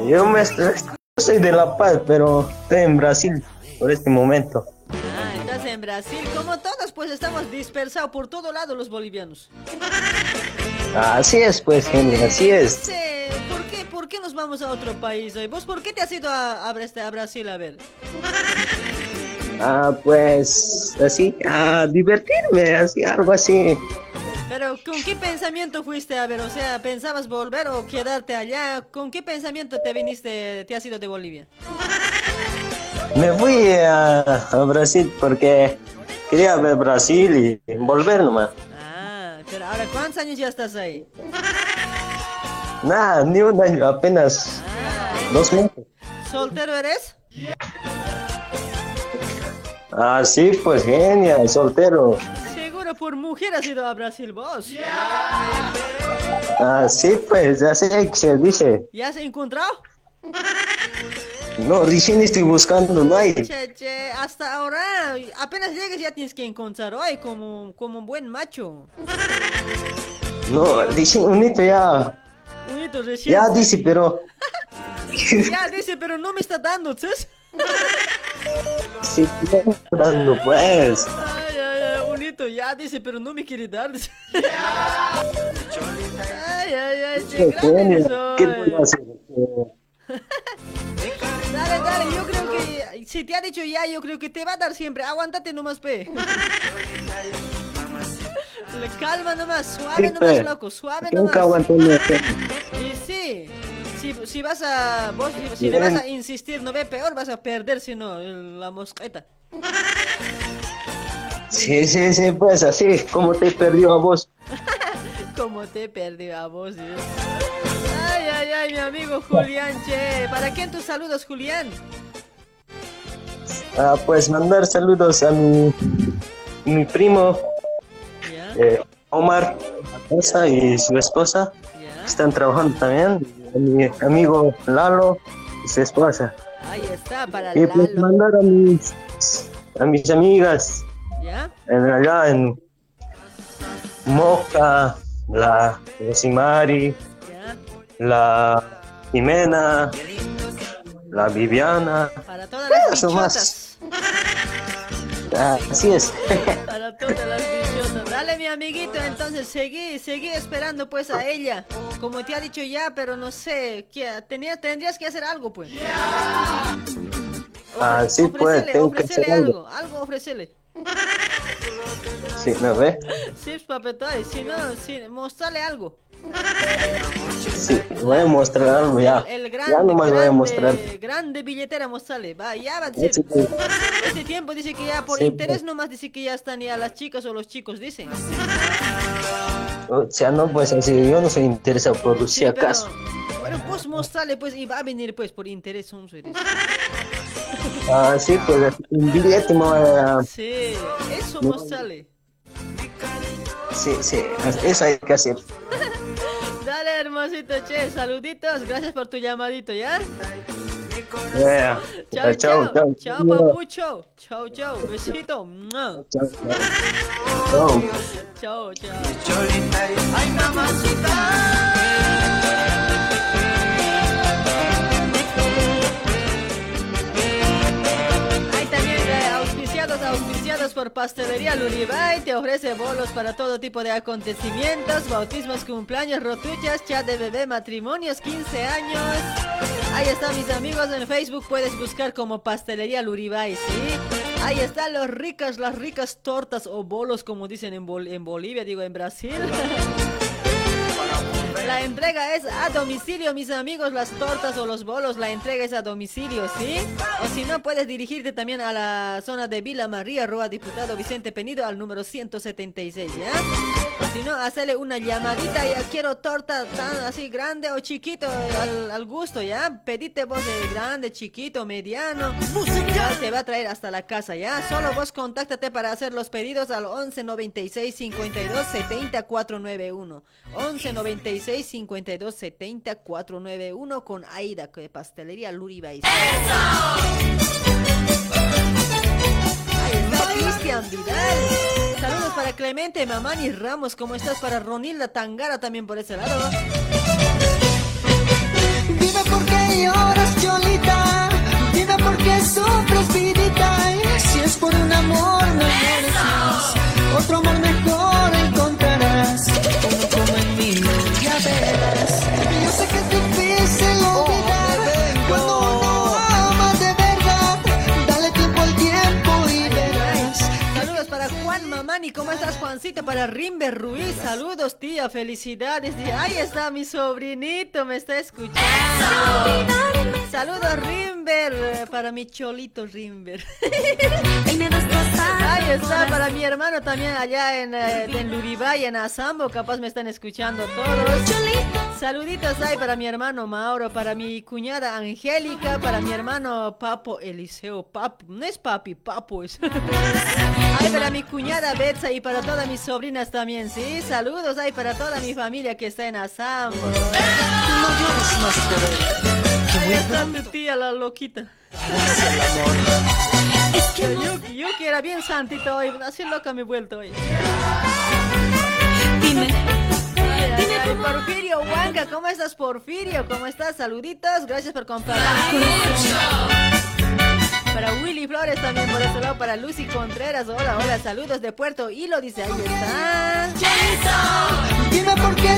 Yo me estoy, soy de La Paz, pero estoy en Brasil por este momento. Estás en Brasil. Como todos, pues estamos dispersados por todo lado los bolivianos. Así es, pues, genio, así es. ¿por qué, ¿Por qué nos vamos a otro país hoy? ¿Vos por qué te has ido a, Bras- a Brasil a ver? Ah, pues, así, a divertirme, así, algo así. Pero ¿con qué pensamiento fuiste a ver? O sea, ¿pensabas volver o quedarte allá? ¿Con qué pensamiento te viniste, te has ido de Bolivia? Me fui a, a Brasil porque quería ver Brasil y volver nomás. Ah, pero ahora ¿cuántos años ya estás ahí? Nada, ni un año, apenas dos meses. ¿Soltero eres? Ah, sí, pues genial, soltero. Seguro por mujer has ido a Brasil vos. Ah, sí, pues, ya sé que se dice. ¿Ya has encontrado? No, recién estoy buscando, no hay. Che, che, hasta ahora, apenas llegues ya tienes que encontrar hoy como, como un buen macho. No, recién unito ya. Bonito recién. Ya dice, pero. Ya dice, pero no me está dando, ¿sabes? Sí, ya dando, pues. Ay, ay, ay, bonito, ya dice, pero no me quiere dar. Ay, ay, ay, Qué qué. ¿Qué puedo hacer? Dale, dale, yo creo que si te ha dicho ya, yo creo que te va a dar siempre. Aguántate nomás, pe. Le calma nomás, suave nomás, loco, suave Nunca nomás. aguanté mi Y sí, si, si vas a, vos, si, si le vas a insistir, no ve peor, vas a perder, si no, el- la mosqueta. Sí, sí, sí, pues así, como te perdió a vos. Como te perdí a vos, Dios. Ay, mi amigo Julián, che. ¿Para quién tus saludos, Julián? Ah, pues mandar saludos a mi, mi primo eh, Omar y su esposa. Están trabajando también. A mi amigo Lalo y su esposa. Ahí está, para Y pues mandar a mis, a mis amigas ¿Ya? en, allá en Moca, la Rosimari, la Jimena, la Viviana. Para todas las Eso más. bichotas. Ah, así es. Para todas las bichotas. Dale, mi amiguito, entonces seguí, seguí esperando pues a ella. Como te ha dicho ya, pero no sé, ¿qué? Tenía, tendrías que hacer algo pues. Ah, sí, pues, Ofrecele, tengo que hacer algo. algo, algo ofrecele. Sí, ¿me ve? Sí, papetoy, si no, sí, mostrale algo. Sí, voy a mostrar algo ya. El grande, Ya nomás voy a grande, mostrar. grande billetera, mostrale. Va, ya va. Sí, sí. Este tiempo dice que ya por Sí, interés nomás dice que ya están ya las chicas o los chicos, dicen. O sea, no, pues así, yo no soy interesado por si acaso. Bueno, pues mostrale, pues, y va a venir, pues, por interés, eres. Ah, sí, pues un billete, a- Sí, eso No. mostrale. Sí, sí, eso hay que hacer. Hermosito, che, saluditos, gracias por tu llamadito, ¿ya? Yeah. Chao, Chao, chao, chao. chao, papucho. Chao, chao, besito. Chao. Chao. Chao, chao. Ay, mamacita. Hay también eh, auspiciados, auspiciados por Pastelería Luribay. Te ofrece bolos para todo tipo de acontecimientos, bautismos, cumpleaños, rotuchas, chat de bebé, matrimonios, 15 años. Ahí están mis amigos en Facebook. Puedes buscar como Pastelería Luribay, ¿sí? Ahí están los ricas, las ricas tortas o bolos, como dicen en, Bol- en Bolivia, digo en Brasil. La entrega es a domicilio, mis amigos, las tortas o los bolos, la entrega es a domicilio, ¿sí? O si no, puedes dirigirte también a la zona de Villa María, Roa Diputado Vicente Penido, al número 176, ¿ya? O si no, hacerle una llamadita, ya quiero torta tan así grande o chiquito, al, al gusto, ¿ya? Pedite vos de grande, chiquito, mediano. Ya te va a traer hasta la casa, ¿ya? Solo vos contáctate para hacer los pedidos al 11 96 52 70 491. 11 96 52 70 491 con Aida, que pastelería Luribay. Cristian Vidal. Saludos para Clemente, Mamani Ramos. ¿Cómo estás? Para Ronilda Tangara también por ese lado. Dime por qué lloras, Cholita. Dime por qué sufres, vidita. Si es por un amor, no. Otro amor mejor mío, Mamani, ¿cómo estás Juancito? Para Rimber Ruiz, saludos tía, felicidades. Ahí está mi sobrinito, me está escuchando. Saludos Rimber, eh, para mi cholito Rimber. Ahí está, para mi hermano también allá en, eh, en Luribay, en Azambo, capaz me están escuchando todos. Saluditos ahí para mi hermano Mauro, para mi cuñada Angélica, para mi hermano Papo Eliseo, Papo, no es papi, Papo es. Ay, para mi cuñada Betsa y para todas mis sobrinas también, sí. Saludos ahí para toda mi familia que está en Azambo. Ahí está tu tía, la loquita. Yo, yo que era bien santito hoy, así loca me he vuelto hoy. Dime. Dime, Porfirio Huanca, ¿cómo estás, Porfirio? ¿Cómo estás? Saluditos, gracias por comprar. Para Willy Flores también por ese lado, para Lucy Contreras, hola, hola, saludos de Puerto Hilo, dice, ahí está. Dime por qué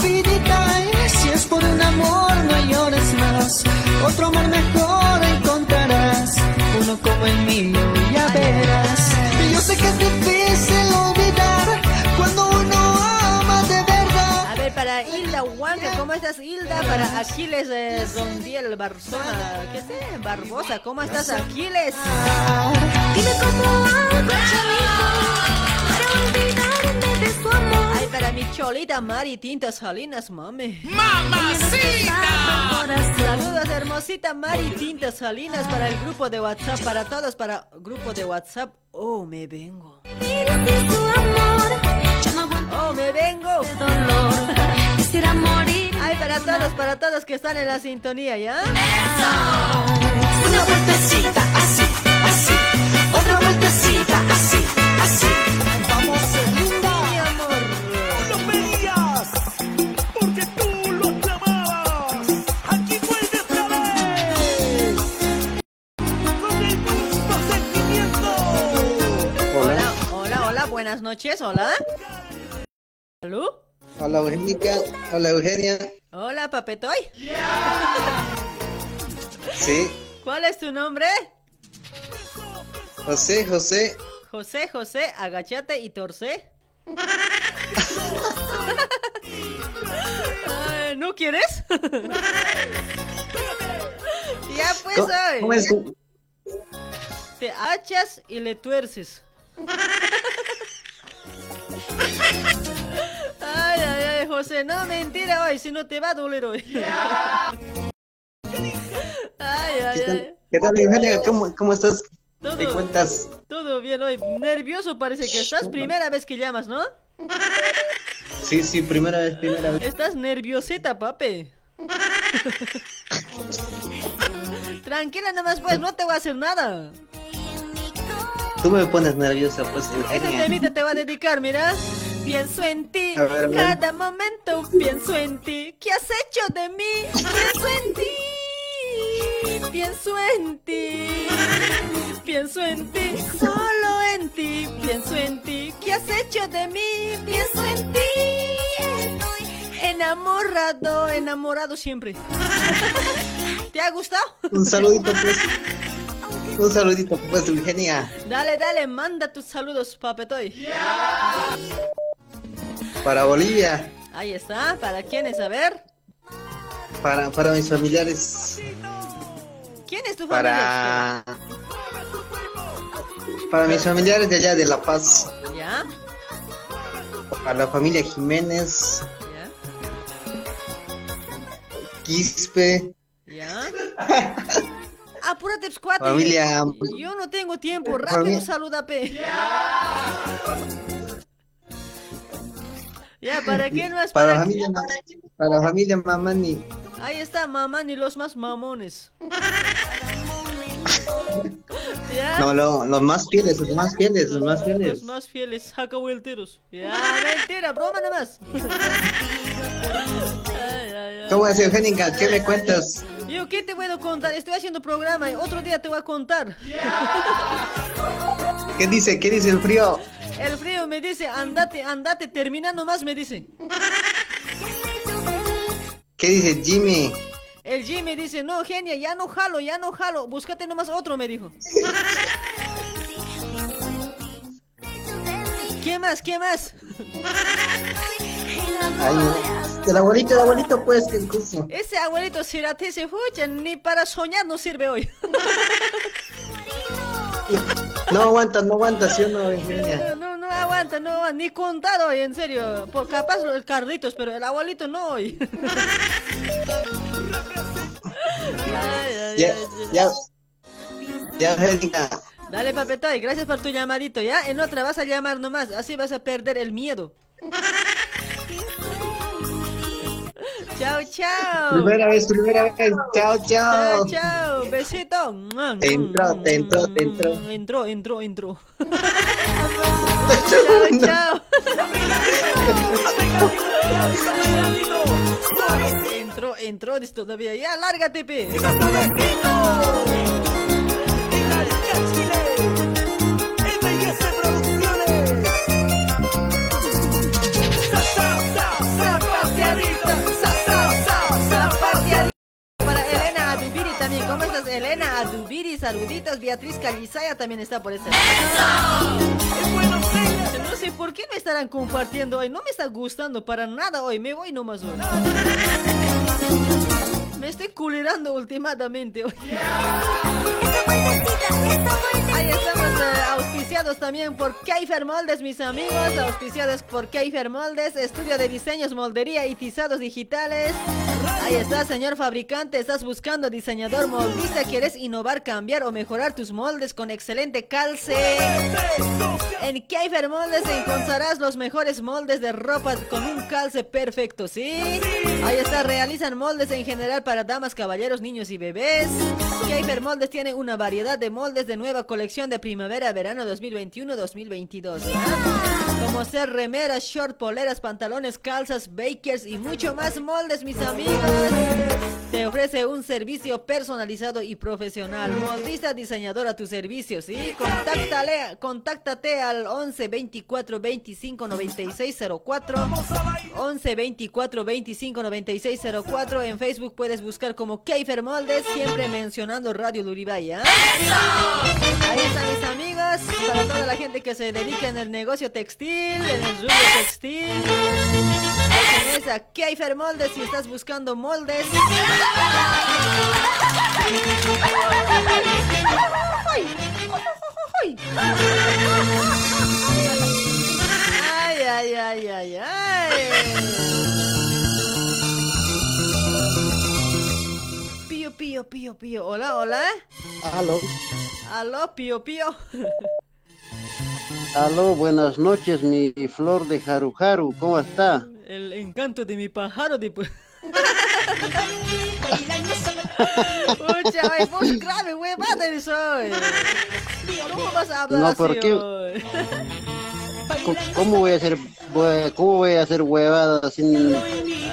vidita. Y Si es por un amor, no llores más. Otro amor mejor encontrarás. Uno como el mío, ya verás. Y Yo sé que es difícil olvidar para Hilda Huanca, ¿cómo estás, Hilda? Para Aquiles eh, Dondiel Barzona, ¿qué sé? Barbosa, ¿cómo estás, Aquiles? Dime cómo hago, de su amor. Ay, para mi cholita Mari Tinta Salinas, mame. ¡Mamacita! Saludos, hermosita Mari Tinta Salinas para el grupo de WhatsApp, para todos, para grupo de WhatsApp. Oh, me vengo. Oh, me vengo. Quisiera morir. Ay, para todos, para todos que están en la sintonía, ¿ya? Una vueltecita así, así. Otra vueltecita así, así. Vamos, linda. Mi amor. Lo pedías, porque tú lo clamabas. Aquí vuelve otra vez. Con el mismo sentimiento. Hola, hola, hola, buenas noches, hola. ¿Aló? Hola Eugenia, hola Eugenia. Hola, Papetoy. Sí, ¿Cuál es tu nombre? José, José. José, José, agachate y torce. ¿No quieres? ya pues, ¿Cómo- ¿sabes? cómo es? Te achas y le tuerces. Mentira, no, mentira hoy, si no te va a doler hoy. Ay, ay, ¿Qué ay. tal, ¿Qué tal, Eugenia? ¿Cómo, cómo estás? Todo. ¿Te cuentas? Todo bien hoy. Nervioso parece que estás. Primera vez que llamas, ¿no? Sí, sí, primera vez, primera vez. Estás nerviosita, papi. Tranquila nomás, pues, no te voy a hacer nada. Tú me pones nerviosa, pues, Ese temita te va a dedicar, mira. Pienso en ti, ver, cada momento pienso en ti. ¿Qué has hecho de mí? Pienso en ti, pienso en ti, pienso en ti, solo en ti, pienso en ti. ¿Qué has hecho de mí? Pienso en ti. Enamorado, enamorado siempre. ¿Te ha gustado? Un saludito, pues. Un saludito, pues, Eugenia. Dale, dale, manda tus saludos, papetoy. Para Bolivia, Ahí está, ¿para quiénes? A ver. para, para mis familiares, ¿Quién es tu familia? para... Para mis familiares de allá de La Paz, ¿Ya? para la familia Jiménez, Quispe, ¿Ya? Apúrate, pues, cuate. Familia- Yo no tengo tiempo. Rápido, Familia- saluda, pe. Ya, ¿para más? para la ¿Para familia, para la familia Mamani, Ahí está, mamá, ni los más mamones. ¿Ya? no, lo- los más fieles, los más fieles, los más Los fieles. más fieles, jacahuelteros. Ya, mentira, broma nomás. Ay, ay, ay. ¿Cómo es? ¿Qué me cuentas? Yo, ¿qué te puedo contar? Estoy haciendo programa y otro día te voy a contar. ¿Qué dice? ¿Qué dice el frío? El frío me dice, andate, andate, termina nomás, me dice. ¿Qué dice Jimmy? El Jimmy dice, no, genia, ya no jalo, ya no jalo, búscate nomás otro, me dijo. ¿Qué más? ¿Qué más? Ay, el abuelito, el abuelito, pues, que curso. Ese abuelito Cirate se fucha, ni para soñar no sirve hoy. No aguanta, no aguanta, ¿sí o no? No, no aguanta, no aguanta, ni contado hoy, en serio. Por capaz los carditos, pero el abuelito no hoy. Ay, ay, Ya, ya, ya, Eugenia. Dale, papetoy, gracias por tu llamadito, ¿ya? En otra vas a llamar nomás, así vas a perder el miedo. chao, chao. Primera vez, primera vez. Chao, Chao, chao. chao. Besito. Te entró, te entró, te entró. Entró, entró, entró. chao, chao. entró, entró, todavía. Ya, lárgate, pe. Saluditos. Beatriz Calizaya también está por ese lado. No sé por qué me estarán compartiendo hoy. No me está gustando para nada hoy. Me voy nomás hoy. Estoy culerando últimamente. Ahí estamos eh, auspiciados también por Keifer Moldes, mis amigos. Auspiciados por Keifer Moldes, estudio de diseños, moldería y tizados digitales. Ahí está, señor fabricante. Estás buscando diseñador moldista. ¿Quieres innovar, cambiar o mejorar tus moldes con excelente calce? En Keifer Moldes encontrarás los mejores moldes de ropa con un calce perfecto, ¿sí? Ahí está, realizan moldes en general para damas, caballeros, niños y bebés. Keifer Moldes tiene una variedad de moldes de nueva colección de primavera-verano 2021-2022. ¿ah? Como ser remeras, short, poleras, pantalones, calzas, bakers y mucho más moldes, mis amigos. Te ofrece un servicio personalizado y profesional. Moldista diseñador a tu servicio, ¿sí? Contáctale, contáctate al 11 24 25 96 04. 11 24 25 96 04. En Facebook puedes buscar como Keifer Moldes, siempre mencionando Radio Luribay, ¿ah? Ahí están mis amigos, para toda la gente que se dedica en el negocio textil, en el rubro textil. Ahí tenés a Keifer Moldes si estás buscando moldes. Ay, ay, ay, ay, ay. Pío, pío, pío, pío. Hola, hola. ¿eh? Aló. Aló, pío, pío. Aló, buenas noches, mi flor de Haruharu. ¿Cómo está? El encanto de mi pájaro de pu- Pucha, ay, muy grave, huevada eso. eh. ¿Cómo vas a hablar No, así ¿por qué? ¿Cómo- ¿Cómo voy a hacer, cómo voy a hacer huevada sin...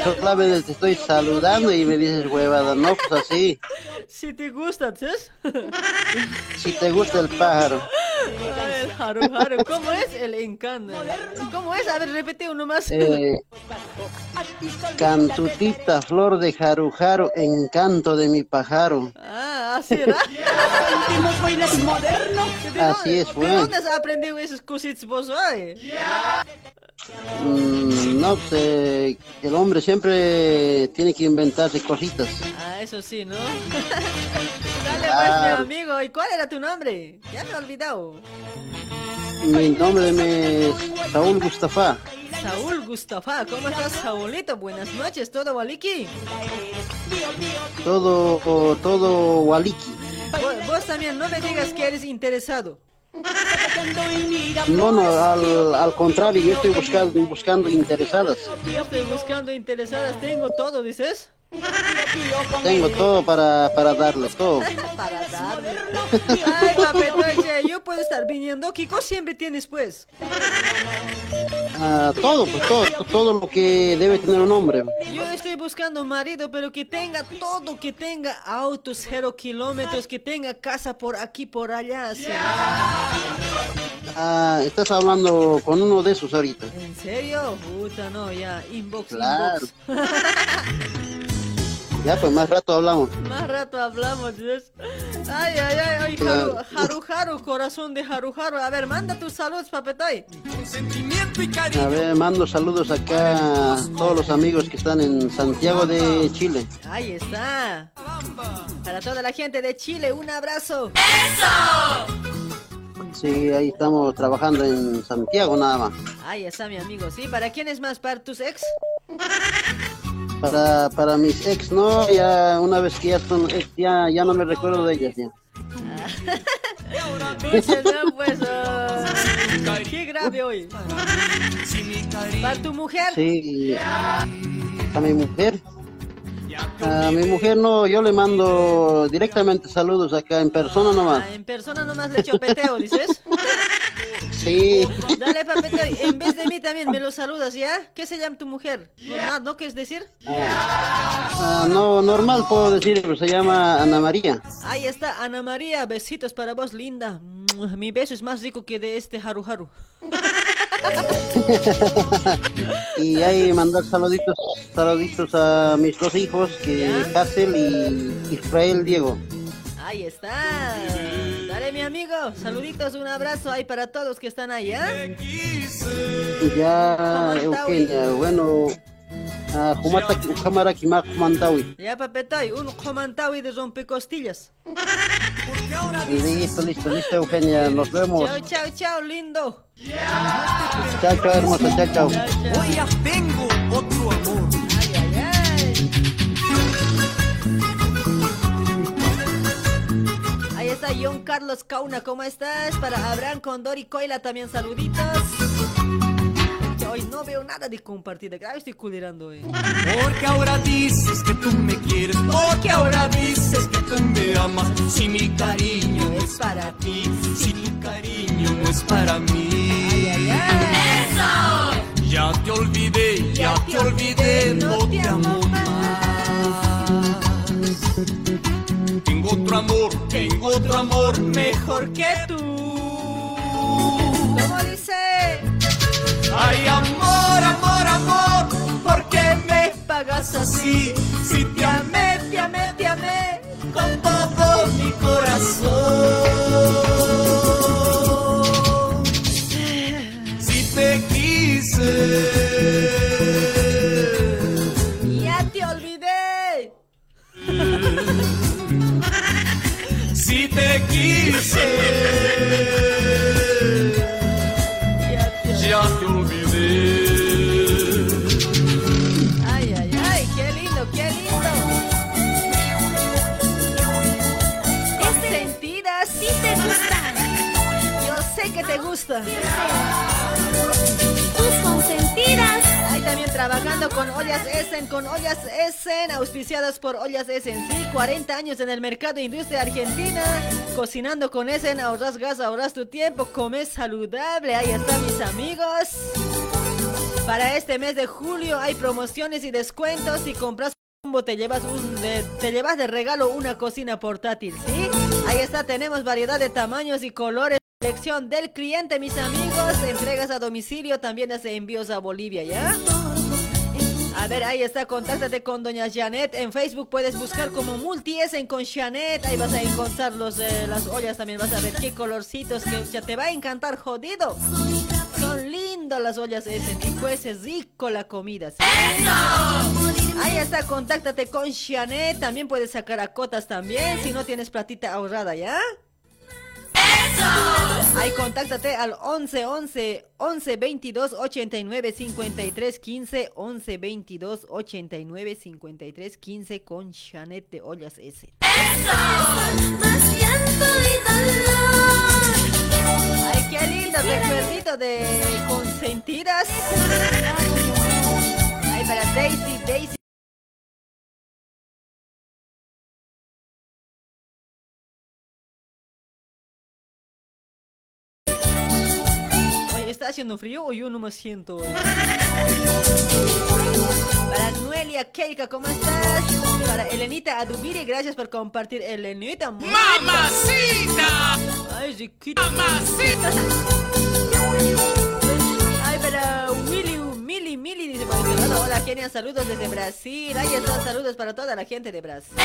Solamente te estoy saludando y me dices huevada, no, pues así, Si te gusta, ¿sabes? si te gusta el pájaro. Ay, El Haru Haru, ¿cómo es? El encanto. ¿Cómo es? A ver, repite uno más. Eh, cantutita, flor de Haru Haru, encanto de mi pájaro. Ah, así era. Así es, ¿De fue. dónde has aprendido esas cositas vos hoy? Mm, no, pues, eh, el hombre siempre tiene que inventarse cositas. Ah, eso sí, ¿no? Dale pues, Claro. mi amigo. ¿Y cuál era tu nombre? Ya me he olvidado. Mi nombre es Saúl Mustafa. Saúl Gustafa. ¿Cómo estás, Saúlito? Buenas noches, ¿todo Waliki? Todo, todo Waliki. Vos, vos también no me digas que eres interesado. No, no, al, al contrario, yo estoy buscando, buscando interesadas. Yo estoy buscando interesadas. Tengo todo, ¿dices? Tengo todo para, para darle, todo. Para darle. Ay, papetoche, yo puedo estar viniendo. Kiko siempre tienes, pues. Ah, todo, pues todo, todo lo que debe tener un hombre. Yo estoy buscando un marido, pero que tenga todo, que tenga autos cero kilómetros, que tenga casa por aquí, por allá. así. Ah, estás hablando con uno de esos ahorita. ¿En serio? Puta, no, ya, inbox, Claro. inbox. Ya, pues más rato hablamos. Más rato hablamos, ¿ves? Ay, ay, ay, ay, Haru, Haru, Haru, corazón de Haru, Haru. A ver, manda tus saludos, papetoy. A ver, mando saludos acá a todos los amigos que están en Santiago de Chile. Ahí está. Para toda la gente de Chile, un abrazo. Sí, ahí estamos trabajando en Santiago nada más. Ahí está, mi amigo. ¿Sí? ¿Para quién es más? ¿Para tus ex? Para, para mis ex, no, ya una vez que ya son ex, ya, ya no me recuerdo de ellas ya. No, pues. ah, qué grave hoy. ¿Para tu mujer? Sí, a mi mujer. A mi mujer no, yo le mando directamente saludos acá en persona nomás. Ah, en persona nomás le echo peteo, dices. Sí, Dale, papito, en vez de mí también me lo saludas, ¿ya? ¿Qué se llama tu mujer? ¿No, ¿no quieres decir? Ah, no, normal puedo decir, pero se llama Ana María. Ahí está, Ana María, besitos para vos, linda. Mi beso es más rico que de este Haru Haru. y ahí mandar saluditos, saluditos a mis dos hijos, que Hazel y Israel Diego. Ahí está. Dale, mi amigo. Saluditos, un abrazo ahí para todos que están ahí, ¿eh? Ya, Eugenia, bueno, a Jumata Kamara Kimak Mandawi. Ya, papetoy, un comantawi de rompecostillas. Listo, listo, listo, Eugenia, nos vemos. Chao, chao, chao, lindo. Chao, chao, hermosa, chao, chao. Hoy ya tengo otro amor. Está John Carlos Cauna, ¿cómo estás? Para Abraham Condori Coila también saluditos. Hoy no veo nada de compartir, ah, estoy culerando hoy. Porque ahora dices que tú me quieres, porque ahora dices que tú me amas. Si mi cariño es para ti, si tu cariño no es para mí. Ya te olvidé, ya te olvidé, no te amo más. Tengo otro amor, tengo otro amor mejor que tú. ¿Cómo dice? Ay, amor, amor, amor, ¿por qué me pagas así? Si te con Ollas Essen, con Ollas Essen, auspiciadas por Ollas Essen. Sí, 40 años en el mercado de industria argentina. Cocinando con Essen, ahorras gas, ahorras tu tiempo, comes saludable. Ahí están mis amigos. Para este mes de julio hay promociones y descuentos. Si compras combo te llevas un de, te llevas de regalo una cocina portátil, ¿sí? Ahí está, tenemos variedad de tamaños y colores. Selección del cliente, mis amigos. Entregas a domicilio, también hace envíos a Bolivia, ¿ya? A ver, ahí está, contáctate con doña Janet. En Facebook puedes buscar como Multiesen con Janet. Ahí vas a encontrar los, eh, las ollas también. Vas a ver qué colorcitos que ya te va a encantar, jodido. Son lindas las ollas Essen y pues es rico la comida. ¿sí? Ahí está, contáctate con Janet. También puedes sacar a cotas también si no tienes platita ahorrada, ¿ya? Ahí contáctate al 11 11 11 22 89 53 15 11 22 89 53 15 con Janet de Ollas S. Ay, qué lindo recuerdito de consentidas. Ay, para Daisy, Daisy. ¿Está haciendo frío o yo no me siento? Para Noelia Keika, ¿cómo estás? Para Elenita Adubiri, gracias por compartir. Elenita, ¡Mamacita! Ay, riquita. ¡Mamacita! Ay, para Willy, Mili, Mili, dice. Hola, Kenia, saludos desde Brasil. Ahí están saludos para toda la gente de Brasil.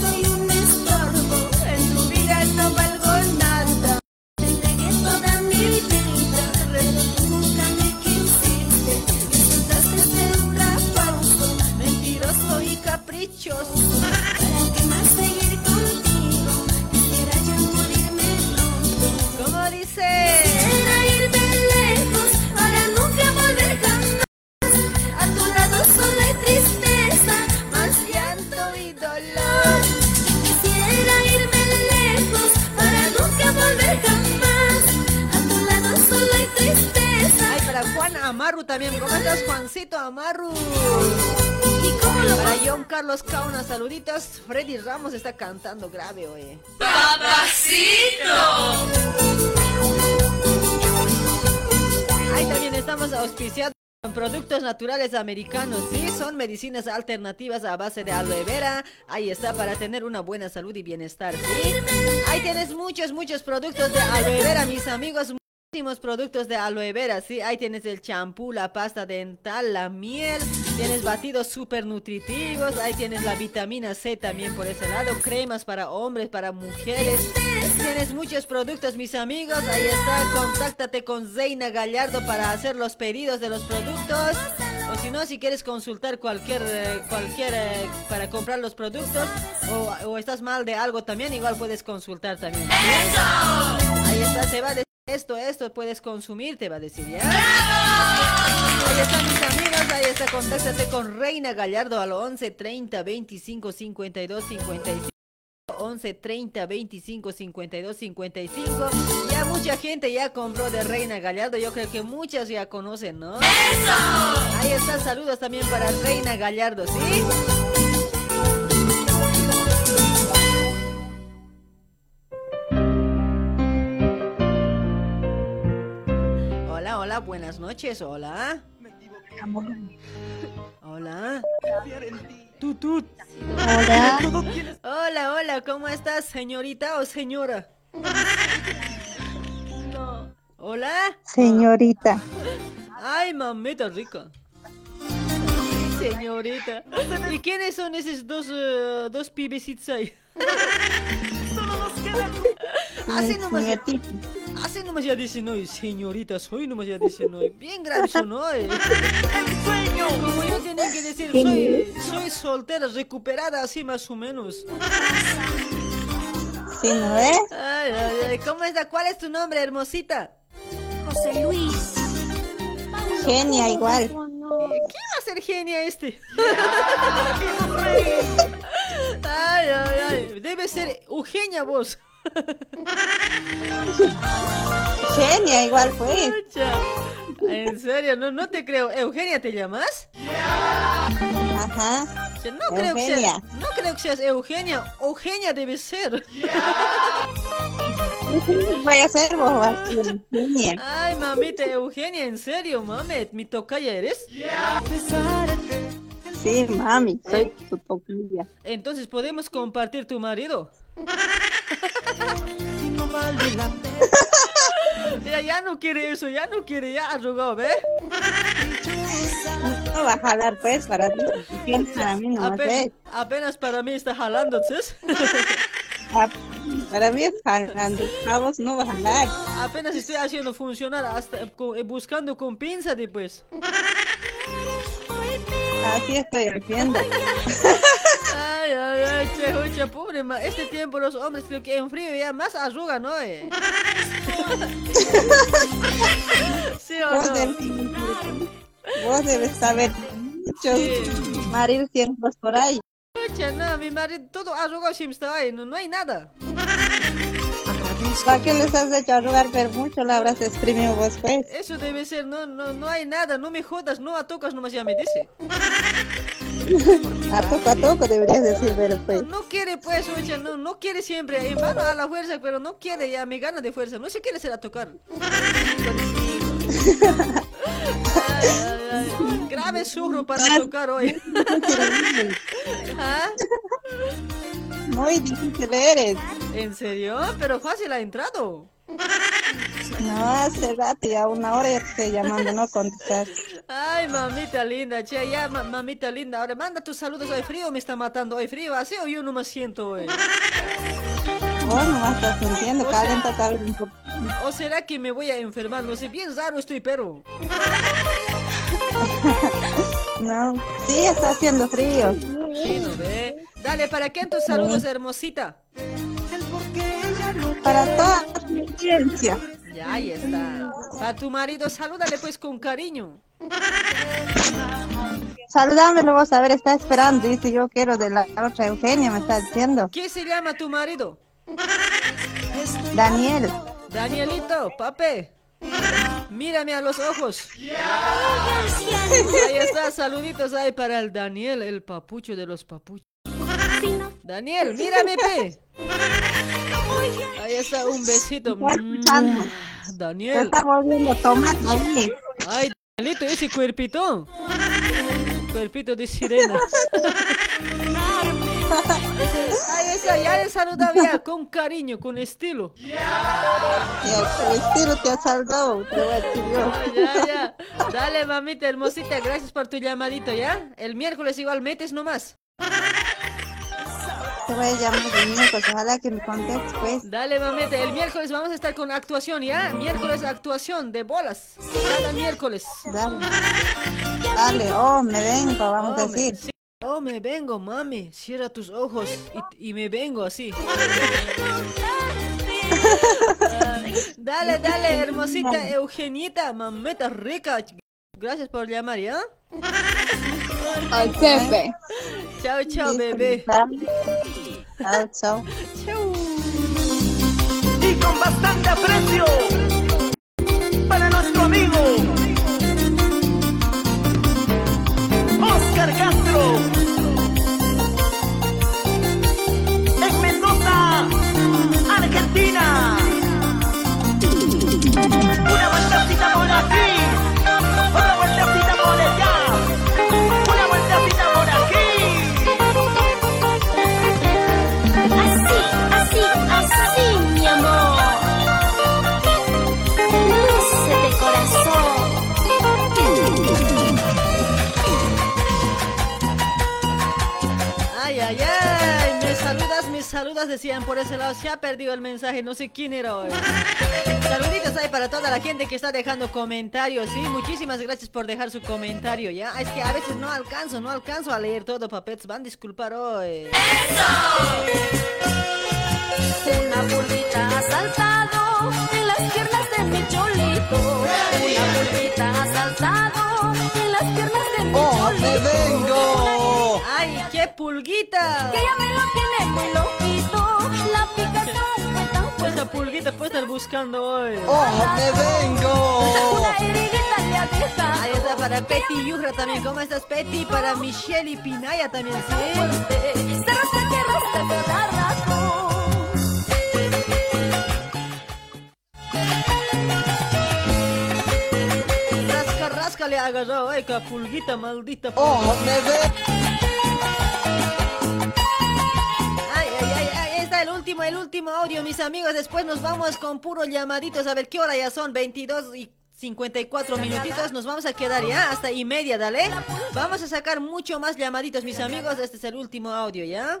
Soy un estorbo, en tu vida no valgo nada. Te entregué toda mi vida, caprichoso. ¿Para qué más seguir contigo? Quisiera ya morirme pronto. ¿Cómo dice? Quisiera irme lejos para nunca volver jamás. A tu lado solo hay tristeza, más llanto y dolor. Quisiera irme lejos para nunca volver jamás. A tu lado solo hay tristeza. Ay, para Juan Amaru también. ¿Cómo estás, Juancito Amaru? ¿Y cómo lo Para John Carlos Cauna, saluditos. Freddy Ramos está cantando grave, oye. Ahí también estamos auspiciados con productos naturales americanos, sí, son medicinas alternativas a base de aloe vera. Ahí está para tener una buena salud y bienestar, sí. Ahí tienes muchos, muchos productos de aloe vera, mis amigos. Productos de aloe vera, sí. Ahí tienes el champú, la pasta dental, la miel. Tienes batidos súper nutritivos. Ahí tienes la vitamina C también por ese lado. Cremas para hombres, para mujeres. Tienes muchos productos, mis amigos. Ahí está. Contáctate con Zeina Gallardo para hacer los pedidos de los productos. O si no, si quieres consultar cualquier, eh, cualquier eh, para comprar los productos o, o estás mal de algo también, igual puedes consultar también. Ahí está, te va decir esto, esto puedes consumir, te va a decir, ¿ya? Ahí están mis amigos, ahí está, contáctate con Reina Gallardo al 11 30 25 52 55. 11 30 25 52 55 ya mucha gente ya compró de Reina Gallardo yo creo que muchas ya conocen ¿no? ahí están saludos también para Reina Gallardo ¿sí? Hola, buenas noches, hola. Hola. Tutut. Hola. Hola, hola, ¿cómo estás, señorita o señora? No. Hola. Señorita. Ay, mamita rica. Señorita. ¿Y quiénes son esos dos, eh, dos pibecitos ahí? Así nomás, así nomás ya dicen hoy, señorita, soy nomás ya dicen hoy. Bien grave son hoy. El sueño. Como yo tenía que decir, soy, soy soltera, recuperada, así más o menos. Sí, ¿no ves? Ay, ay, ay, ¿cómo está? ¿Cuál es tu nombre, hermosita? José Luis. Genia igual. ¿Quién va a ser genia este? Ay, ay, ay. Debe ser Eugenia vos. Genia igual fue. En serio, no, no te creo. ¿Eugenia te llamas? Ajá. No creo, que Eugenia. seas, no creo que seas Eugenia. Eugenia debe ser. Voy a vos, Eugenia. Ay, mamita Eugenia, ¿en serio, mami? ¿Mi tocaya eres? Sí, mami, soy tu tocaya. Entonces, ¿podemos compartir tu marido? ya, ya no quiere eso, ya no quiere, ya arrugó, ¿ve? No va a jalar, pues, para ti. Para mí, no Apenas, sé. apenas para mí está jalando, ¿sí? Ah, Para mí es jalando. A vos no va a jalar. Apenas estoy haciendo funcionar, hasta eh, buscando con pinza después. Así estoy haciendo. Ay, ay, ay, che, oye, pobre ma. Este tiempo los hombres creo que en frío ya más arruga, ¿no? Eh? ¿Sí o Vos no? debes, vos debes saber muchos maridos tiempos por ahí. Oye, no, mi marido todo arrugado siempre está ahí, no, no hay nada. ¿Para qué les has hecho arrugar pero mucho? La habrás exprimido vos, pues. Eso debe ser, no, no, no hay nada, no me jodas, no a tocas nomás ya me dice. A poco a poco deberías decir, pero pues. No quiere pues, oye, no, no quiere siempre, en vano a la fuerza, pero no quiere, ya me gana de fuerza, no se quiere hacer a tocar. Ay, ay, ay, Grave surro para tocar hoy. ¿Ah? Muy difícil eres. ¿En serio? Pero fácil ha entrado. No, hace rato, ya una hora ya estoy llamando, no contestas. Ay, mamita linda, che, ya, ma- mamita linda. Ahora manda tus saludos. Hoy frío me está matando. Hoy frío, ¿así o yo no me siento hoy? Vos nomás estás sintiendo, calienta un poco. ¿O será que me voy a enfermar? No sé, bien raro estoy, pero. No, sí, está haciendo frío. Sí, ¿no ve? Dale, ¿para qué tus saludos, hermosita? Para toda la audiencia. Ya, ahí está. Para tu marido, salúdale pues con cariño. Saludámelo vos, a ver, está esperando. Dice, yo quiero de la otra Eugenia, me está diciendo. ¿Qué se llama tu marido? Daniel. Danielito, pape. Mírame a los ojos. Ahí está, saluditos ahí para el Daniel, el papucho de los papuchos. Daniel, mírame, pe. Ahí está, un besito. Mm, Daniel. está volviendo tomate. Ay, Danielito, ese cuerpito. Cuerpito de sirena. Ahí está, ya le saludaba ya, con cariño, con estilo. Y el, el estilo te ha salvado, te voy a decir yo. Ya, ya. Dale, mamita hermosita, gracias por tu llamadito, ¿ya? El miércoles igual metes nomás. Te voy a llamar de miércoles, ojalá que me contestes, pues. Dale, mamita, el miércoles vamos a estar con actuación, ¿ya? Miércoles actuación de bolas. Cada miércoles. Dale. Dale, oh, me vengo, vamos a Oh, me- decir. sí. Oh, me vengo, mami. Cierra tus ojos y, y me vengo así. Dale, dale, hermosita Eugenieta, mameta rica. Gracias por llamar, ¿ya? Al jefe. Chao, chao, bebé. Chao, chao. y con bastante aprecio decían por ese lado, se ha perdido el mensaje, no sé quién era hoy. Saluditos ahí para toda la gente que está dejando comentarios, sí, muchísimas gracias por dejar su comentario, ¿ya? Es que a veces no alcanzo, no alcanzo a leer todo, papets, van a disculpar hoy. Una burrita ha saltado en las piernas de mi cholito. Una burrita ha saltado en las piernas de mi ¡Oh, cholito. me vengo! ¡Ay, qué pulguita! Que ya me lo tiene muy loquito. Tan fuerte. Pulguita puede estar buscando hoy. ¡Oh, me vengo! Ahí está para Petty Yujra también. ¿Cómo estás, Petty? Para Michelle y Pinaya también, sí. Rasca, rasca le ha agarrado, ay, que pulguita maldita. ¡Oh, me ve! Último, el último audio, mis amigos. Después nos vamos con puros llamaditos. A ver qué hora ya son, 22 y 54 minutitos. Nos vamos a quedar ya hasta y media, dale. Vamos a sacar mucho más llamaditos, mis amigos. Este es el último audio, ¿ya?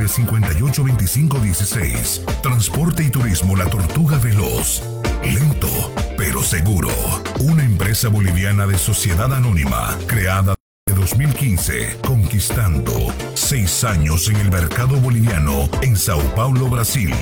99 58 25 16. Transporte y turismo La Tortuga Veloz. Lento, pero seguro. Una empresa boliviana de sociedad anónima, creada en 2015, conquistando seis años en el mercado boliviano en Sao Paulo, Brasil.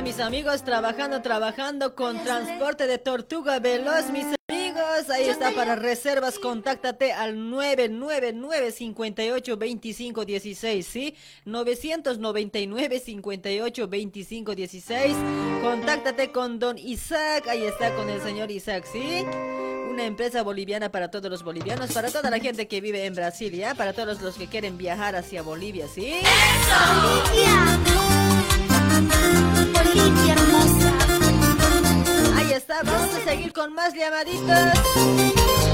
Mis amigos trabajando, trabajando con transporte de tortuga veloz, mis amigos. Ahí está para reservas, contáctate al 999 58 25 16, ¿sí? 999 58 25 16. Contáctate con don Isaac, ahí está con el señor Isaac, ¿sí? Una empresa boliviana para todos los bolivianos, para toda la gente que vive en Brasil, ¿ya? Para todos los que quieren viajar hacia Bolivia, ¿sí? Bolivia hermosa. Ahí está, vamos a seguir con más llamaditos.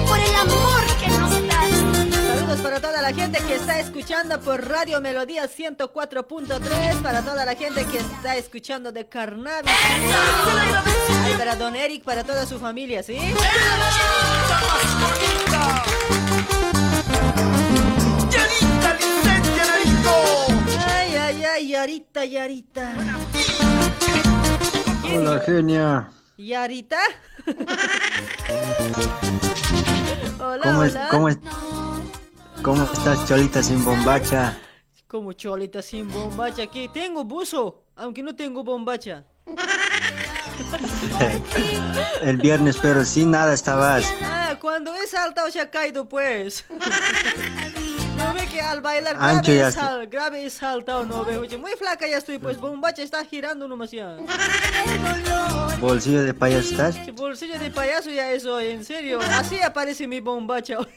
Por el amor que nos das. Saludos para toda la gente que está escuchando por Radio Melodía 104.3, para toda la gente que está escuchando de Carnavi. Ay, para Don Eric, para toda su familia, ¿sí? Ay, ay, ay, Yarita, Yarita. Hola, genia. ¿Cómo, es- hola. cómo, es- ¿Cómo estás, Cholita sin bombacha? Como cholita sin bombacha aquí. Tengo buzo, aunque no tengo bombacha. El viernes, pero sin nada estabas. Ah, cuando he saltado se ha caído pues. No ve que al bailar Ancho grave, ya he está. sal- grave he saltado, no veo. Oye, Muy flaca ya estoy, pues bombacha está girando nomás ya. Bolsillo de payaso estás. Bolsillo de payaso ya es hoy, en serio. Así aparece mi bombacha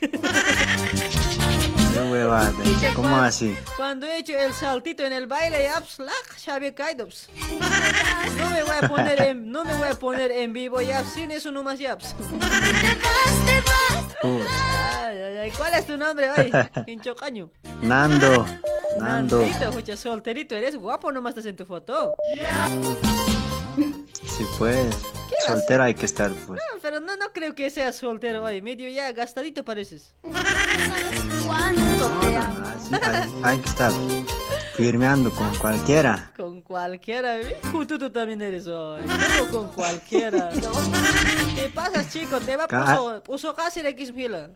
huevada. ¿Cómo así? Cuando he hecho el saltito en el baile, ya, la, ya había caído. pues. No me voy a poner en, no me voy a poner en vivo ya, sin eso nomás ya. Puh, Ay, ay, ay, ¿Cuál es tu nombre hoy? Pincho caño. Nando. Nando. Nandito, escucha, solterito, eres guapo nomás estás en tu foto. Sí, pues. Soltero hay que estar, pues. No, pero no, no creo que seas soltero hoy, medio ya gastadito pareces. Así hay, hay que estar firmeando con cualquiera. Con cualquiera, ¿eh? Tú, tú también eres hoy. ¿Cómo con cualquiera? ¿Qué pasa, chico? Te va Ca- puso, puso casi el X fila.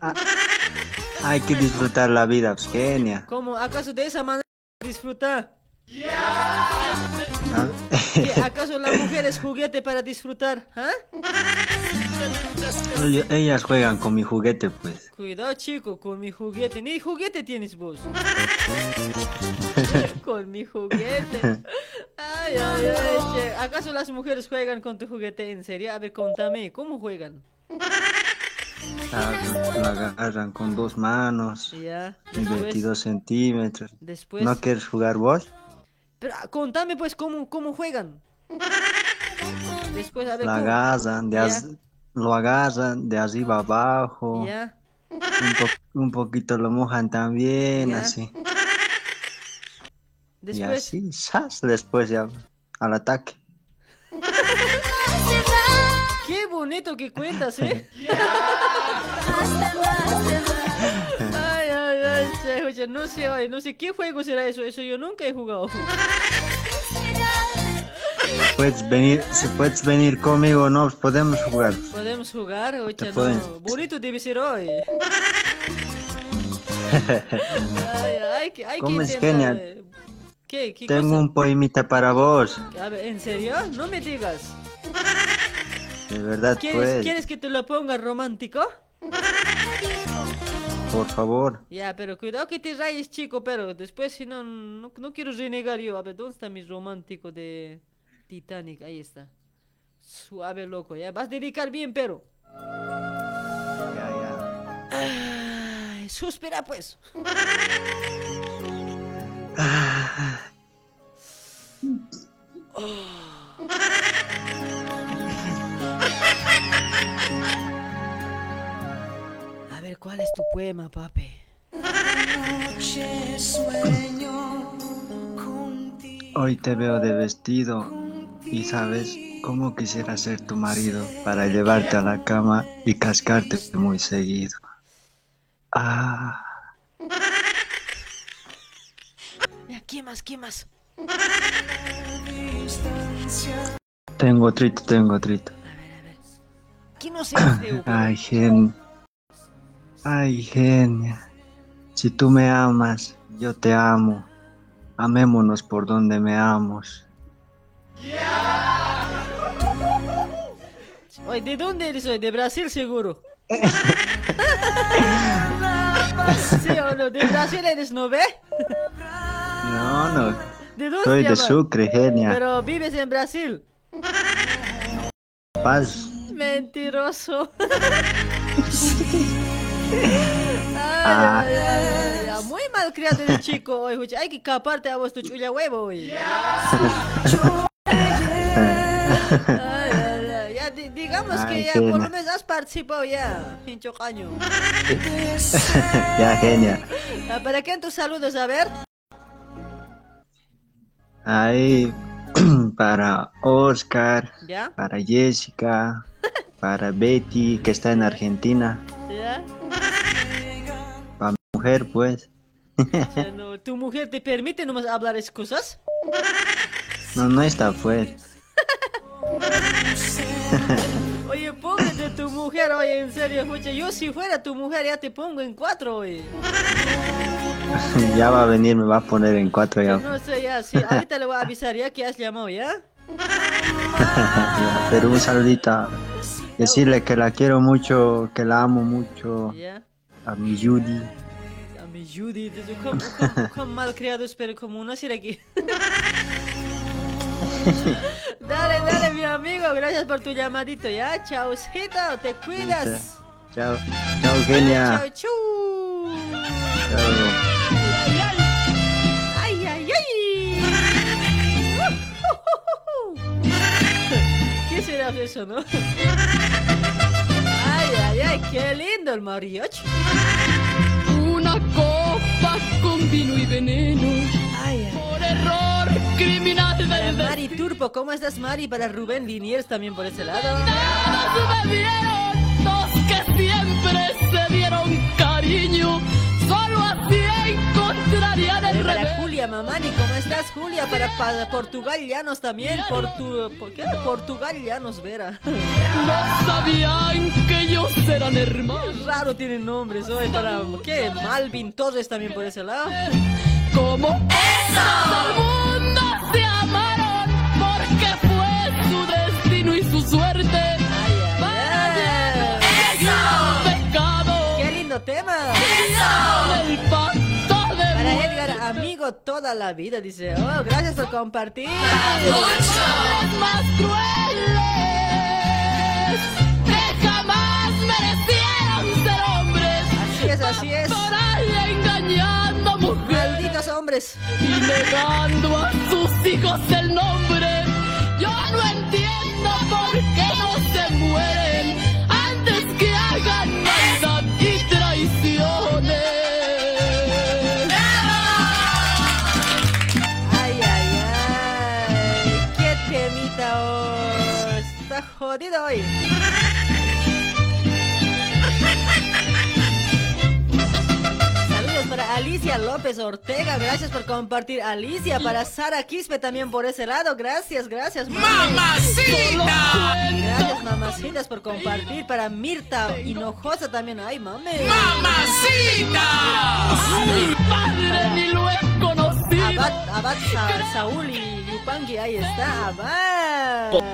Hay que disfrutar la vida, pues, genia. ¿Cómo? ¿Acaso de esa manera disfrutar? ¿Ah? ¿Que ¿Acaso la mujer es juguete para disfrutar? ¿Ah? Ellos- Ellas juegan con mi juguete, pues. Cuidado, chico, con mi juguete. Ni juguete tienes vos. con mi juguete. Ay, ay, ay, che. ¿Acaso las mujeres juegan con tu juguete en serio? A ver, contame, ¿cómo juegan? Agarran- Lo agarran con dos manos Ya, y después, 22 centímetros. Después- ¿No quieres jugar vos? Pero contame pues cómo, cómo juegan. Después a ver Lo cómo- agarran, de Ya, az- lo agarran de arriba abajo. Un, po- un poquito lo mojan también, así. Y Después, así, ¡zas! después ya al ataque. qué bonito que cuentas, ¿eh? Ay, ay, ay, oye, no sé, ay, no sé qué juego será eso, eso yo nunca he jugado. Puedes venir, si puedes venir conmigo, no, podemos jugar. Podemos jugar, oye, Te no. pueden- Bonito debe ser hoy. Ay, hay que, hay que ¿Cómo es genial? ¿Qué, qué Tengo cosa? un poemita para vos. A ver, ¿en serio? No me digas. De verdad, ¿Quieres, pues. ¿Quieres que te lo ponga romántico? Por favor. Ya, pero cuidado que te rayes, chico, pero después si no, no, no quiero renegar yo. A ver, ¿dónde está mi romántico de Titanic? Ahí está. Suave, loco, ya. Vas a dedicar bien, pero... Ay, suspira, pues. A ver, ¿cuál es tu poema, papi? Hoy te veo de vestido y sabes cómo quisiera ser tu marido para llevarte a la cama y cascarte muy seguido. Ah, ¿Qué más? ¿Qué más? tengo trito, tengo trito. ¿Qué no se hace? Ay, genia. Ay, genia. Si tú me amas, yo te amo. Amémonos por donde me amos. Oye, ¿de dónde eres hoy? ¿De Brasil seguro? ¿Sí o no? ¿De Brasil eres, no ve? No, no. ¿De dónde Soy de? Sucre, genia. Pero vives en Brasil. Paz. Mentiroso. Ah. Muy mal criado el chico hoy. Hay que caparte a vos tu chulla huevo hoy. Ya, di- digamos que ya por lo menos has participado ya, pincho caño. ya, genia. Ah, ¿Para quién tus saludos? A ver. Ahí para Oscar, ¿Ya? para Jessica, para Betty, que está en Argentina, ¿Ya? para mi mujer, pues. ¿Tu mujer te permite nomás hablar excusas? No, no está, pues. Oye, póngate tu mujer, oye, en serio, escucha, yo si fuera tu mujer ya te pongo en cuatro, oye. ya va a venir, me va a poner en cuatro ya. No sé, ya, sí, ahorita le voy a avisar ya que has llamado, ¿ya? Ya, Pero un saludito. Decirle que la quiero mucho, que la amo mucho. A mi Judy. A mi Judy, dice, ¿cómo, cómo, cómo malcriados, pero como ser aquí. dale, dale, mi amigo, gracias por tu llamadito, ¿ya? Chaucito, te cuidas. Chao, chao, genia. Chau, chau. Chao. Ay, ay, ay. ¿Qué será eso, no? Ay, ay, ay, qué lindo el mariachi. Una copa con vino y veneno. Ay, ay. Por error criminal del Mari Turpo, ¿cómo estás, Mari? Para Rubén Liniers también por ese lado. Todos bebieron, dos que siempre se dieron cariño. Solo así encontrarían el Para revés. Julia Mamani, ¿cómo estás, Julia? Para, para Portugal Llanos también. Portu, ¿Por qué? Portugal Llanos, Vera. No sabían que ellos eran hermanos. Raro tienen nombres hoy para. ¿Qué? Malvin Torres también por ese lado. Como todo el mundo se amaron porque fue su destino y su suerte. Amigo toda la vida, dice. Oh, gracias por compartir. Más crueles que jamás merecieron ser hombres. Así es, así es. Por ahí engañando mujeres. Malditos hombres y negando a sus hijos el nombre. Jodido hoy. Saludos para Alicia López Ortega, gracias por compartir. Alicia, para Sara Quispe también por ese lado, gracias, gracias. ¡Mamacita! Gracias, mamacitas, por compartir. Para Mirta Hinojosa también, ay, mame. ¡Mamacita! Padre ni lo he conocido. Abad, Abad Sa- Saúl y Yupanqui, ahí está, Abad. Muchos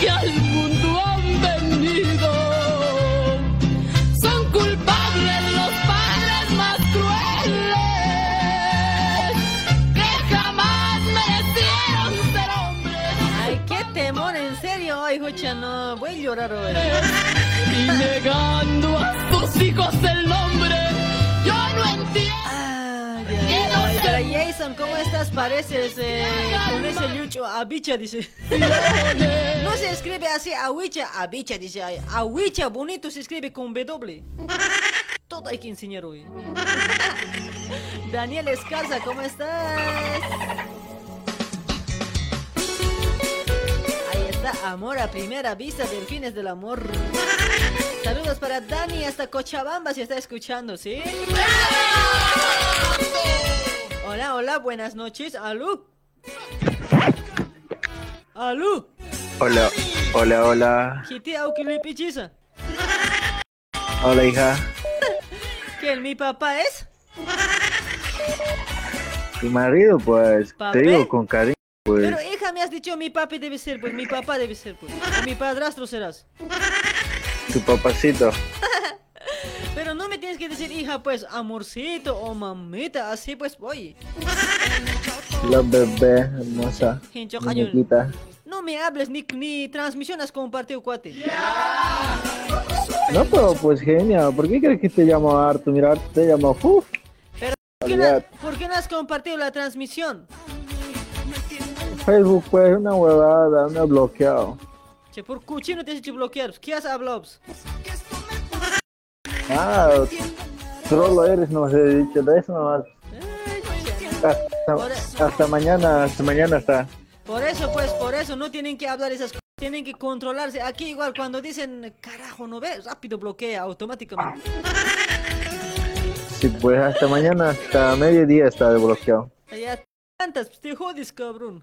que al mundo han venido son culpables los padres más crueles que jamás merecieron ser hombres. Ay, qué temor, en serio, ay, Jocha, no, voy a llorar hoy. y negando a sus hijos el nombre. ¿Cómo estás? Pareces eh, con ese lucho abicha, dice. No se escribe así, awicha, abicha, dice. ay, Awicha, bonito se escribe con W. Todo hay que enseñar hoy. Daniel Escarza, ¿cómo estás? Ahí está, amor a primera vista, delfines del amor. Saludos para Dani hasta Cochabamba si está escuchando, ¿sí? Hola, hola, buenas noches. ¿Aló? ¿Aló? Hola, hola, hola. Kiti Aukilipichisa. Hola, hija. ¿Quién mi papá es? Tu marido, pues, ¿Papi? te digo con cariño, pues. Pero hija, me has dicho mi papi debe ser, pues mi papá debe ser, pues. O mi padrastro serás. Tu papacito. Pero no me tienes que decir hija, pues, amorcito o mamita, así pues voy. La bebé hermosa. Muñequita. No me hables ni, ni transmisión has compartido, cuate. No, pero pues genial. ¿Por qué crees que te llamo harto? Mira, te llamo. Uf. Pero, ¿por qué, no, por qué no has compartido la transmisión? Facebook, pues, una huevada, me ha bloqueado. Che, por cuchino te has hecho bloquear. ¿Qué has hablado? Ah, solo eres, no he dicho de eso nomás. Hasta, hasta mañana, hasta mañana está. Por eso, pues, por eso no tienen que hablar esas cosas. Tienen que controlarse. Aquí igual cuando dicen, carajo, ¿no ves? Rápido bloquea automáticamente. Sí, pues hasta mañana, hasta mediodía está desbloqueado. Ya tantas, pues, te jodes, cabrón.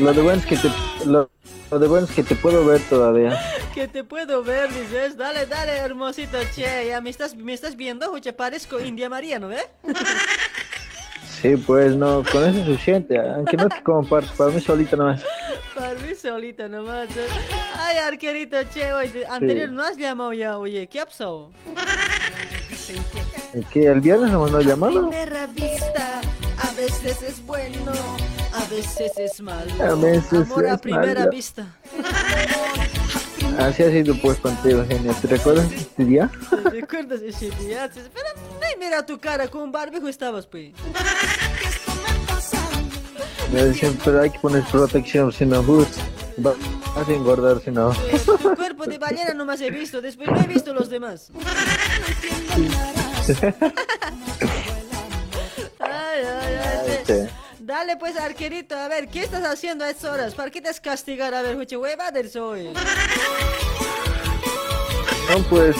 Lo de bueno es que te, lo, lo de bueno es que te puedo ver todavía. Que te puedo ver, dices. Dale, dale, hermosito, che. Ya me estás, me estás viendo, oye, parezco India María, ¿no ves? Sí, pues no, con eso es suficiente, aunque no te comparto, para mí solita nomás. Para mí solita nomás. ¿eh? Ay, arquerito, che, oye, anterior no has llamado ya, oye, ¿qué ha pasado? ¿Qué, ¿El viernes nos mandó llamado? Primera vista, veces es bueno, a veces es malo. A veces Amor a es primera malo. vista. Así ha sido pues contigo, genial. ¿Te recuerdas este día? ¿Te recuerdas ese día? Pero mira tu cara, con barbijo estabas, pues. Me decían, pero hay que poner protección, si no, va- vas a engordar, si no. Tu cuerpo de ballena nomás he visto, después no he visto los demás. Dale pues, arquerito, a ver, ¿qué estás haciendo a estas horas? ¿Para qué te has castigar? A ver, hueva del soy. No, pues,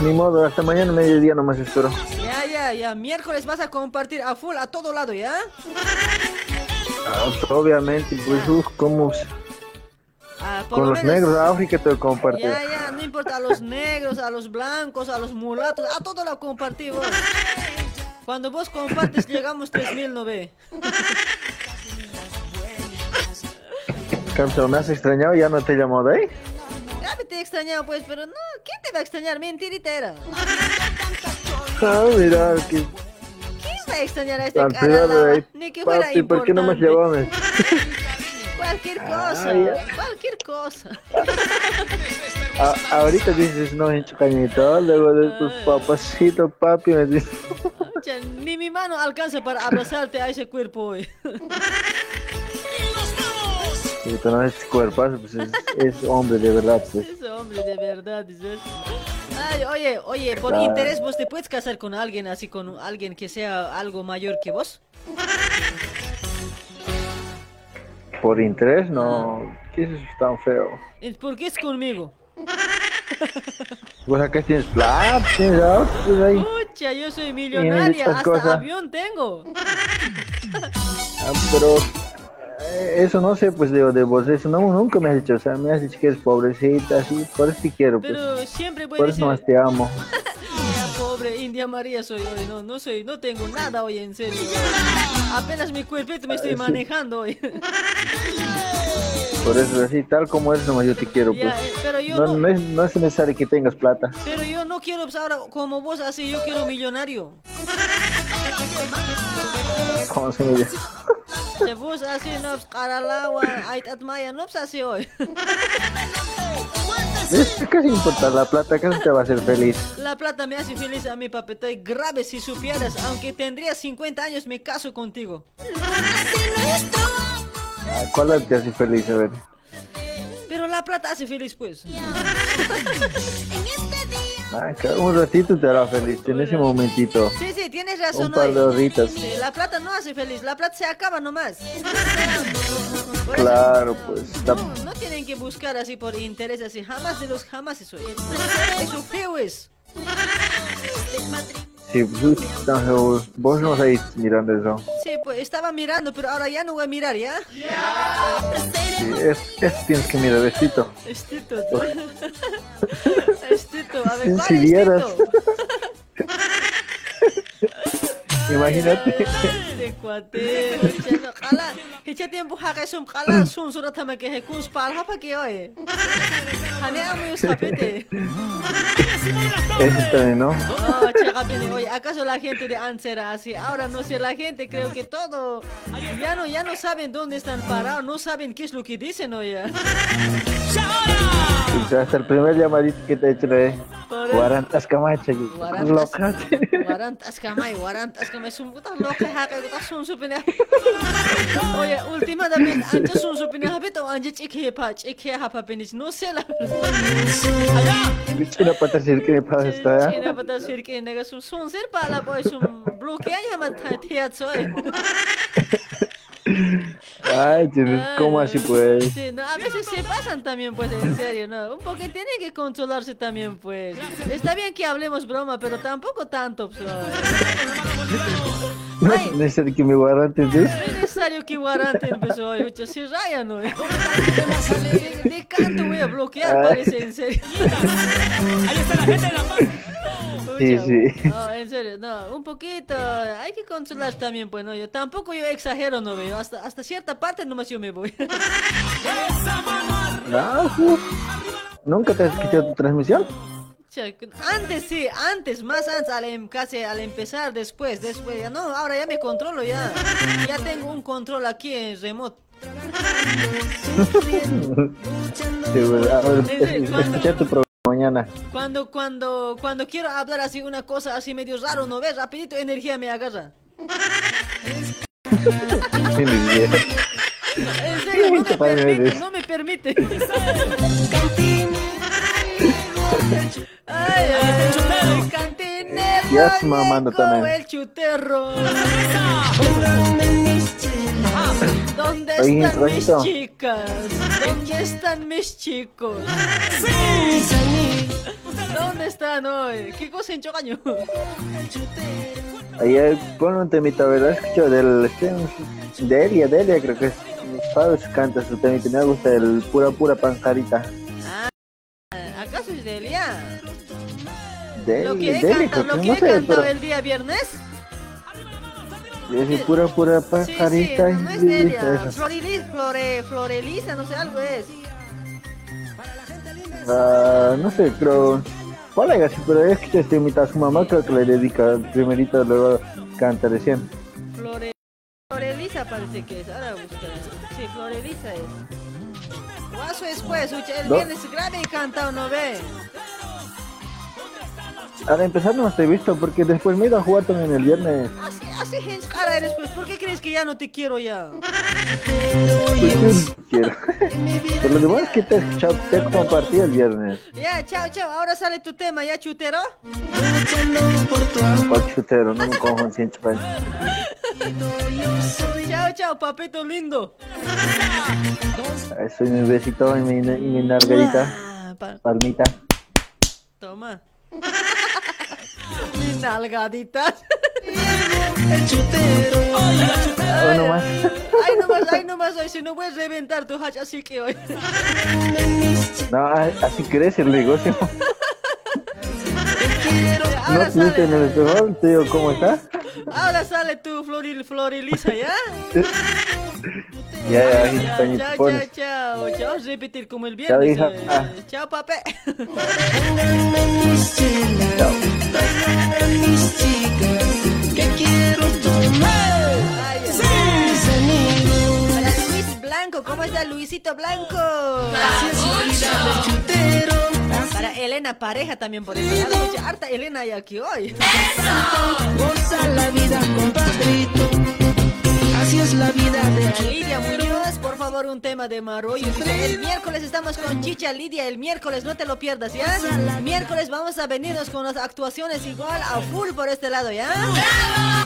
ni modo, hasta mañana mediodía nomás espero. Ya, ya, ya, miércoles vas a compartir a full, a todo lado, ¿ya? Ah, obviamente, pues, uff, como Ah, con lo los menos- negros de África te lo. Ya, ya, no importa, a los negros, a los blancos, a los mulatos, a todo lo compartimos. Cuando vos compartes llegamos 3000, ¿no ve? Campeón, me has extrañado, ya no te llamo de ahí. Ya me te he extrañado pues, pero no, ¿quién te va a extrañar? Mentirita era. Ah, mira, que ¿Quién va a extrañar a este cara? ahí. Ni que fuera Papi, ¿por qué no me importante. llamas? Cualquier cosa, Ah, cualquier cosa. A- ahorita dices, no, hincho cañito, luego de tus papacitos, papi, me dices. Ni mi mano alcanza para abrazarte a ese cuerpo hoy. Si tú no es cuerpazo, pues es, es hombre de verdad, pues. Ese hombre de verdad, dices. Ay, oye, oye, por interés vos te puedes casar con alguien así, con alguien que sea algo mayor que vos. Por interés, no. ¿Qué es eso tan feo? Es porque es conmigo. Pues acá tienes plata, tienes autos, ahí. Pucha, yo soy millonaria, hasta cosas. avión tengo. Ah, pero eh, eso no sé, pues, de, de vos, eso no, nunca me has dicho, o sea, me has dicho que eres pobrecita, así, por eso te quiero, pues. Pero siempre a Por eso decir, nomás te amo. "Mira, pobre India María soy hoy, no, no soy, no tengo nada hoy en serio. Apenas mi cuerpito me estoy manejando hoy. Por eso, así, tal como eres, nomás yo te quiero, pues. Ya, eh, pero yo no, no- no es, no es necesario que tengas plata. Pero yo no quiero pues, ahora como vos así, yo quiero millonario. ¿Cómo se me vos así, no, pues, qaralawa, aitat maya, no, pues así hoy. ¿Qué se importa la plata? ¿Acaso te va a hacer feliz? La plata me hace feliz a mi papá, estoy grave si supieras, aunque tendría 50 años me caso contigo. Ah, ¿Cuál te hace feliz? A ver. Pero la plata hace feliz pues. Ah, un ratito te hará feliz, en ese momentito. Sí, sí, tienes razón. Un par de horitas. Sí, la plata no hace feliz, la plata se acaba nomás. Claro, pues. No tienen que buscar así por interés, así jamás de los jamás eso. Eso feo es. Sí, vos no estáis mirando eso. Sí, pues estaba mirando, pero ahora ya no voy a mirar, ¿ya? Sí, es, es tienes que mirar, vestito. Estito. Estito, a ver, ¿cuál Si vieras. Imagínate. De cuate, hecha tiempo haka sum kala sun sura tama que he kun spal hapa que oye. Hane amu sapete. También, ¿no? Oh, oye, ¿acaso la gente de antes era así? Ahora no sé, la gente creo que todo, ya no, ya no saben dónde están parados, no saben qué es lo que dicen, oye. O sea, hasta el primer llamadito que te he hecho de Por eso. Guarantas Camacho. Guarantas. Loca. Warant askamay, warant askamay sumbuta loka haka guta sun supina. Oye, últimamente antes sun supina habito anje chike pa chike hapa penis no sé la. China pata sir que me pasa esta. China pata sir que nega sun sun ser pa la boy sun bloquea ya man tia soy. Ay, ¿cómo así pues? Sí, no, a veces se pasan también, pues, en serio, ¿no? Un poco tiene que controlarse también, pues. Está bien que hablemos broma, pero tampoco tanto, pues. No es necesario que me guarantes ¿sí? No es necesario que guarante empezó hoy, mucho se raya, ¿no? De, de canto voy a bloquear, Ay. parece, en serio. Ahí está la gente en la Sí, sí. No, en serio, no, un poquito, hay que controlar también, pues, no, yo tampoco yo exagero, no veo, hasta, hasta cierta parte nomás yo me voy. Sí. ¿Nunca te has escuchado tu transmisión? Antes sí, antes, más antes, al, em- casi al empezar, después, después, ya no, ahora ya me controlo ya, ya tengo un control aquí en remoto. Sí, pues, a ver, tu programa mañana. Cuando, cuando, cuando quiero hablar así una cosa así medio raro, ¿no ves? Rapidito energía me agarra. En serio, no me permite, no me permite. Ay, ay, cantinero. Ya es mamando también. el chuterro. ¿Dónde Oye, están mis Rojito. chicas? ¿Dónde están mis chicos? ¿Dónde están hoy? ¿Qué cosa en Chocaño? Ahí pon un temita, ¿verdad? Escucho del... Este, Delia, Delia creo que es. Pablo canta su temita, me gusta el pura pura panjarita. ¿Acaso es Delia? Delia, ¿Lo que he Delia, lo que que no sé, pero... el día viernes? Es pura pura Sí, sí, panjarita. no, es Delia. listo, eso. Florili- Flore, Florelisa, no sé, algo es. Ah, no sé, creo. ¿Cuál es? Pero es que este imita a su mamá, creo que le dedica primerito, luego canta recién. Flore, Florelisa parece que es. Ahora buscaré. Sí, Florelisa es. Guaso es pues, el viernes grave y cantado, ¿no ve? Al empezar no te he visto porque después me he ido a jugar también el viernes. Así, así cara eres, pues. ¿Por qué crees que ya no te quiero ya? Pues, quiero. Por lo demás que te te he compartido el viernes. Ya, chao, chao. Ahora sale tu tema, ¿ya, chutero? Cual chutero, no me cojo en cien chupas. Chao, chao, papito lindo. Soy mi besito y mi, y mi nalgadita. pa- Palmita. Toma. Mi nalgadita. Uno más. Ay, nomás, ay, nomás, hoy si no puedes reventar tu hacha, así que hoy. No, así crece el negocio. No Ahora existe en sale, el peor, tío, ¿cómo está? ahora sale tu floril, florilisa, ¿ya? Ya, ya, ahí Chao, chao, chao, chao. Chao, repetir como el Chao, viernes. hija. eh. Ah. Chao, pape. Que quiero tomar. Luis Blanco, ¿cómo está Luisito Blanco? Para Elena Pareja también por eso. Harta Elena hay aquí hoy. Goza la vida, compadrito. Así es la vida de Lidia Muñoz, por favor, un tema de Maroyo. Dice, El miércoles estamos con Chicha Lidia, el miércoles no te lo pierdas, ¿ya? Miércoles vamos a venirnos con las actuaciones igual a full por este lado, ¿ya?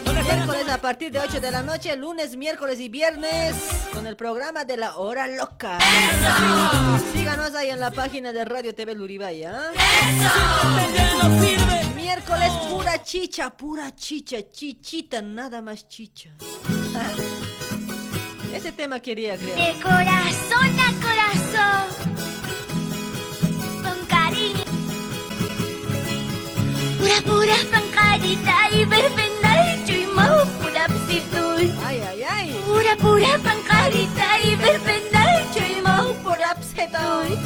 Miércoles a partir de 8 de la noche, lunes, miércoles y viernes con el programa de la hora loca. Síganos ahí en la página de Radio TV Luribay, ¿ya? Miércoles pura chicha, pura chicha, chichita, nada más chicha. Ese tema quería crear. De corazón a corazón, con cariño. Pura pura pancarita y verbena y chuimao pura psitul. Ay, ay, ay. Pura pura pancarita y verbena y chuimao pura psitul.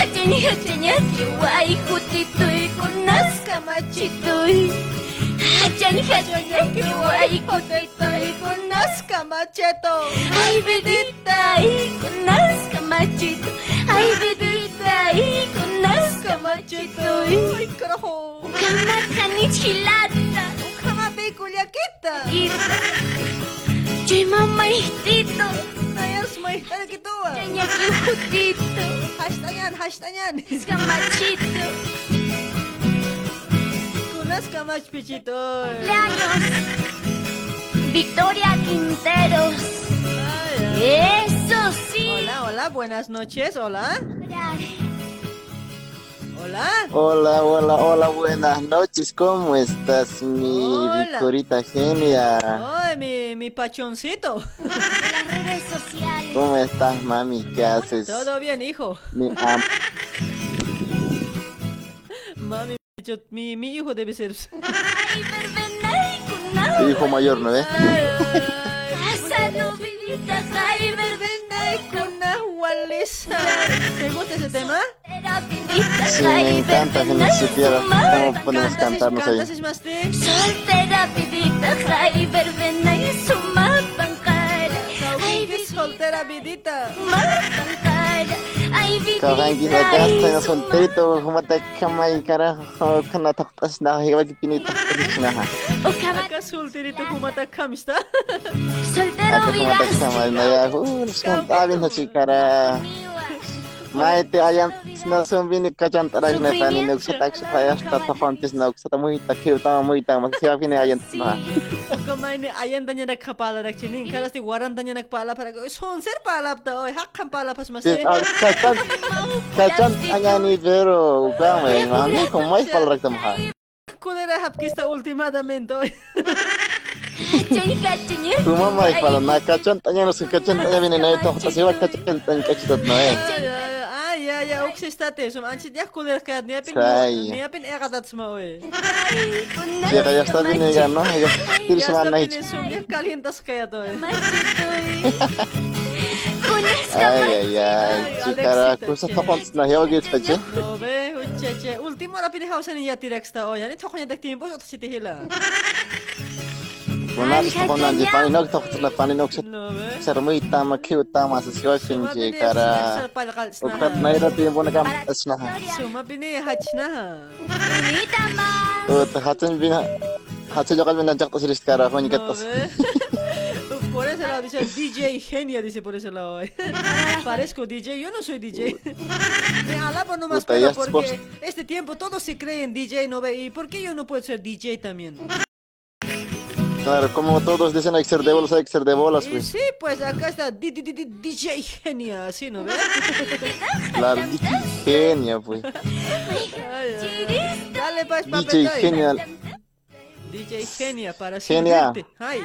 Atenia, atenia, tiwai, jutitoy, kunas kamachitoy. Atenia, atenia, tiwai, kutoy, kunas kamacheto. Ay, bidita, kunas kamachito. Ay, bidita, kunas kamachito. Ay, karaho. Kamata ni chilata. Ukama be kulyakita. Ita. Chay mamay tito. Mamaitito. Ayos, may tala kito ah. Kanya kihutito. Hashtayan, hashtayan. Kamachito. Kunas kamach pichito. Cumpleaños. Victoria Quinteros. Eso sí. Hola, hola, buenas noches, hola. Hola. Hola, hola, hola, buenas noches, ¿cómo estás, mi Hola. Victorita genia? Ay, mi, mi pachoncito. Las redes sociales. ¿Cómo estás, mami? ¿Qué haces? Todo bien, hijo. Mi am- Mami, yo- mi, mi hijo debe ser. tu hijo mayor, ¿no ves? Walisa. ¿Te gusta ese tema? Sí, me encanta que no supiera cómo podemos cantarnos ahí. Soltera, vidita, ay, verbena y. Ay, soltera, vidita. Pancara. Ay, Kawan kita vidita, gasta ay, na solterito, humata kamay karajo, kana taktas na hiwag pinita na ha. Acá solterito kumata kamista. Soltero, Ako kumata kamay na ya, uh, suntabin na si kara. Maite ayan nasumbini kachan tarak na pani nuksa taksa payas tata fantis nuksa tamu hita kiu tama mu hita mas siapa ini ayan tama. Kama ini ayam tanya nak kepala, nak cini kalau si waran tanya nak kepala, para kau sonser pala hak kepala pas masih. Kachan kachan tanya ni vero kama ini mami kumai pala rak tama. Kulera hapkista ultimadamente oi. Tu mamá y para la cachanta, ya no sé cachanta, ya viene nadie, te vas a llevar cachanta en. Ay, ay, uksistate. Sum anchit ya kulera ka niya pin Say. niya pin ekatat sma oy. Siya kaya sa bini ga no, ya tiris Ya man está na pin sum ya calientas kaya to. eh. Ay ay ay, si kara kusa ta fantis na hiwag ito pa No be, ucheche. Último la pin hausa ni ya tirex ta oy. Ani tokonya dak tiempo sa si tihila. Unas ponan di pani nok tok na pani nok sa sir mo itama kiu tama sa siyo sinji kara ukat na ira tiempo na kam asna Suma bini hachna. ut hatun bina hatun lokal bina jak to siris kara ko nikat tos Por ese lado dice DJ genia, dice por ese lado. Parezco DJ, yo no soy DJ. Me alabo nomás pero porque este tiempo todos se creen DJ, ¿no ve? ¿Y por qué yo no puedo ser DJ también? Claro como todos dicen hay que ser de bolas hay que ser de bolas Y pues sí, pues acá está di- di- di- di- DJ genia, así, ¿no ve? claro genia pues. Dale pues, DJ papetoy. genial DJ genia para Genia. Ay.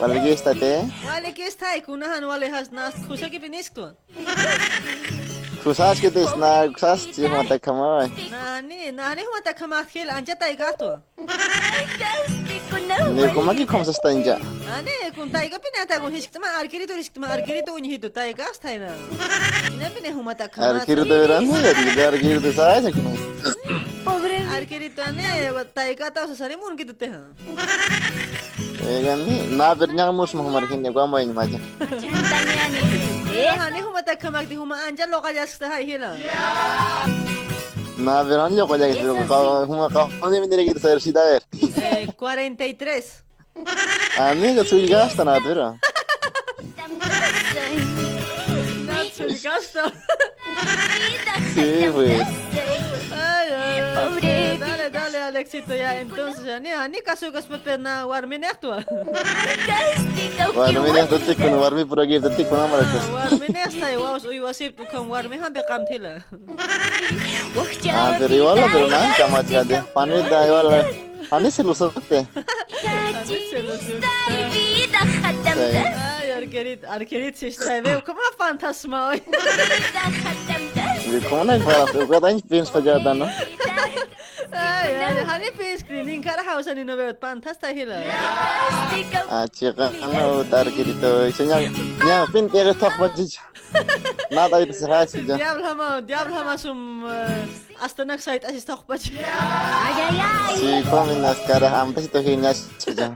Wala gista te Wale que está, kunahan wale has nas kusa que. Kusaski tis na kusasti matakamay. Nani, nani matakamahil anja tay gato. Ne komaki komsa sta anja. Nani, kun tay gapi na tay kun hiskitma arkiri to hiskitma arkiri to unhi to tay gas tay na. Ne bine humatakamay. Arkiri to veran ne yadi, arkiri to sa ay sakno. Pobre. Arkiri to ne tay gata sa sare mun kitu te ha. Egan ni, na bernya mus muhamar kinne gwa mo in maja. Tanya ni. Eh, hani humatakamaktihuma anja lokaya jas ta hai hila. na verano yo ko ya que ko huma ka ne mi dire que ser si da ver Eh, 43. amiga su gasta na pero Nacho, gasto. sí pues Ay, ay, ay. Dale, dale, Alexito, ya. Entonces, ya, ni, ni kaso kas na warmin actua. bueno mira esto con warmi pura que te con amar que Warmin esta, wawas uy wasip tu kan warmin hambe kam thila. ah pero igual pero na kama cha de pani da igual pani se lo sote Ay, arquerit, arquerit si está, veo como una fantasma hoy. de como na para ko da ni pins pa jada no Ay, ay, hani pe screening kara hausa ni no veo fantasta hila. ah chica no tar que to señal ya pin que esto pa nada itu serah sih ja Diablo hama, diablo hama sum hasta nak site asis tak pa. si kami nas cara ampas itu hinya saja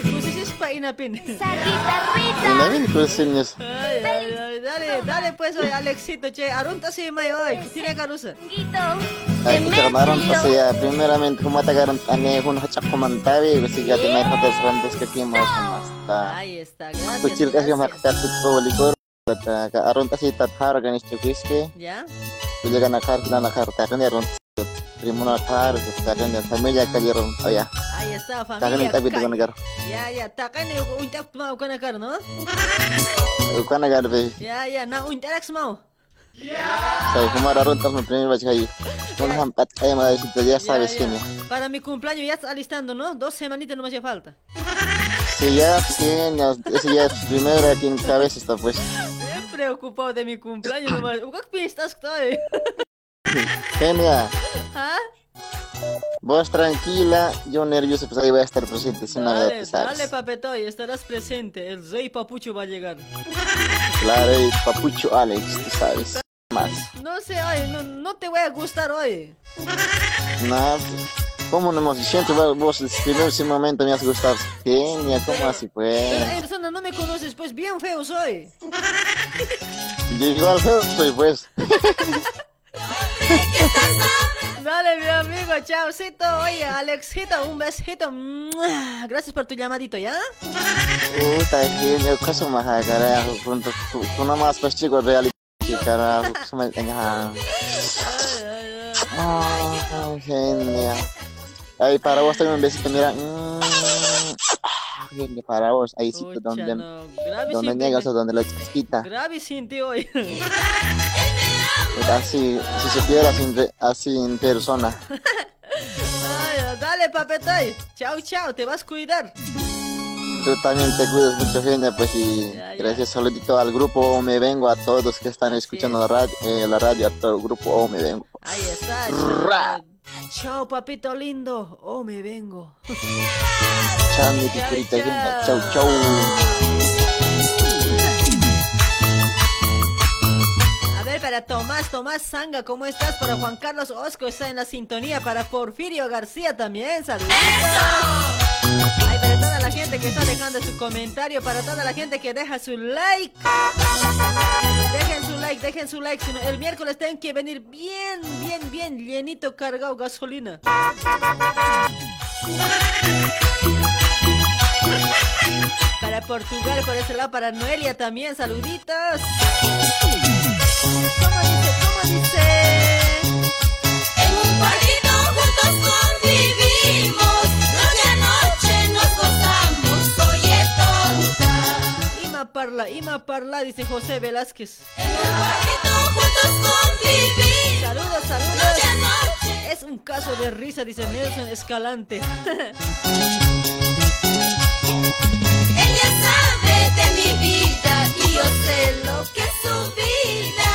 Kusis pa inapin. ini min kusinnya Ay, ay, ay, dale, dale pues hoy Alexito, che, arunta si may hoy, tiene carusa. Ay, kamaron pa siya. Primeramente, kumatagarang ane kung hachak kumantawi. Kasi gati may hotel randes ka kimo sa masta. Ahí está, gracias. Kuchil kasi makakatit ko walikor. At uh, kaaron kasi tathar ganis chukiske. ¿Ya? Pili ka nakar na nakar takan yaron. Primo nakar. Takan yan. Familia ka yaron. O ya. Ahí está, familia. yung tabi ko nagar. Ya, ya, takan ni untak mau kana kar, no? Uka nagar be. Ya, ya, na untak mau. Say kumararon tas mo primer bach kayo. Kung hampat ay mga sito ya sabes kin ya. Para mi cumpleaños ya está alistando, ¿no? Dos semanitas no me hace falta. Si ya ya. Ese ya primero aquí en cabeza está pues. Bien preocupado de mi cumpleaños nomás. ¿Qué pistas estoy? Genia. ¿Ah? Vos tranquila, yo nervioso, pues ahí voy a estar presente, sin nada, Dale, ¿sabes? dale, papetoy, estarás presente. El rey papucho va a llegar. Claro, y papucho Alex, tú sabes. Más. No sé, hoy, no, no te voy a gustar hoy. Nada, ¿cómo no hemos siempre vos- vos desde el ese momento me has gustado? Genia, ¿cómo así Pero pues? persona no me conoces, pues bien feo soy. Yo igual feo soy pues. Dale, mi amigo, chaucito. Oye, Alexito, un besito. Gracias por tu llamadito, ¿ya? Puta, genia, caso más carajo, tú nomás pues chico, reality, carajo, se me engaña. Ah, genia. Ay, para vos también un besito, mira. Mm, ah, Genia, para vos, ahí sí, donde, donde niegas o donde la chiquita. Grave sin ti hoy. Así, si supiera así, en re- así en persona. Ay, dale, papetoy. Chao, chao, te vas a cuidar. Tú también te cuidas mucho, genia, pues y gracias saludito al grupo O Me Vengo, a todos que están escuchando la radio, eh, la radio a todo el grupo O Me Vengo. Ahí está. Ra. Chao, papito lindo. Oh, me vengo. Chao, mi picurita, genia. Chau, chau. Para Tomás, Tomás Sanga, ¿cómo estás? Para Juan Carlos Osco está en la sintonía. Para Porfirio García también, saludos. Ahí la gente que está dejando su comentario, para toda la gente que deja su like. Dejen su like, dejen su like. El miércoles tienen que venir bien, bien, bien llenito cargado gasolina. Para Portugal, por ese lado, para Noelia también, saluditos. ¿Cómo dice? ¿Cómo dice? En un cuartito juntos convivimos, noche a noche nos gozamos, oye tonta. Ima parla, ima parla, dice José Velázquez. Juntos convivimos, Saludos, saludos. noche a noche. Es un caso de risa, dice Nelson Escalante. De mi vida y yo sé lo que es su vida.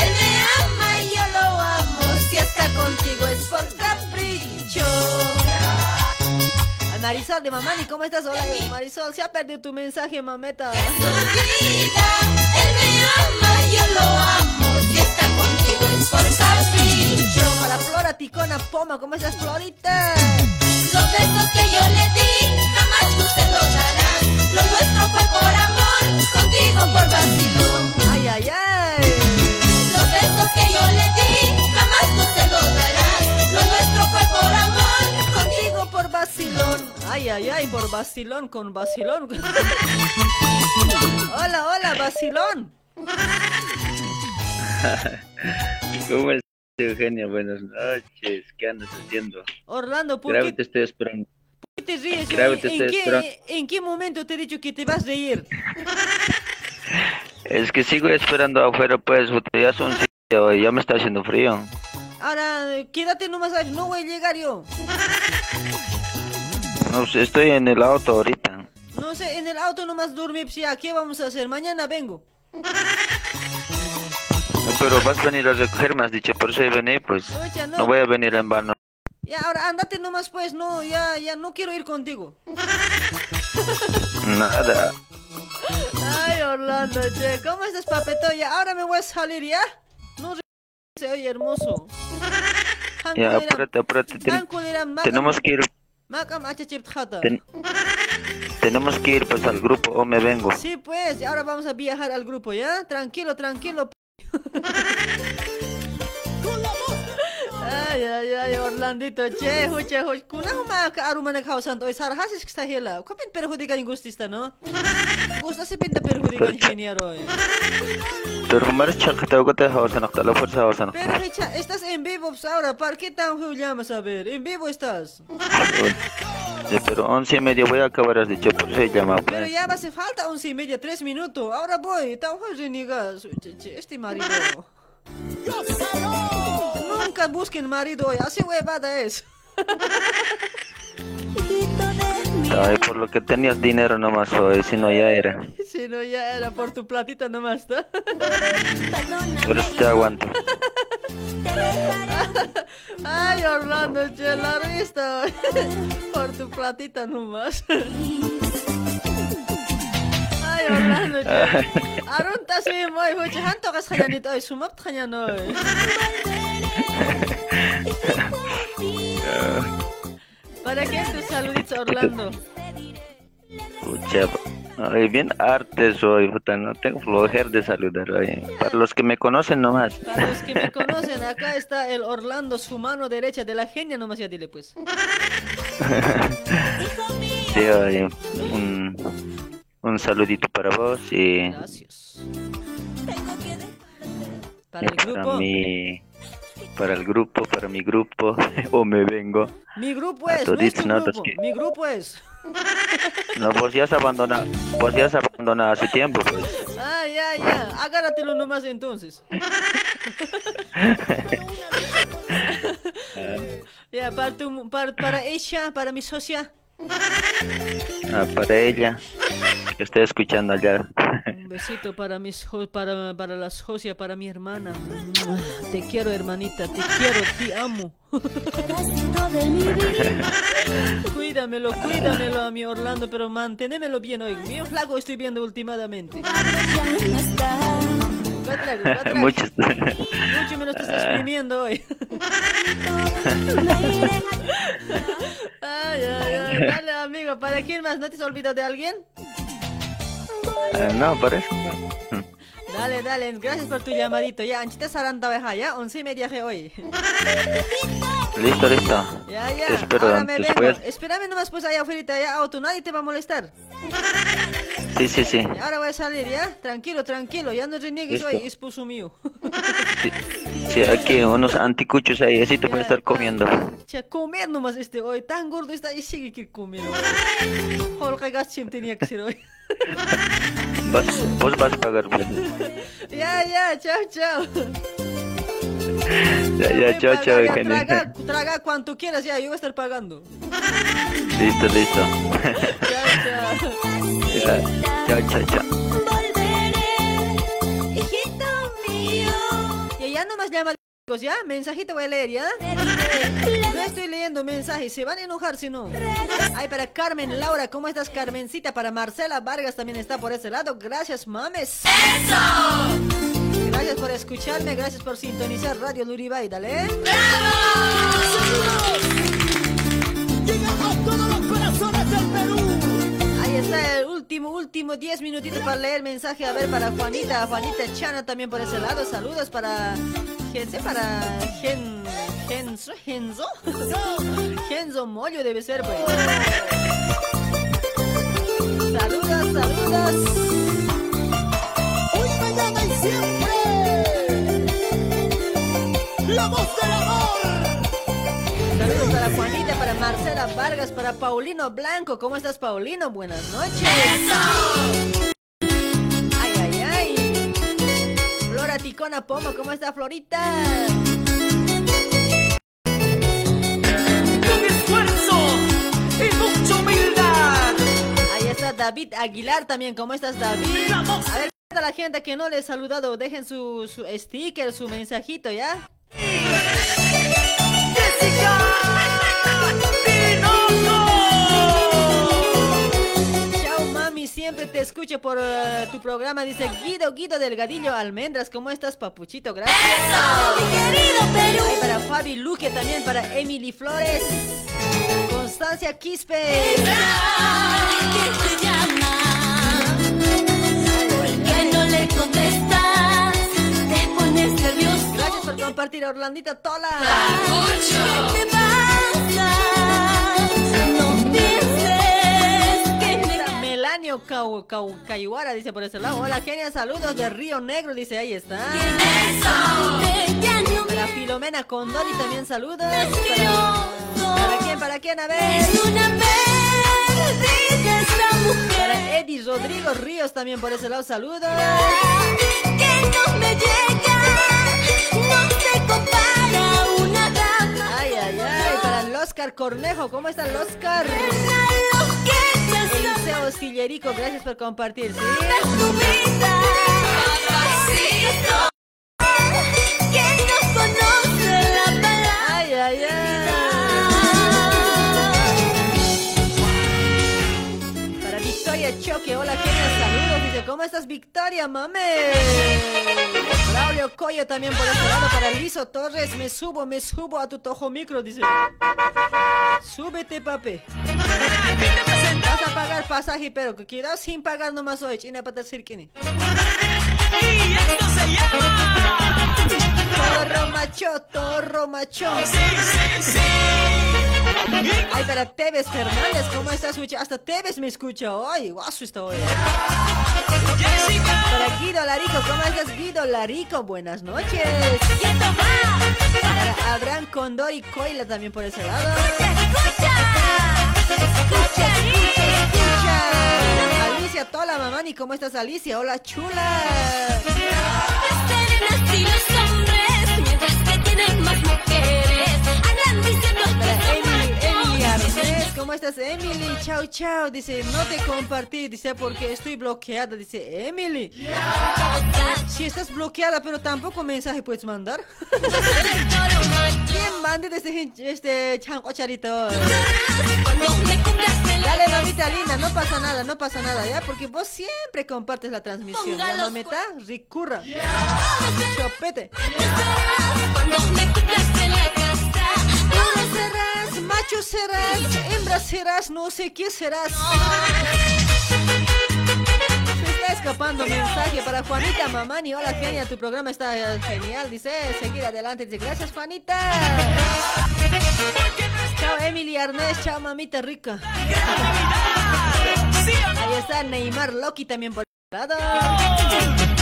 Él me ama y yo lo amo, si está contigo es por capricho. A Marisol de Mamani, ¿cómo estás? Hola, Marisol, se ha perdido tu mensaje, mameta. Él me ama y yo lo amo, si está contigo es por capricho. Para Flora Ticona Poma, ¿cómo estás, Florita? Los besos que yo le di, jamás tú se los darás. Lo nuestro fue por amor, contigo por vacilón. Ay, ay, ay. Los besos que yo le di, jamás tú se los darás. Lo nuestro fue por amor, Contigo por vacilón. Ay, ay, ay, por vacilón, con vacilón. hola, hola, vacilón. ¿Cómo estás, Eugenia? Buenas noches. ¿Qué andas haciendo? Orlando, ¿por Grave, qué, te estoy esperando. Te ríes? ¿En, qué, ¿En qué momento te he dicho que te vas a reír? Es que sigo esperando afuera, pues, ya son ya me está haciendo frío. Ahora, eh, quédate nomás no voy a llegar yo. No sé, estoy en el auto ahorita. No sé, en el auto nomás pues ya, ¿qué vamos a hacer? Mañana vengo. Pero vas a venir a recogerme, has dicho, por eso vení, pues. Oye, no. No voy a venir en vano. Ya, ahora andate nomás pues, no, ya, ya no quiero ir contigo. Nada. Ay, Orlando, che, ¿cómo estás, papeto? Ya, ahora me voy a salir, ¿ya? No se oye hermoso. Ya, apúrate, apúrate. ten- tenemos que ir, ten- tenemos que ir, pues, al grupo o me vengo. Sí, pues, ahora vamos a viajar al grupo, ¿ya? Tranquilo, tranquilo. Ay, ay, ay, Orlandito, che, huche, huche. Kunang maka arumana kausan to, sarhas is kista hela. Kapin perjudikan yung gustista, no? Gusta si pinta perjudikan ingeniero, eh. Pero maris chakataw ko tayo hawasan ako, tala sa hawasan ako. Pero, Richa, estás en vivo pues, ahora, ¿para qué tan llamas a ver? En vivo estás. Sí, pero once y media voy a acabar, has dicho, por eso llama. Pero ya hace falta once y media, tres minutos. Ahora voy, tan che, Este marido. Nunca busquen marido hoy, así huevada es. Ay, por lo que tenías dinero nomás hoy, si no ya era. Si no, ya era por tu platita nomás, ¿no? Por eso te aguanto. Ay, Orlando, che, la vista hoy. Por tu platita nomás. Ay, Orlando. Arun tas mi moy, huche, hanto kas kanya nito ay sumap kanya noy. ¿Para qué tus saluditos, Orlando? Pucha, ay, bien arte soy, puta, no tengo flojera de saludar. Para los que me conocen nomás. Para los que me conocen, acá está el Orlando, su mano derecha de la genia, nomás ya dile pues. Sí, un, un saludito para vos y Para el grupo. para mi, para el grupo, para mi grupo, o me vengo. Mi grupo es, no es toditos, tu ¿no? grupo, Los que- mi grupo es. No, vos ya has abandonado, vos ya has abandonado hace tiempo, pues. Ah, ya, ya, agárratelo nomás entonces. Ya, para, tu, para, para ella, para mi socia. Ah, para ella, que escuchando allá. Un besito para mis para, para la socia, para mi hermana. Te quiero, hermanita, te quiero, te amo. Cuídamelo, cuídamelo a mi Orlando, pero manténemelo bien hoy. Bien flaco estoy viendo últimamente. ¿Cuál trago? ¿Cuál trago? Muchos. Mucho menos te estás exprimiendo hoy. ay, ay, ay. Dale, amigo, ¿para quién más? ¿No te has olvidado de alguien? Ah, no, parece. Dale, dale, gracias por tu llamadito. Ya, Anchita Saranta Beja, ya, once y media hoy. Listo, listo. Ya, ya. Te espero Ahora me Espérame nomás pues allá afuera, ya auto, nadie te va a molestar. Sí, sí, sí. Ahora voy a salir, ¿ya? Tranquilo, tranquilo, ya no reniegues Listo. hoy, esposo mío. Sí, aquí unos anticuchos ahí, así te a estar comiendo. Che, comer nomás este hoy, tan gordo está y sigue que comer. Jorge Gachim tenía que ser hoy. Vas, vos vas a pagar. pues. ya, ya, chao, chao. Ya, ya, chao, chao, Ya, Eugenia. Traga, traga cuanto quieras, ya, yo voy a estar pagando. Listo, listo. Chao, chao. Chao, chao, chao. Hijito mío. Y ya nomás llama chicos, ya, mensajito voy a leer, ¿ya? No estoy leyendo mensajes, se van a enojar si no. Ay, para Carmen Laura, ¿cómo estás, Carmencita? Para Marcela Vargas también está por ese lado. Gracias, mames. ¡Eso! Gracias por escucharme, gracias por sintonizar Radio Luribay, dale. Llegamos todos los corazones del Perú. Ahí está el último, último 10 minutitos para leer mensaje. A ver, para Juanita, Juanita Chana también por ese lado. Saludos para Gense, para Gen, Genzo, Genzo. Genzo Mollo debe ser, pues. Saludos, saludos. La voz del amor. Saludos para Juanita, para Marcela Vargas, para Paulino Blanco. ¿Cómo estás, Paulino? Buenas noches. Ay, ay, ay. Flora Ticona Pomo, ¿cómo está, Florita? Con esfuerzo y mucha humildad. Ahí está David Aguilar también. ¿Cómo estás, David? A ver, a la gente que no le he saludado, dejen su, su sticker, su mensajito, ¿ya? Chao, mami, siempre te escucho por eh, tu programa. Dice Guido, Guido Delgadillo Almendras. ¿Cómo estás, papuchito? Gracias. Ay, para Fabi Luque también, para Emily Flores. Constancia Quispe. Que por compartir, Orlandita Tola. ¿Qué te pasa? No pienses que me Está Melanio Cau, Cau- Cayuara dice por ese lado. Hola, genia, saludos de Río Negro, dice ahí está. Para Filomena Condori también saludos. Para, ¿Para quién? ¿Para quién? A ver. Para Eddie Rodrigo Ríos también por ese lado, saludos. Oscar Cornejo, ¿cómo está el Oscar? Eliseo Sillerico, gracias por compartir, ¿sí? Ay, ay, ay. Para Victoria Choque, hola, genia, saludos. ¿Cómo estás, Victoria, mame? Braulio Coyo también por este lado. Para Lizo Torres, me subo, me subo a tu tojo micro, dice. Súbete, papi. Vas a pagar pasaje, pero que quedas sin pagar nomás hoy. China para decir que ni. Torro macho, torro macho. Ay, para Tevez Fernández, ¿cómo estás? Hasta Tevez me escucha hoy. Guaso está hoy. Para Guido Larico, ¿cómo estás, Guido Larico? Buenas noches. Para Abraham Condor y Coila también por ese lado. Escucha, escucha. Alicia Tola, mamani, ¿cómo estás, Alicia? Hola, chula. Para ¿cómo estás, Emily? Chao, chao. Dice, no te compartí, dice, porque estoy bloqueada. Dice, Emily. Si estás bloqueada, pero tampoco mensaje puedes mandar. ¿Quién mande desde este chanco charito? Dale, mamita linda, no pasa nada, no pasa nada, ¿ya? Porque vos siempre compartes la transmisión, ¿ya, mamita? Ricurra. Chopete. Serás, macho serás, hembra serás, no sé qué serás. Se está escapando mensaje para Juanita Mamani. Hola, genia, tu programa está genial. Dice, seguir adelante. Dice, gracias, Juanita. Chao, Emily Arnés. Chao, mamita rica. Ahí está Neymar Loki también por el lado.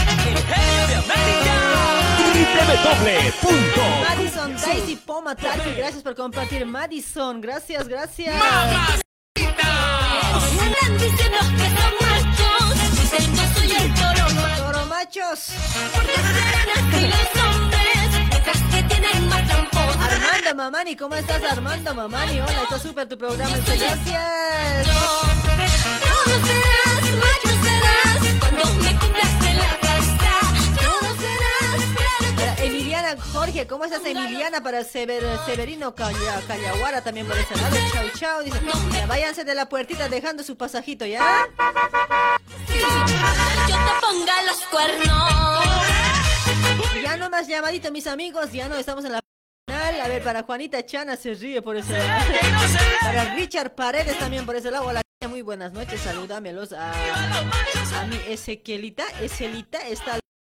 Madison Daisy Poma Taxi, gracias por compartir. Madison, gracias, gracias. Toro macho. Toro machos. Armando Mamani, ¿cómo estás Armando Mamani? Hola, está súper tu programa, muchas gracias. Cuando me Jorge, ¿cómo estás Emiliana? Para Sever- Severino Calla- Callaguara también por ese lado. Chau, chau. Dice, ya váyanse de la puertita dejando su pasajito, ¿ya? yo te ponga los cuernos. Ya no más llamadito, mis amigos. Ya no estamos en la final. A ver, para Juanita Chana se ríe por ese lado. Para Richard Paredes también por ese lado. Hola, muy buenas noches. Salúdamelos a, a mi Ezequielita. Ezelita está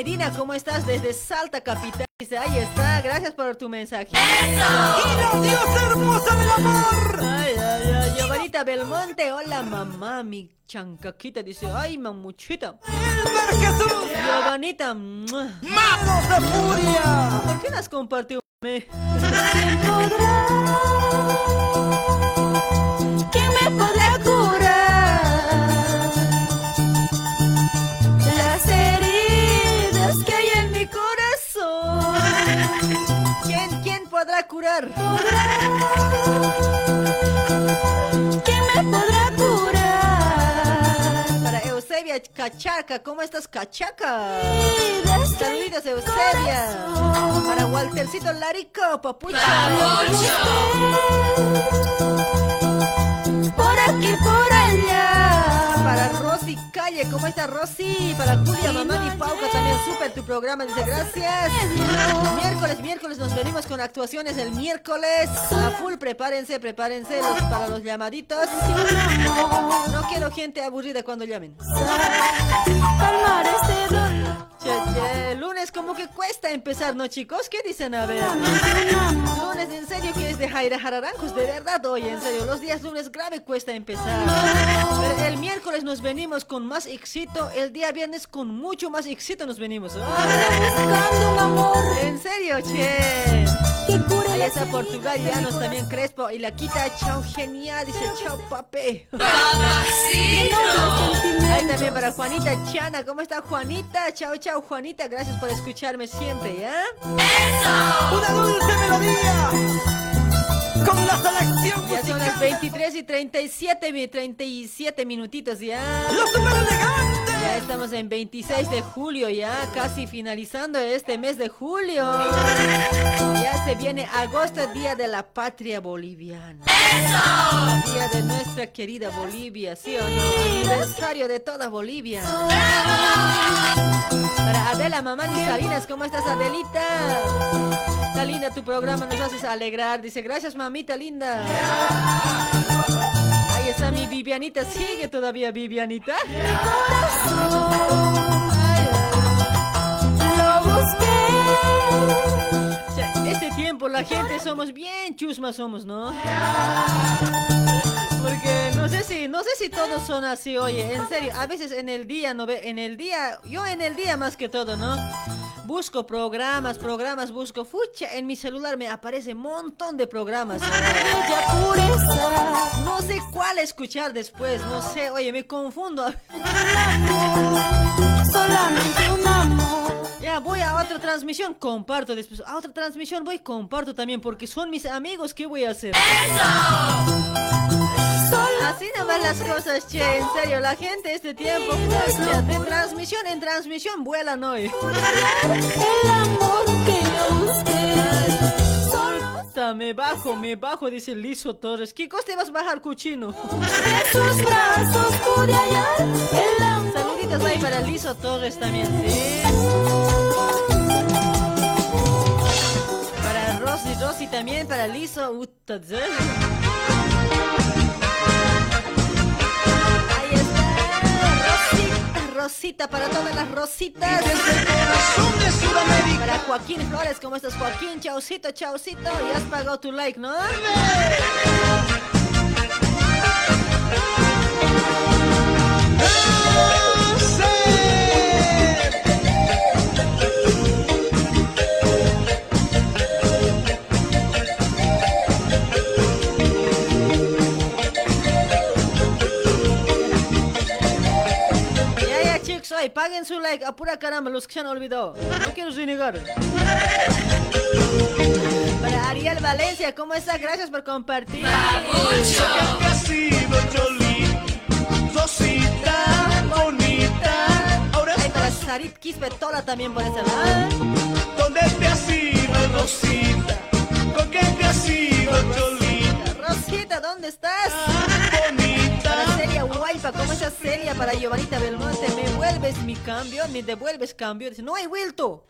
Medina, ¿cómo estás? Desde Salta Capital. Dice, ahí está, gracias por tu mensaje. ¡Y la diosa hermosa del amor! Ay, ay, ay, Giovanita Belmonte, hola mamá, mi chancaquita. Dice, ay, mamuchita. ¡Elber Jesús! Giovanita. ¡Manos de furia! ¿por qué no has compartido? me? Curar? ¿Quién me podrá curar? Para Eusebia Cachaca, ¿cómo estás, Cachaca? Saluditos, Eusebia. Para Waltercito Larico, papucho. Por aquí, por allá. Para Rosy Calle, ¿cómo está Rosy? Para Julia, mamá y Pauca también, súper tu programa, dice gracias. Miércoles, miércoles nos venimos con actuaciones el miércoles. A full, prepárense, prepárense los- para los llamaditos. No quiero gente aburrida cuando llamen. Che, lunes como que cuesta empezar, ¿no chicos? ¿Qué dicen? A ver. Lunes, en serio que es de Jaira Jararanjos, de verdad, oye, en serio. Los días lunes grave cuesta empezar. Pero el miércoles nos venimos con más éxito, el día viernes con mucho más éxito nos venimos. Amor En serio, che. Está Portugal, Llanos también Crespo y la quita, chao genial, dice chao pape. Ahí también para Juanita Chana, ¿cómo está Juanita? Chao, chao Juanita, gracias por escucharme siempre, ¿ya? ¡Una dulce melodía! ¡Con la selección Ya son las musical! 23 y 37, mi- 37 minutitos ya. ¡Los super elegantes! Ya estamos en 26 de julio, ya casi finalizando este mes de julio. Ya se viene agosto, día de la patria boliviana. Día de nuestra querida Bolivia, ¿sí o no? Aniversario de toda Bolivia. Para Adela Mamani Salinas, ¿cómo estás Adelita? Está linda tu programa, nos haces alegrar. Dice, gracias mamita linda. Está mi Vivianita, sigue todavía Vivianita. Este tiempo la gente somos bien chusmas somos, ¿no? Porque no sé si, no sé si todos son así, oye, en serio, a veces en el día no ve, en el día, yo en el día más que todo, ¿no? Busco programas, programas, busco, fucha, en mi celular me aparece un montón de programas. No sé cuál escuchar después, no sé, oye, me confundo. Solamente un amor. Ya voy a otra transmisión, comparto después. A otra transmisión voy, comparto también, porque son mis amigos, ¿qué voy a hacer? Así no van las cosas, che, en serio, la gente este tiempo, de transmisión en transmisión vuelan hoy. El amor que Puta, me bajo, me bajo, dice Liso Torres. ¿Qué coste vas a bajar, cuchino? sus brazos pude hallar el amor. Saluditos ahí para Liso Torres también, sí. Para Rosy, Rosy también, para Liso. Uta, Rosita, para todas las rositas. Para Joaquín Flores, ¿cómo estás, Joaquín? Chaucito, chaucito. Ya has pagado tu like, ¿no? Ay, paguen su like, a pura caramba, los que se han olvidado. No quiero renegar. Para Ariel Valencia, ¿cómo estás? Gracias por compartir. Rosita, bonita. Ahora Ay, para Sarit Quisbetola también por ese lado. ¿Dónde te has ido, Rosita? ¿Con qué te has ido, Cholita? Rosita, ¿dónde estás? Para Celia. Para Giovanita Belmonte, ¿me vuelves mi cambio? ¿Me devuelves cambio? Dice, no hay vuelto.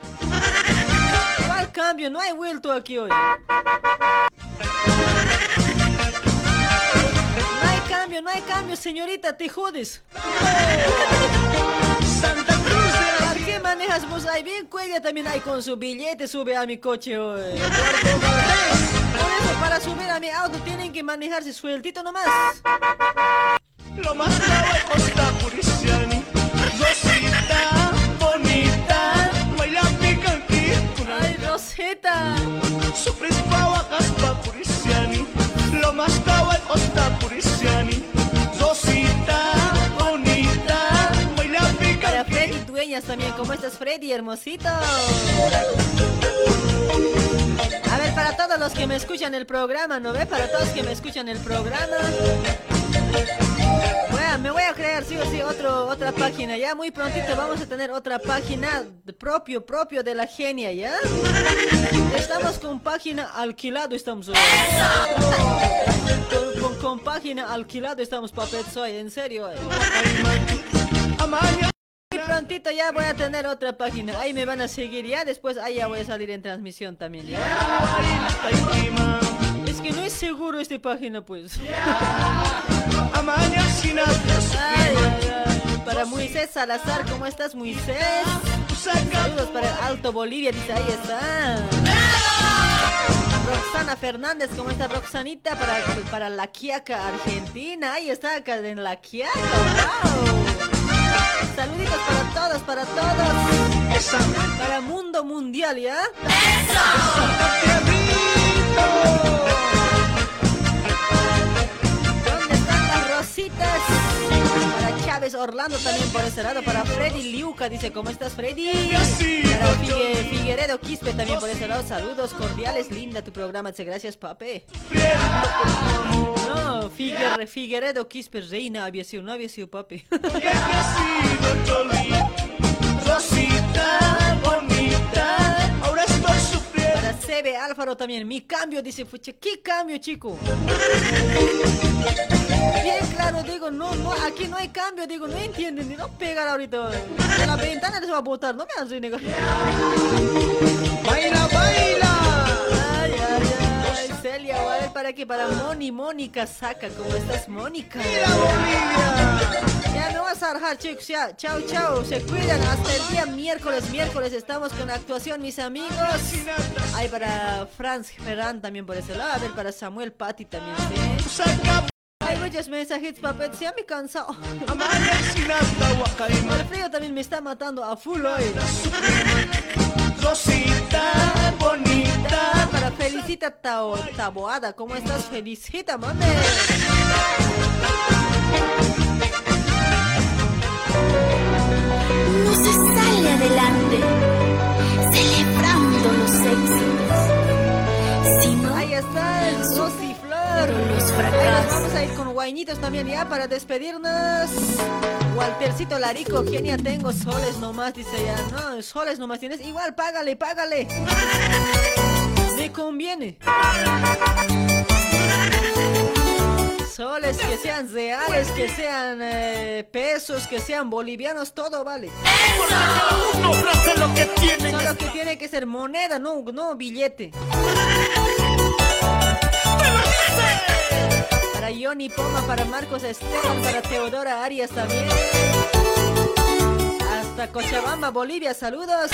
¿Cuál cambio? No hay vuelto aquí hoy. No hay cambio, no hay cambio, señorita, te jodes. Santa Cruz de ¿Para qué manejas vos ahí? Bien cuelga también ahí con su billete, sube a mi coche hoy. Por eso, para subir a mi auto tienen que manejarse sueltito nomás. Lo más bravo es Costa Puriciani. Rosita, bonita. Baila picanqui. Ay, Rosita. Sufres pava caspa Puriciani. Lo más bravo es Costa Puriciani. Rosita, bonita. Baila Para picanqui. Freddy Dueñas también, ¿cómo estás Freddy, hermosito? A ver, para todos los que me escuchan el programa, ¿no ve? Para todos que me escuchan el programa. Me voy a crear sí o sí otro, otra página, ya muy prontito vamos a tener otra página propio, propio de la genia, ¿ya? Estamos con página alquilado, estamos. Con, con- página alquilado estamos, papetzoy, en serio. eh. Prontito ya voy a tener otra página, ahí me van a seguir ya, después ahí ya voy a salir en transmisión también. Es que no es seguro esta página, pues. Ay, ay, ay. Para Moisés Salazar, ¿cómo estás, Moisés? Saludos para el Alto Bolivia, dice, ahí está. Roxana Fernández, ¿cómo está Roxanita? Para, para La Quiaca, Argentina, ahí está acá en La Quiaca, wow. Saluditos para todos, para todos. Para Mundo Mundial, ¿ya? ¿Dónde Para Chávez Orlando también por ese lado. Para Freddy Liuca, dice, ¿cómo estás, Freddy? Para Figue- Figueredo Quispe también por ese lado. Saludos cordiales, linda tu programa. Dice, gracias, pape. No, Figue- Figueredo Quispe, reina había sido, no había sido papi. Rosita, CB Álvaro también, mi cambio, dice Fuche, ¿qué cambio, chico? Bien claro, digo, no, no, aquí no hay cambio, digo, no entienden, ni no pegan ahorita. De la ventana les va a botar, no me han renegado. Baila, baila. Ay, ay, ay, Celia. ¿Para qué? Para Moni, Mónica Saca, ¿cómo estás, Mónica? Ya no vas a rajar, chicos, ya. Chao, chao. Se cuidan hasta el día miércoles. Miércoles estamos con actuación, mis amigos. Hay para Franz Ferran también por ese lado. A ver, para Samuel Patti también, ¿sí? Hay muchos mensajes, papet. Ya me cansado. El frío también me está matando a full hoy. Felicita Taboada, ¿cómo estás? Felicita, mami. No se sale adelante celebrando los éxitos. Ahí está el Rosy Flor. Los fracasos. Vamos a ir con guainitos también ya para despedirnos. Waltercito Larico, quién ya tengo soles nomás, dice ya. No, soles nomás tienes. Igual, págale, págale. Me conviene. Soles que sean reales, que sean eh, pesos, que sean bolivianos, todo vale. Solo que tiene que ser moneda, no, no billete. Para Johnny Poma, para Marcos Esteban, para Teodora Arias también. Hasta Cochabamba, Bolivia, saludos.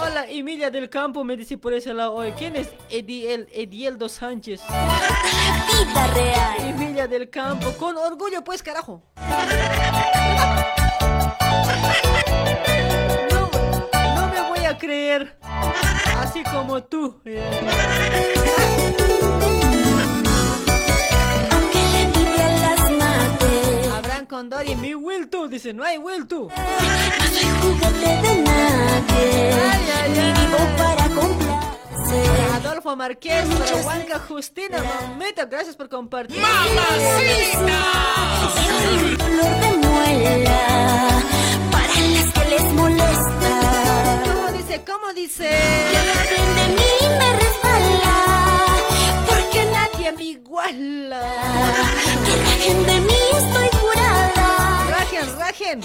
Hola, Emilia del Campo me dice por ese lado hoy. ¿Quién es Ediel, Edieldo Sánchez? Vida real. Emilia del Campo, con orgullo pues carajo. No, no me voy a creer, así como tú. Abraham Condori, mi Will tú, dice, no hay Will tú. de nadie. Ni vivo para complacer. Adolfo Marqués, para Juanca Justina, mamita, gracias por compartir. Un dolor de muela para las que les molesta. ¿Cómo dice? ¿Cómo dice? Que de mí me resbala. Porque nadie me iguala. Que de mí estoy. Rajen, rajen.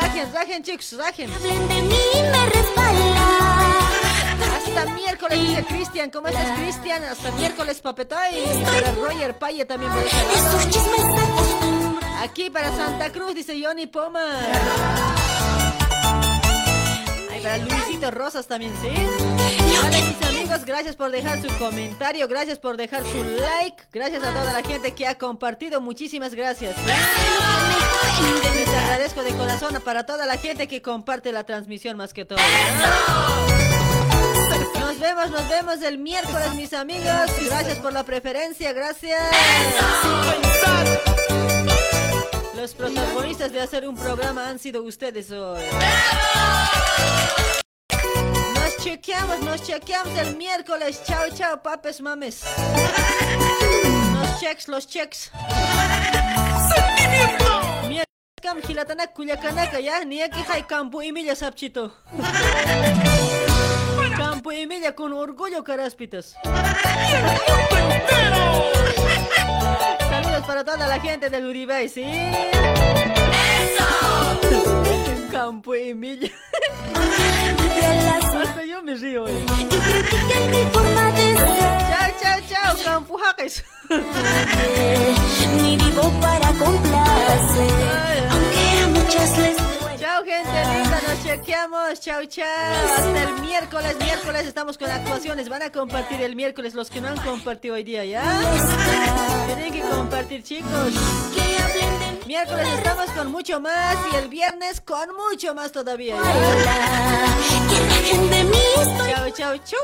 Rajen, rajen, chicos, rajen. Hablen de mí me resbala. Hasta miércoles, dice Cristian. ¿Cómo estás, Cristian? Hasta miércoles, papetoy. Para Roger Paye también ese lado. Aquí para Santa Cruz, dice Johnny Poma. Ay, para Luisito Rosas también, ¿sí? Vale, mis amigos, gracias por dejar su comentario, gracias por dejar su like, gracias a toda la gente que ha compartido, muchísimas gracias. Les agradezco de corazón para toda la gente que comparte la transmisión más que todo. Nos vemos, nos vemos el miércoles, mis amigos. Gracias por la preferencia, gracias. Los protagonistas de hacer un programa han sido ustedes hoy. Chequeamos, nos chequeamos el miércoles. Chao, chao, papes, mames. Los checks, los checks. Miércoles, Cam Gilatana Culiacanaka, ya, ni aquí hay campo y milla sapchito. Campo y milla con orgullo, caraspitas. Saludos para toda la gente del Uribay, ¿sí? Campo y milla. Hasta yo me río. hoy. Chao, chao, chao, Campo Jaques. Ni vivo para complacer. Aunque a muchas les Chao gente linda, nos chequeamos, chao chao. Hasta el miércoles, miércoles estamos con actuaciones. Van a compartir el miércoles los que no han compartido hoy día, ¿ya? Tienen que compartir chicos. Miércoles estamos con mucho más y el viernes con mucho más todavía. Chao, chao, chau.